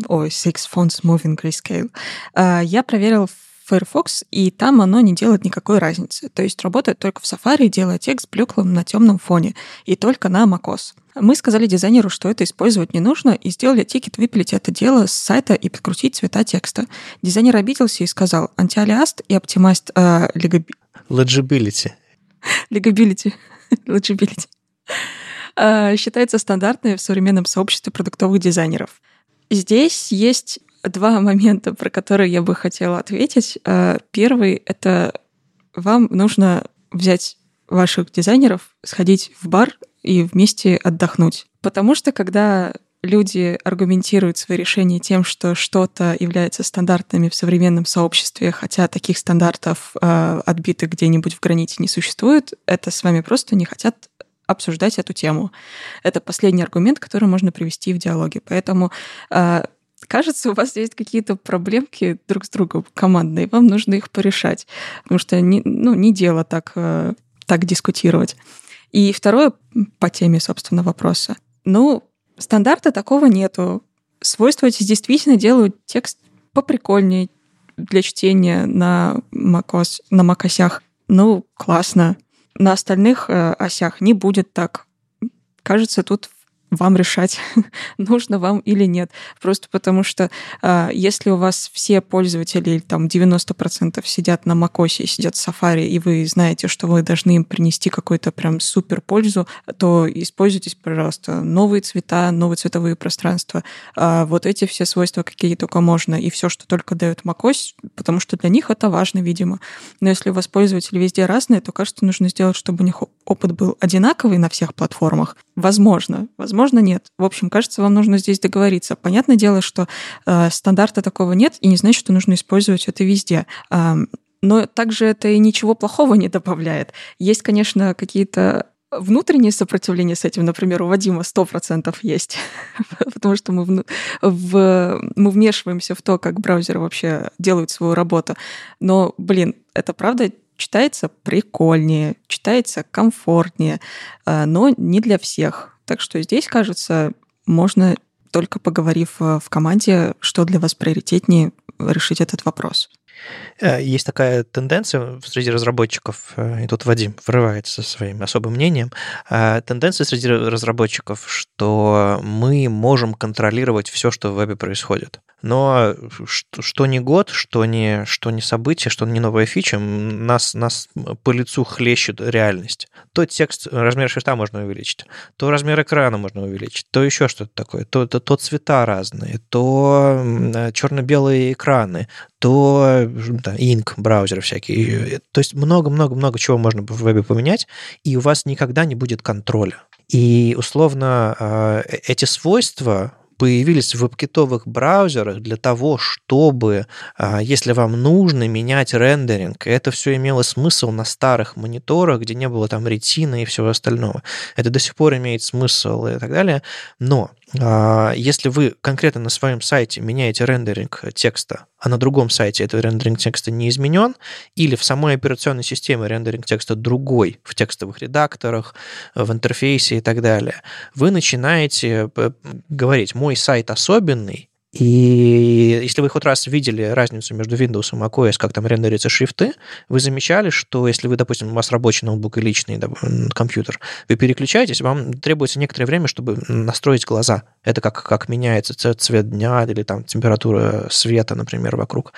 ой, Six Fonts Moving Grayscale. Uh, я проверил Firefox, и там оно не делает никакой разницы. То есть работает только в Safari, делая текст блеклым на темном фоне, и только на macOS. Мы сказали дизайнеру, что это использовать не нужно, и сделали тикет выпилить это дело с сайта и подкрутить цвета текста. Дизайнер обиделся и сказал, антиалиаст и оптимайст э, Legibility. Legibility. Legibility. Э, считается стандартной в современном сообществе продуктовых дизайнеров. Здесь есть два момента, про которые я бы хотела ответить. Э, первый — это вам нужно взять ваших дизайнеров, сходить в бар и вместе отдохнуть. Потому что когда люди аргументируют свои решения тем, что что-то является стандартными в современном сообществе, хотя таких стандартов э, отбитых где-нибудь в граните не существует, это с вами просто не хотят обсуждать эту тему. Это последний аргумент, который можно привести в диалоге. Поэтому э, кажется, у вас есть какие-то проблемки друг с другом командные, вам нужно их порешать, потому что не, ну, не дело так, э, так дискутировать. И второе по теме, собственно, вопроса. Ну, стандарта такого нету. Свойства эти действительно делают текст поприкольнее для чтения на macOS, на macOS. Ну, классно. На остальных э, осях не будет так. Кажется, тут вам решать, нужно вам или нет. Просто потому что э, если у вас все пользователи, там 90% сидят на и сидят в Safari, и вы знаете, что вы должны им принести какую-то прям супер пользу, то используйтесь, пожалуйста, новые цвета, новые цветовые пространства, э, вот эти все свойства, какие только можно, и все, что только дает macOS, потому что для них это важно, видимо. Но если у вас пользователи везде разные, то, кажется, нужно сделать, чтобы у них опыт был одинаковый на всех платформах. Возможно, возможно, возможно, нет. В общем, кажется, вам нужно здесь договориться. Понятное дело, что э, стандарта такого нет, и не значит, что нужно использовать это везде. Э, но также это и ничего плохого не добавляет. Есть, конечно, какие-то внутреннее сопротивление с этим, например, у Вадима 100% есть, потому что мы, в, в, мы вмешиваемся в то, как браузеры вообще делают свою работу. Но, блин, это правда читается прикольнее, читается комфортнее, э, но не для всех. Так что здесь, кажется, можно только поговорив э, в команде, что для вас приоритетнее, решить этот вопрос. Э, есть такая тенденция среди разработчиков, э, и тут Вадим врывается со своим особым мнением, тенденция среди разработчиков, что мы можем контролировать все, что в вебе происходит. Но что, что не год, что не, что не событие, что не новая фича, нас, нас по лицу хлещет реальность. То текст, размер шрифта можно увеличить, то размер экрана можно увеличить, то еще что-то такое, то, то, то цвета разные, то э, черно-белые экраны, то да, инк, браузеры всякие. То есть много-много-много чего можно в вебе поменять, и у вас никогда не будет контроля. И условно э, эти свойства появились в веб-китовых браузерах для того, чтобы, а, если вам нужно, менять рендеринг. Это все имело смысл на старых мониторах, где не было там ретина и всего остального. Это до сих пор имеет смысл и так далее. Но если вы конкретно на своем сайте меняете рендеринг текста, а на другом сайте этот рендеринг текста не изменен, или в самой операционной системе рендеринг текста другой, в текстовых редакторах, в интерфейсе и так далее, вы начинаете э, говорить, мой сайт особенный, и если вы хоть раз видели разницу между Windows и macOS, как там рендерятся шрифты, вы замечали, что если вы, допустим, у вас рабочий ноутбук и личный да, компьютер, вы переключаетесь, вам требуется некоторое время, чтобы настроить глаза. Это как, как меняется цвет дня или там температура света, например, вокруг.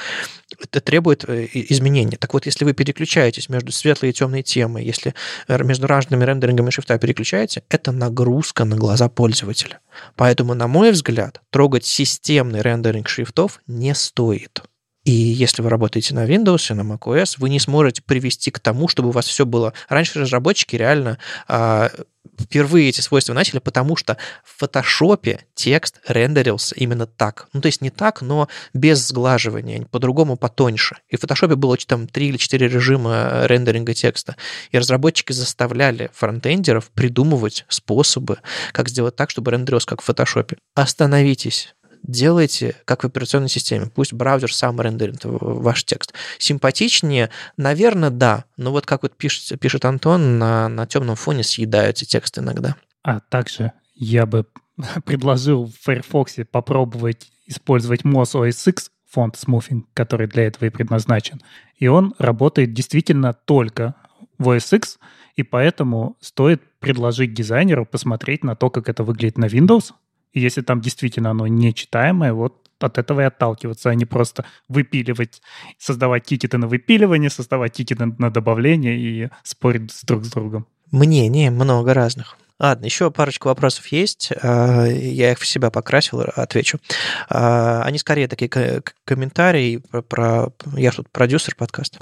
Это требует э, изменения. Так вот, если вы переключаетесь между светлой и темной темой, если между разными рендерингами шрифта переключаете, это нагрузка на глаза пользователя. Поэтому, на мой взгляд, трогать системный рендеринг шрифтов не стоит. И если вы работаете на Windows, на macOS, вы не сможете привести к тому, чтобы у вас все было... Раньше разработчики реально а, впервые эти свойства начали, потому что в фотошопе текст рендерился именно так. Ну, то есть не так, но без сглаживания, по-другому потоньше. И в фотошопе было там три или четыре режима рендеринга текста. И разработчики заставляли фронтендеров придумывать способы, как сделать так, чтобы рендерилось как в фотошопе. Остановитесь делайте как в операционной системе. Пусть браузер сам рендерит ваш текст. Симпатичнее, наверное, да. Но вот как вот пишет, пишет Антон, на, на темном фоне съедаются тексты иногда. А также я бы предложил в Firefox попробовать использовать Moz OS X фонд Smoothing, который для этого и предназначен. И он работает действительно только в OS X, и поэтому стоит предложить дизайнеру посмотреть на то, как это выглядит на Windows, если там действительно оно нечитаемое, вот от этого и отталкиваться, а не просто выпиливать, создавать тикеты на выпиливание, создавать тикеты на добавление и спорить друг с другом. Мнений много разных. Ладно, еще парочку вопросов есть. А, я их в себя покрасил, отвечу. А, они скорее такие комментарии про, про... Я тут продюсер подкаста.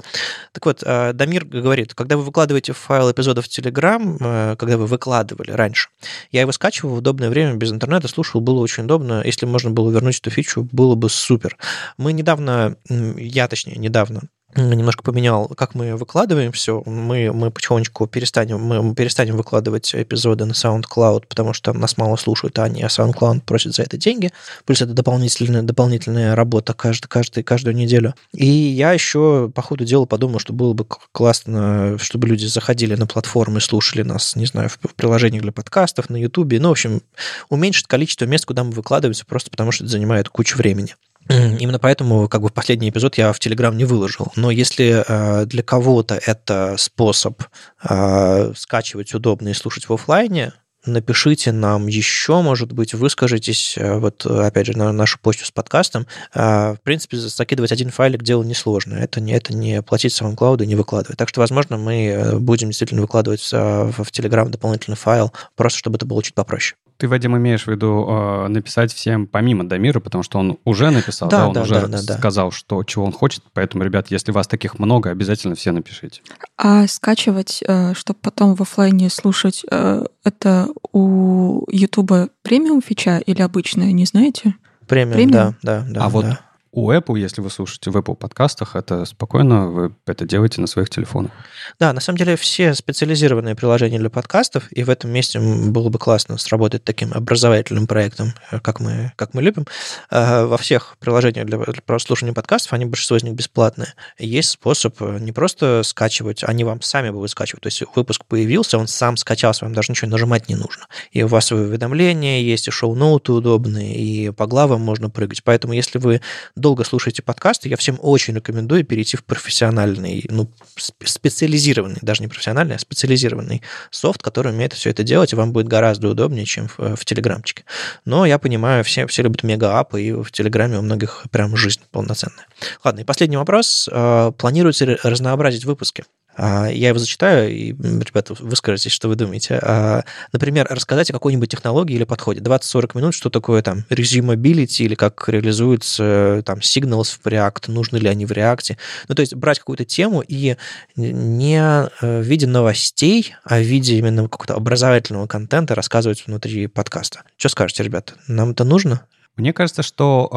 Так вот, а, Дамир говорит, когда вы выкладываете файл эпизодов в Telegram, когда вы выкладывали раньше, я его скачивал в удобное время без интернета, слушал, было очень удобно. Если можно было вернуть эту фичу, было бы супер. Мы недавно, я точнее, недавно немножко поменял, как мы выкладываем все. Мы, мы потихонечку перестанем, мы перестанем выкладывать эпизоды на SoundCloud, потому что нас мало слушают, а они, а SoundCloud просит за это деньги. Плюс это дополнительная, дополнительная работа каждый, каждый, каждую неделю. И я еще по ходу дела подумал, что было бы классно, чтобы люди заходили на платформы, слушали нас, не знаю, в приложениях для подкастов, на YouTube. Ну, в общем, уменьшить количество мест, куда мы выкладываемся, просто потому что это занимает кучу времени. Именно поэтому как бы последний эпизод я в Телеграм не выложил. Но если э, для кого-то это способ э, скачивать удобно и слушать в офлайне, напишите нам еще, может быть, выскажитесь, э, вот опять же, на нашу почту с подкастом. В принципе, закидывать один файлик дело несложно. Это не, это не платить клауду и не выкладывать. Так что, возможно, мы будем действительно выкладывать в Telegram дополнительный файл, просто чтобы это было чуть попроще ты, Вадим, имеешь в виду э, написать всем помимо Дамира, потому что он уже написал, да, да он да, уже да, да, сказал, что чего он хочет. Поэтому, ребят, если вас таких много, обязательно все напишите. А скачивать, э, чтобы потом в офлайне слушать, э, это у Ютуба премиум фича или обычная, не знаете? Премиум, премиум? да, да, да. А да. вот у Apple, если вы слушаете в Apple подкастах, это спокойно вы это делаете на своих телефонах. Да, на самом деле все специализированные приложения для подкастов, и в этом месте было бы классно сработать таким образовательным проектом, э, как мы, как мы любим. Э, во всех приложениях для, для прослушивания подкастов, они большинство из них бесплатные. Есть способ э, не просто скачивать, они вам сами будут скачивать. То есть выпуск появился, он сам скачался, вам даже ничего нажимать не нужно. И у вас уведомления есть, и шоу-ноуты удобные, и по главам можно прыгать. Поэтому если вы долго слушаете подкасты, я всем очень рекомендую перейти в профессиональный, ну, специализированный, даже не профессиональный, а специализированный софт, который умеет все это делать, и вам будет гораздо удобнее, чем в, в Телеграмчике. Но я понимаю, все, все любят мега-апы, и в Телеграме у многих прям жизнь полноценная. Ладно, и последний вопрос. А, планируете разнообразить выпуски? А, я его зачитаю, и, ребята, вы скажете, что вы думаете. А, например, рассказать о какой-нибудь технологии или подходе. 20-40 минут, что такое там resumability или как реализуются там signals в React, нужны ли они в React. Ну, то есть брать какую-то тему и не э, в виде новостей, а в виде именно какого-то образовательного контента рассказывать внутри подкаста. Что скажете, ребята? Нам это нужно? Мне кажется, что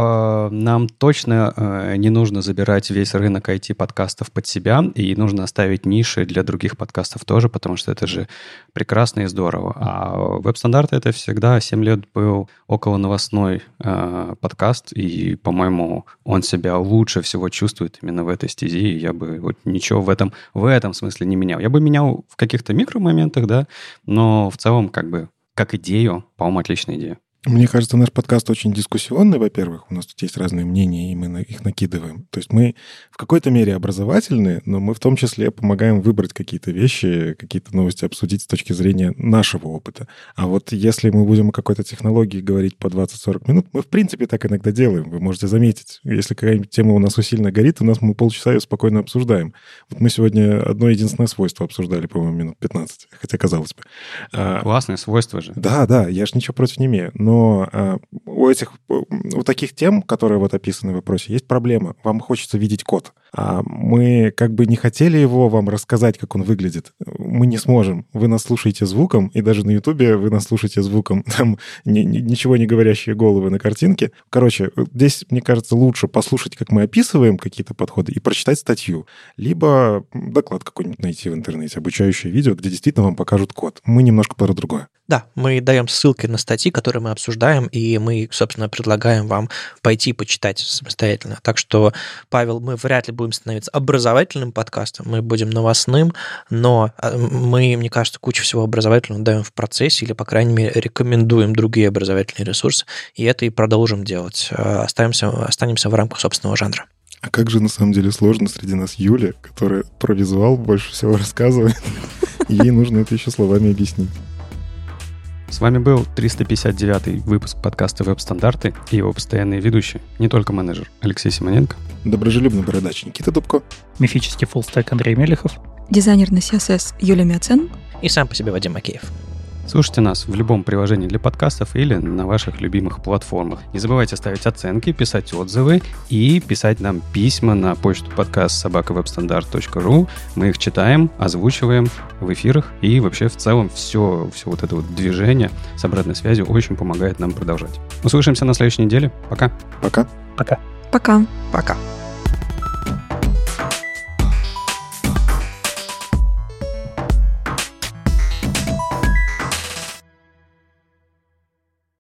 э, нам точно э, не нужно забирать весь рынок IT-подкастов под себя, и нужно оставить ниши для других подкастов тоже, потому что это же прекрасно и здорово. А веб-стандарты это всегда 7 лет был около новостной э, подкаст, и, по-моему, он себя лучше всего чувствует именно в этой стези, и я бы вот ничего в этом, в этом смысле не менял. Я бы менял в каких-то микромоментах, да, но в целом как бы как идею, по-моему, отличная идея. Мне кажется, наш подкаст очень дискуссионный, во-первых. У нас тут есть разные мнения, и мы их накидываем. То есть мы в какой-то мере образовательные, но мы в том числе помогаем выбрать какие-то вещи, какие-то новости обсудить с точки зрения нашего опыта. А вот если мы будем о какой-то технологии говорить по 20-40 минут, мы в принципе так иногда делаем. Вы можете заметить, если какая-нибудь тема у нас усиленно горит, у нас мы полчаса ее спокойно обсуждаем. Вот мы сегодня одно единственное свойство обсуждали, по-моему, минут 15, хотя казалось бы. А, Классное свойство же. Да, да, я же ничего против не имею. Но э, у этих, у таких тем, которые вот описаны в вопросе, есть проблема. Вам хочется видеть код. А мы как бы не хотели его вам рассказать, как он выглядит. Мы не сможем. Вы нас слушаете звуком, и даже на Ютубе вы нас слушаете звуком. Там ни, ни, ничего не говорящие головы на картинке. Короче, здесь, мне кажется, лучше послушать, как мы описываем какие-то подходы, и прочитать статью. Либо доклад какой-нибудь найти в интернете, обучающее видео, где действительно вам покажут код. Мы немножко про другое. Да, мы даем ссылки на статьи, которые мы обсуждаем, и мы, собственно, предлагаем вам пойти почитать самостоятельно. Так что, Павел, мы вряд ли будем становиться образовательным подкастом, мы будем новостным, но а, мы, мне кажется, кучу всего образовательного даем в процессе, или, по крайней мере, рекомендуем другие образовательные ресурсы, и это и продолжим делать. А, останемся, останемся в рамках собственного жанра. А как же на самом деле сложно среди нас Юля, которая про визуал больше всего рассказывает. Ей нужно это еще словами объяснить. С вами был 359 выпуск подкаста «Веб-стандарты» и его постоянные ведущие, не только менеджер Алексей Симоненко, доброжелюбный бородач Никита Дубко, мифический фуллстек Андрей Мелехов, дизайнер на CSS Юлия Мяцен и сам по себе Вадим Макеев. Слушайте нас в любом приложении для подкастов или на ваших любимых платформах. Не забывайте ставить оценки, писать отзывы и писать нам письма на почту подкаст собакавебстандарт.ру. Мы их читаем, озвучиваем в эфирах и вообще в целом все, все вот это вот движение с обратной связью очень помогает нам продолжать. Услышимся на следующей неделе. Пока. Пока. Пока. Пока. Пока.